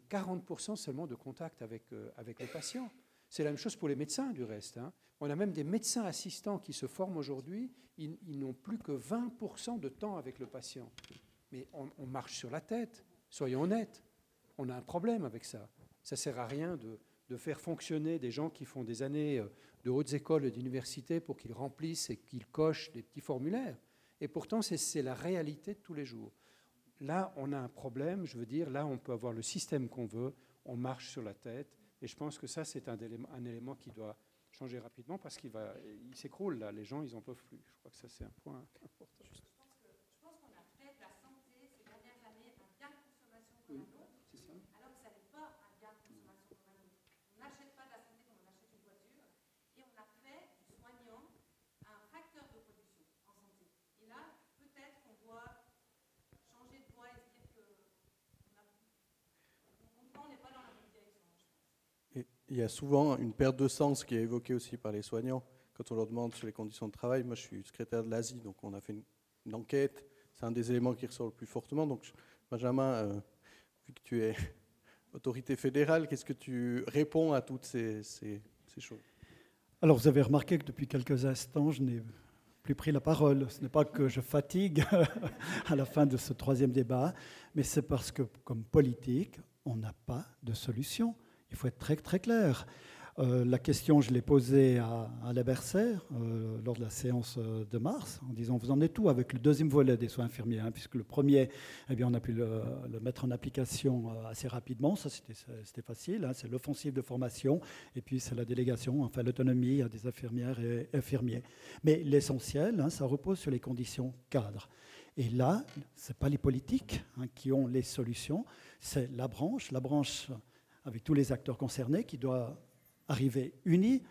40% seulement de contact avec, euh, avec le patient. C'est la même chose pour les médecins, du reste. Hein. On a même des médecins assistants qui se forment aujourd'hui, ils, n'ont plus que 20% de temps avec le patient. Mais on, marche sur la tête, soyons honnêtes. On a un problème avec ça. Ça ne sert à rien de, de, faire fonctionner des gens qui font des années euh, de hautes écoles et d'universités pour qu'ils remplissent et qu'ils cochent des petits formulaires. Et pourtant, c'est la réalité de tous les jours. Là, on a un problème, je veux dire, là, on peut avoir le système qu'on veut, on marche sur la tête, et je pense que ça, c'est un, élément qui doit changer rapidement parce qu'il il s'écroule là. Les gens, ils en peuvent plus. Je crois que ça, c'est un point important. Je pense qu'on a fait de la santé ces dernières années un bien de consommation comme un autre, ça. alors que ça n'est pas un bien de consommation comme un autre. On n'achète pas de la santé comme on achète une voiture, et on a fait du soignant un facteur de production en santé. Et là, peut-être qu'on doit changer de voie et se dire que on n'est pas dans la il y a souvent une perte de sens qui est évoquée aussi par les soignants quand on leur demande sur les conditions de travail. Moi, je suis secrétaire de l'Asie, donc on a fait une, enquête. C'est un des éléments qui ressort le plus fortement. Donc, Benjamin, euh, vu que tu es autorité fédérale, qu'est-ce que tu réponds à toutes ces, ces, choses? Alors, vous avez remarqué que depuis quelques instants, je n'ai plus pris la parole. Ce n'est pas que je fatigue à la fin de ce troisième débat, mais c'est parce que, comme politique, on n'a pas de solution. Il faut être très, très clair. Euh, la question, je l'ai posée à, à euh, lors de la séance euh, de mars, en disant vous en êtes où avec le deuxième volet des soins infirmiers hein, Puisque le premier, eh bien, on a pu le, mettre en application assez rapidement, ça c'était facile, hein, c'est l'offensive de formation, et puis c'est la délégation, enfin l'autonomie des infirmières et infirmiers. Mais l'essentiel, hein, ça repose sur les conditions cadres. Et là, ce n'est pas les politiques qui ont les solutions, c'est la branche. La branche avec tous les acteurs concernés, qui doit arriver unis.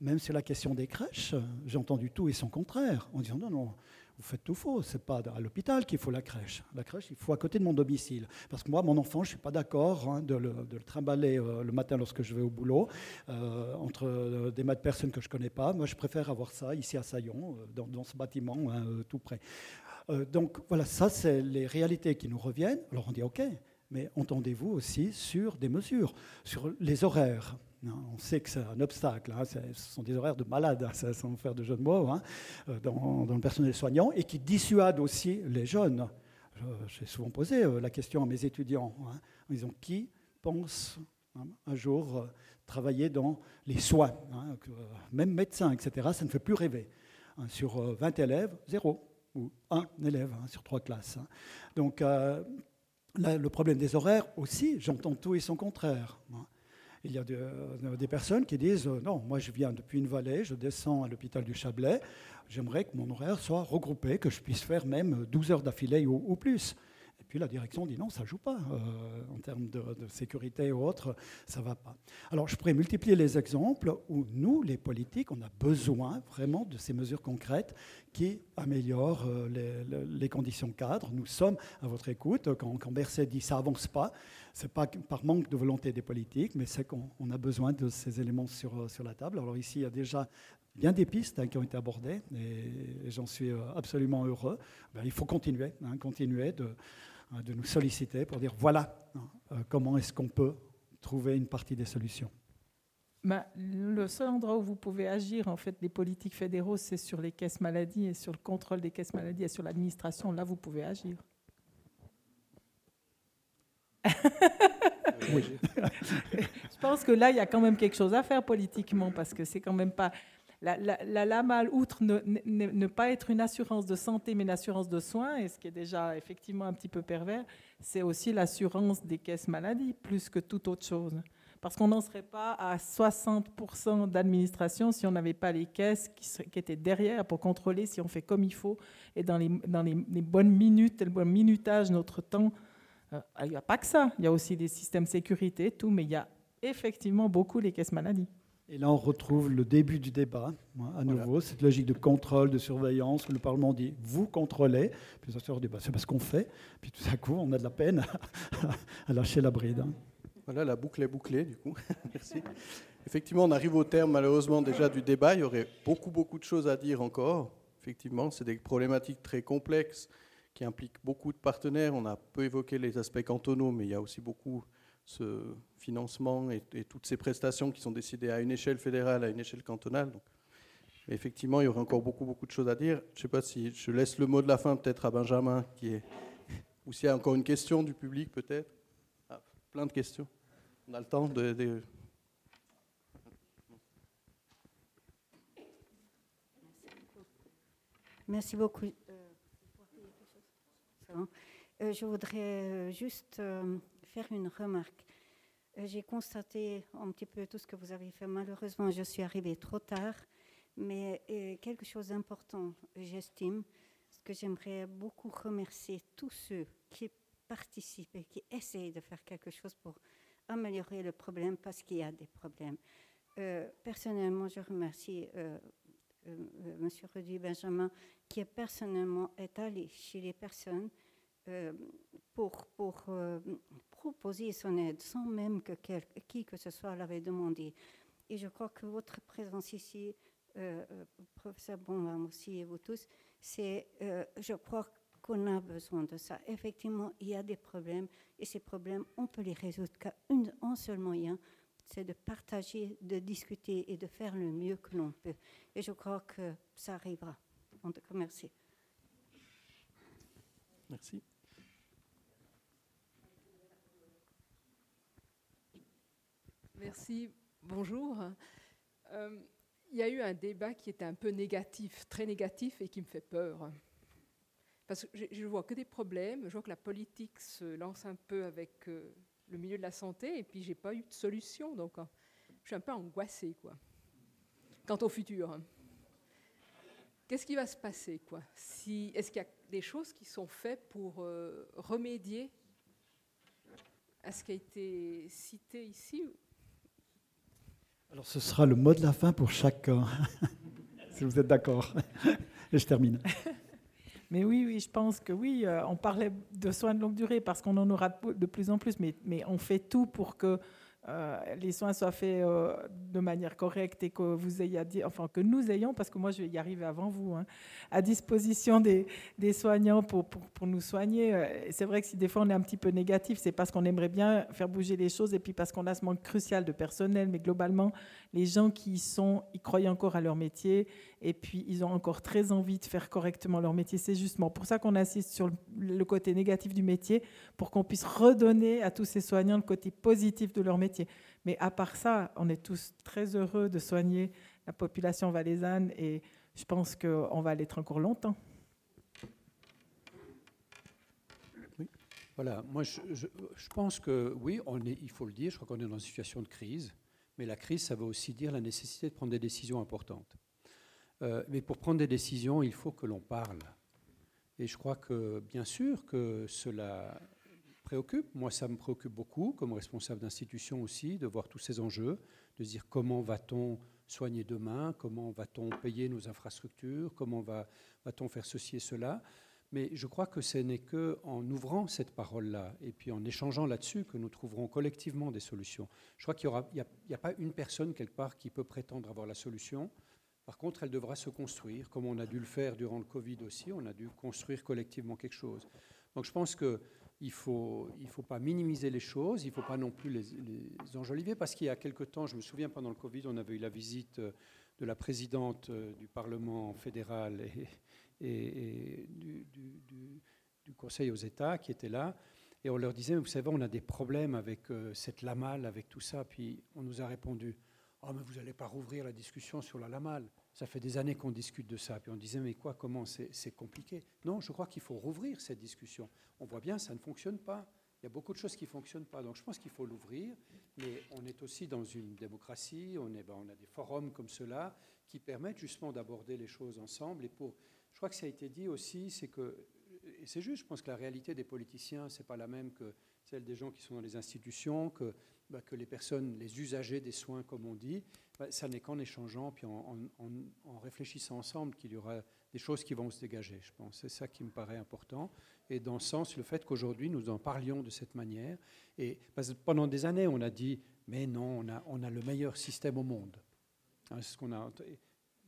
Même sur la question des crèches, j'ai entendu tout et son contraire, en disant non, non, vous faites tout faux, c'est pas à l'hôpital qu'il faut la crèche. La crèche, il faut à côté de mon domicile. Parce que moi, mon enfant, je suis pas d'accord hein, de, le, trimballer euh, le matin lorsque je vais au boulot, euh, entre euh, des de personnes que je connais pas. Moi, je préfère avoir ça ici à Saillon, dans, ce bâtiment, hein, tout près. donc voilà, ça, c'est les réalités qui nous reviennent. Alors on dit, OK, mais entendez-vous aussi sur des mesures, sur les horaires. On sait que c'est un obstacle, hein, ce sont des horaires de malades, hein, sans faire de jeu de mots, hein, euh, dans, le personnel soignant, et qui dissuadent aussi les jeunes. J'ai souvent posé euh, la question à mes étudiants, en disant qui pense un jour euh, travailler dans les soins, même médecin, etc., ça ne fait plus rêver. Sur 20 élèves, zéro, ou un élève sur trois classes. Donc, le problème des horaires aussi, j'entends tout et son contraire. Il y a euh, des personnes qui disent euh, non, moi je viens depuis une vallée, je descends à l'hôpital du Chablais, j'aimerais que mon horaire soit regroupé, que je puisse faire même 12 heures d'affilée ou, plus. La direction dit non, ça joue pas. Euh, en termes de, sécurité ou autre, ça va pas. Alors je pourrais multiplier les exemples où nous, les politiques, on a besoin vraiment de ces mesures concrètes qui améliorent euh, les, conditions cadres. Nous sommes à votre écoute. Quand, quand Berset dit ça avance pas, c'est pas par manque de volonté des politiques, mais c'est qu'on a besoin de ces éléments sur, sur la table. Alors ici, il y a déjà bien des pistes hein, qui ont été abordées et, j'en suis euh, absolument heureux. Ben, il faut continuer, hein, continuer de, de, nous solliciter pour dire voilà euh, comment est-ce qu'on peut trouver une partie des solutions. Ben, le seul endroit où vous pouvez agir, en fait, les politiques fédéraux, c'est sur les caisses maladies et sur le contrôle des caisses maladies et sur l'administration. Là, vous pouvez agir. oui. Je pense que là, il y a quand même quelque chose à faire politiquement parce que c'est quand même pas la, la, la outre ne, pas être une assurance de santé, mais une assurance de soins, et ce qui est déjà effectivement un petit peu pervers, c'est aussi l'assurance des caisses maladies, plus que toute autre chose. Parce qu'on n'en serait pas à 60% d'administration si on n'avait pas les caisses qui, étaient derrière pour contrôler si on fait comme il faut et dans les, bonnes minutes, le bon minutage, notre temps. Euh, il n'y a pas que ça. Il y a aussi des systèmes sécurité, tout, mais il y a effectivement beaucoup les caisses maladies. Et là, on retrouve le début du débat, à nouveau, cette logique de contrôle, de surveillance, où le Parlement dit vous contrôlez, puis ça sort débat, c'est parce qu'on fait, puis tout à coup, on a de la peine à, lâcher la bride. Hein. Voilà, la boucle est bouclée, du coup. Merci. Effectivement, on arrive au terme, malheureusement, déjà du débat. Il y aurait beaucoup, beaucoup de choses à dire encore. Effectivement, c'est des problématiques très complexes qui impliquent beaucoup de partenaires. On a peu évoqué les aspects cantonaux, mais il y a aussi beaucoup ce financement et, toutes ces prestations qui sont décidées à une échelle fédérale, à une échelle cantonale. Donc, effectivement, il y aurait encore beaucoup, beaucoup de choses à dire. Je ne sais pas si je laisse le mot de la fin peut-être à Benjamin, qui est... ou s'il y a encore une question du public peut-être. Ah, plein de questions. On a le temps de... Merci beaucoup. Euh, euh, je voudrais euh, juste faire une remarque. Euh, j'ai constaté un petit peu tout ce que vous avez fait. Malheureusement, je suis arrivée trop tard, mais euh, quelque chose d'important, j'estime, ce que j'aimerais beaucoup remercier tous ceux qui participent et qui essayent de faire quelque chose pour améliorer le problème parce qu'il y a des problèmes. Euh, personnellement, je remercie euh, M. Rudy Benjamin qui personnellement est allé chez les personnes pour, pour proposer son aide sans même que qui que ce soit l'avait demandé. Et je crois que votre présence ici, euh, euh professeur Bonham aussi et vous tous, c'est, euh, je crois qu'on a besoin de ça. Effectivement, il y a des problèmes et ces problèmes, on peut les résoudre qu'à un seul moyen, c'est de partager, de discuter et de faire le mieux que l'on peut. Et je crois que ça arrivera. En tout cas, merci. Merci. Merci. Bonjour. Euh, il y a eu un débat qui était un peu négatif, très négatif et qui me fait peur. Parce que je ne vois que des problèmes. Je vois que la politique se lance un peu avec euh, le milieu de la santé et puis j'ai pas eu de solution. Donc hein, je suis un peu angoissée quoi. Quant au futur. Qu'est-ce qui va se passer quoi? Est-ce qu'il y a des choses qui sont faites pour euh, remédier à ce qui a été cité ici alors ce sera le mot de la fin pour chacun, si vous êtes d'accord. Et je termine. Mais oui, oui, je pense que oui, euh, on parlait de soins de longue durée parce qu'on en aura de plus en plus, mais, mais on fait tout pour que euh, les soins soient faits euh, de manière correcte et que vous ayez, enfin que nous ayons, parce que moi je vais y arriver avant vous, hein, à disposition des, soignants pour, pour, pour, nous soigner. Euh, c'est vrai que si des fois on est un petit peu négatif, c'est parce qu'on aimerait bien faire bouger les choses et puis parce qu'on a ce manque crucial de personnel, mais globalement, les gens qui y sont, ils croient encore à leur métier et puis ils ont encore très envie de faire correctement leur métier. C'est justement pour ça qu'on assiste sur le côté négatif du métier, pour qu'on puisse redonner à tous ces soignants le côté positif de leur métier. Mais à part ça, on est tous très heureux de soigner la population valaisanne et je pense qu'on va l'être encore longtemps. Voilà, moi je, pense que oui, il faut le dire, je crois qu'on est dans une situation de crise, mais la crise, ça veut aussi dire la nécessité de prendre des décisions importantes. Euh, mais pour prendre des décisions, il faut que l'on parle. Et je crois que, bien sûr, que cela préoccupe. Moi, ça me préoccupe beaucoup, comme responsable d'institution aussi, de voir tous ces enjeux, de dire comment va-t-on soigner demain, comment va-t-on payer nos infrastructures, comment va-t-on faire ceci et cela. Mais je crois que ce n'est qu'en ouvrant cette parole-là et puis en échangeant là-dessus que nous trouverons collectivement des solutions. Je crois qu'il n'y a, pas une personne quelque part qui peut prétendre avoir la solution. Par contre, elle devra se construire, comme on a dû le faire durant le Covid aussi, on a dû construire collectivement quelque chose. Donc je pense qu'il ne faut, il faut pas minimiser les choses, il ne faut pas non plus les, enjoliver, parce qu'il y a quelque temps, je me souviens pendant le Covid, on avait eu la visite euh, de la présidente euh, du Parlement fédéral et, du, du, Conseil aux États qui était là, et on leur disait, vous savez, on a des problèmes avec euh, cette LAMAL, avec tout ça, puis on nous a répondu, oh, mais vous n'allez pas rouvrir la discussion sur la LAMAL. Ça fait des années qu'on discute de ça. Puis on disait, mais quoi, comment C'est compliqué? Non, je crois qu'il faut rouvrir cette discussion. On voit bien, ça ne fonctionne pas. Il y a beaucoup de choses qui ne fonctionnent pas. Donc je pense qu'il faut l'ouvrir. Mais on est aussi dans une démocratie. On, est, ben, on a des forums comme cela qui permettent justement d'aborder les choses ensemble. Et pour, je crois que ça a été dit aussi, c'est que, c'est juste, je pense que la réalité des politiciens, ce n'est pas la même que celle des gens qui sont dans les institutions, que bah, que les personnes, les usagers des soins, comme on dit, bah, ça n'est qu'en échangeant, puis en, réfléchissant ensemble qu'il y aura des choses qui vont se dégager, je pense. C'est ça qui me paraît important. Et dans ce sens, le fait qu'aujourd'hui nous en parlions de cette manière, et parce que pendant des années, on a dit, mais non, on a, on a le meilleur système au monde. Hein, ce qu'on a.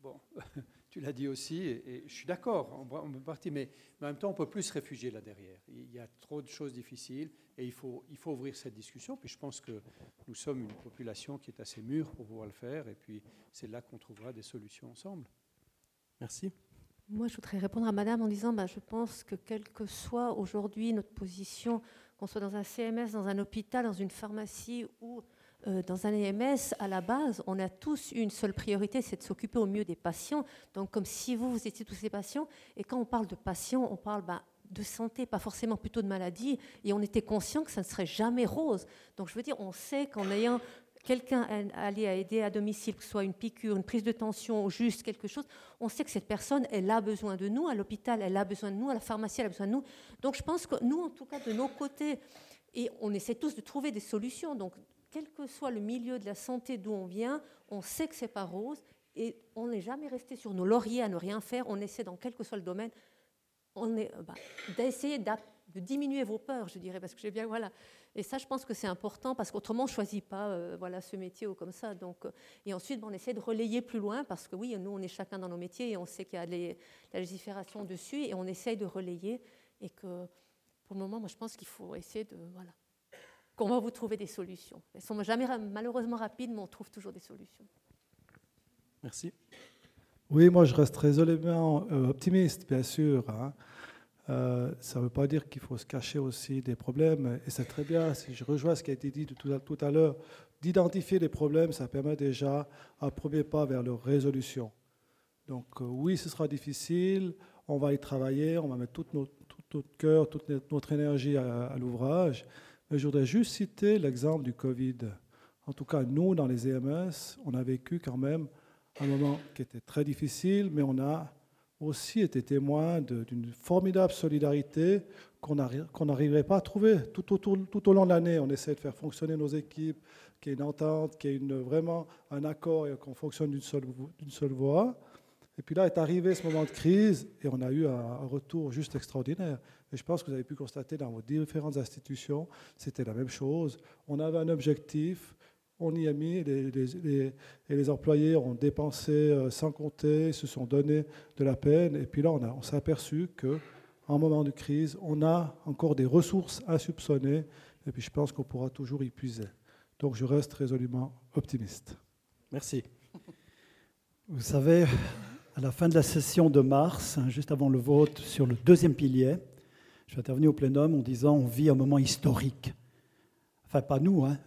Bon, tu l'as dit aussi, et, je suis d'accord en, partie, mais, mais, en même temps, on ne peut plus se réfugier là derrière. Il y a trop de choses difficiles, et il faut, il faut ouvrir cette discussion. Puis je pense que nous sommes une population qui est assez mûre pour pouvoir le faire, et puis c'est là qu'on trouvera des solutions ensemble. Merci. Moi, je voudrais répondre à Madame en disant, ben, je pense que quelle que soit aujourd'hui notre position, qu'on soit dans un CMS, dans un hôpital, dans une pharmacie ou dans un EMS, à la base, on a tous une seule priorité, c'est de s'occuper au mieux des patients. Donc, comme si vous, vous étiez tous ces patients, et quand on parle de patients, on parle ben, de santé, pas forcément plutôt de maladie, et on était conscient que ça ne serait jamais rose. Donc, je veux dire, on sait qu'en ayant quelqu'un allé à aider à domicile, que ce soit une piqûre, une prise de tension juste quelque chose, on sait que cette personne, elle a besoin de nous, à l'hôpital, elle a besoin de nous, à la pharmacie, elle a besoin de nous. Donc je pense que nous, en tout cas, de nos côtés, et on essaie tous de trouver des solutions. Donc quel que soit le milieu de la santé d'où on vient, on sait que c'est pas rose et on n'est jamais resté sur nos lauriers à ne rien faire. On essaie, dans quel que soit le domaine, euh, bah, d'essayer de diminuer vos peurs, je dirais, parce que j'ai bien voilà. Et ça, je pense que c'est important parce qu'autrement, on ne choisit pas euh, voilà ce métier ou comme ça. Donc, euh, et ensuite, on essaie de relayer plus loin parce que oui, nous, on est chacun dans nos métiers et on sait qu'il y a la légifération dessus et on essaye de relayer et que pour le moment, moi, je pense qu'il faut essayer de voilà qu'on va vous trouver des solutions. Elles sont jamais malheureusement rapides, mais on trouve toujours des solutions. Merci. Oui, moi je reste résolument euh, optimiste, bien sûr. Hein. Euh, ça ne veut pas dire qu'il faut se cacher aussi des problèmes. Et c'est très bien, si je rejoins ce qui a été dit tout à, tout à l'heure, d'identifier les problèmes, ça permet déjà un premier pas vers leur résolution. Donc euh, oui, ce sera difficile, on va y travailler, on va mettre tout notre, tout notre cœur, toute notre énergie à l'ouvrage. Mais je voudrais juste citer l'exemple du Covid. En tout cas, nous, dans les EMS, on a vécu quand même un moment qui était très difficile, mais on a aussi été témoin d'une formidable solidarité qu'on n'arriverait pas à trouver tout, au long de l'année. On essaie de faire fonctionner nos équipes, qu'il y ait une entente, qu'il y ait vraiment un accord et qu'on fonctionne d'une seule, seule voix. Et puis là est arrivé ce moment de crise et on a eu un, retour juste extraordinaire. Et je pense que vous avez pu constater dans vos différentes institutions, c'était la même chose. On avait un objectif, on y a mis, et les employés ont dépensé euh, sans compter, se sont donné de la peine. Et puis là, on, on s'est aperçu qu'en moment de crise, on a encore des ressources insoupçonnées. Et puis je pense qu'on pourra toujours y puiser. Donc je reste résolument optimiste. Merci. Vous savez, à la fin de la session de mars, hein, juste avant le vote sur le deuxième pilier, je suis intervenu au plénum en disant on vit un moment historique. Enfin, pas nous, hein,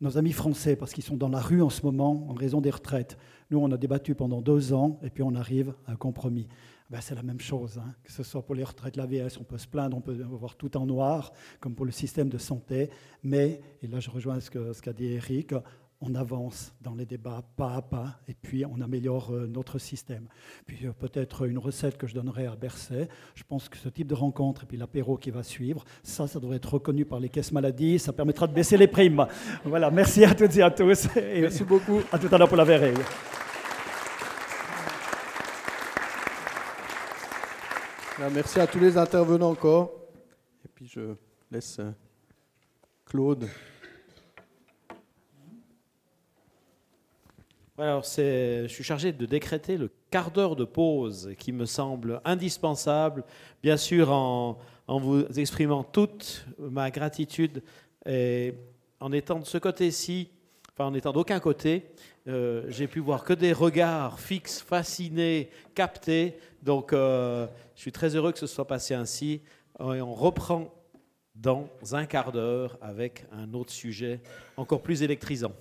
nos amis français, parce qu'ils sont dans la rue en ce moment en raison des retraites. Nous, on a débattu pendant deux ans et puis on arrive à un compromis. Ben, c'est la même chose, hein, que ce soit pour les retraites, l'AVS, on peut se plaindre, on peut voir tout en noir, comme pour le système de santé, mais, et là je rejoins ce qu'a dit Eric, on avance dans les débats pas à pas et puis on améliore euh, notre système. Puis euh, peut-être une recette que je donnerai à Berset. Je pense que ce type de rencontre et puis l'apéro qui va suivre, ça, ça devrait être reconnu par les caisses maladies. Ça permettra de baisser les primes. Voilà, merci à toutes et à tous. Et merci beaucoup. À tout à l'heure pour la verreille. merci à tous les intervenants encore. Et puis je laisse euh, Claude. Alors, je suis chargé de décréter le quart d'heure de pause qui me semble indispensable, bien sûr en, vous exprimant toute ma gratitude et en étant de ce côté-ci, enfin en étant d'aucun côté, euh, j'ai pu voir que des regards fixes, fascinés, captés. Donc, euh, je suis très heureux que ce soit passé ainsi. Et on reprend dans un quart d'heure avec un autre sujet encore plus électrisant.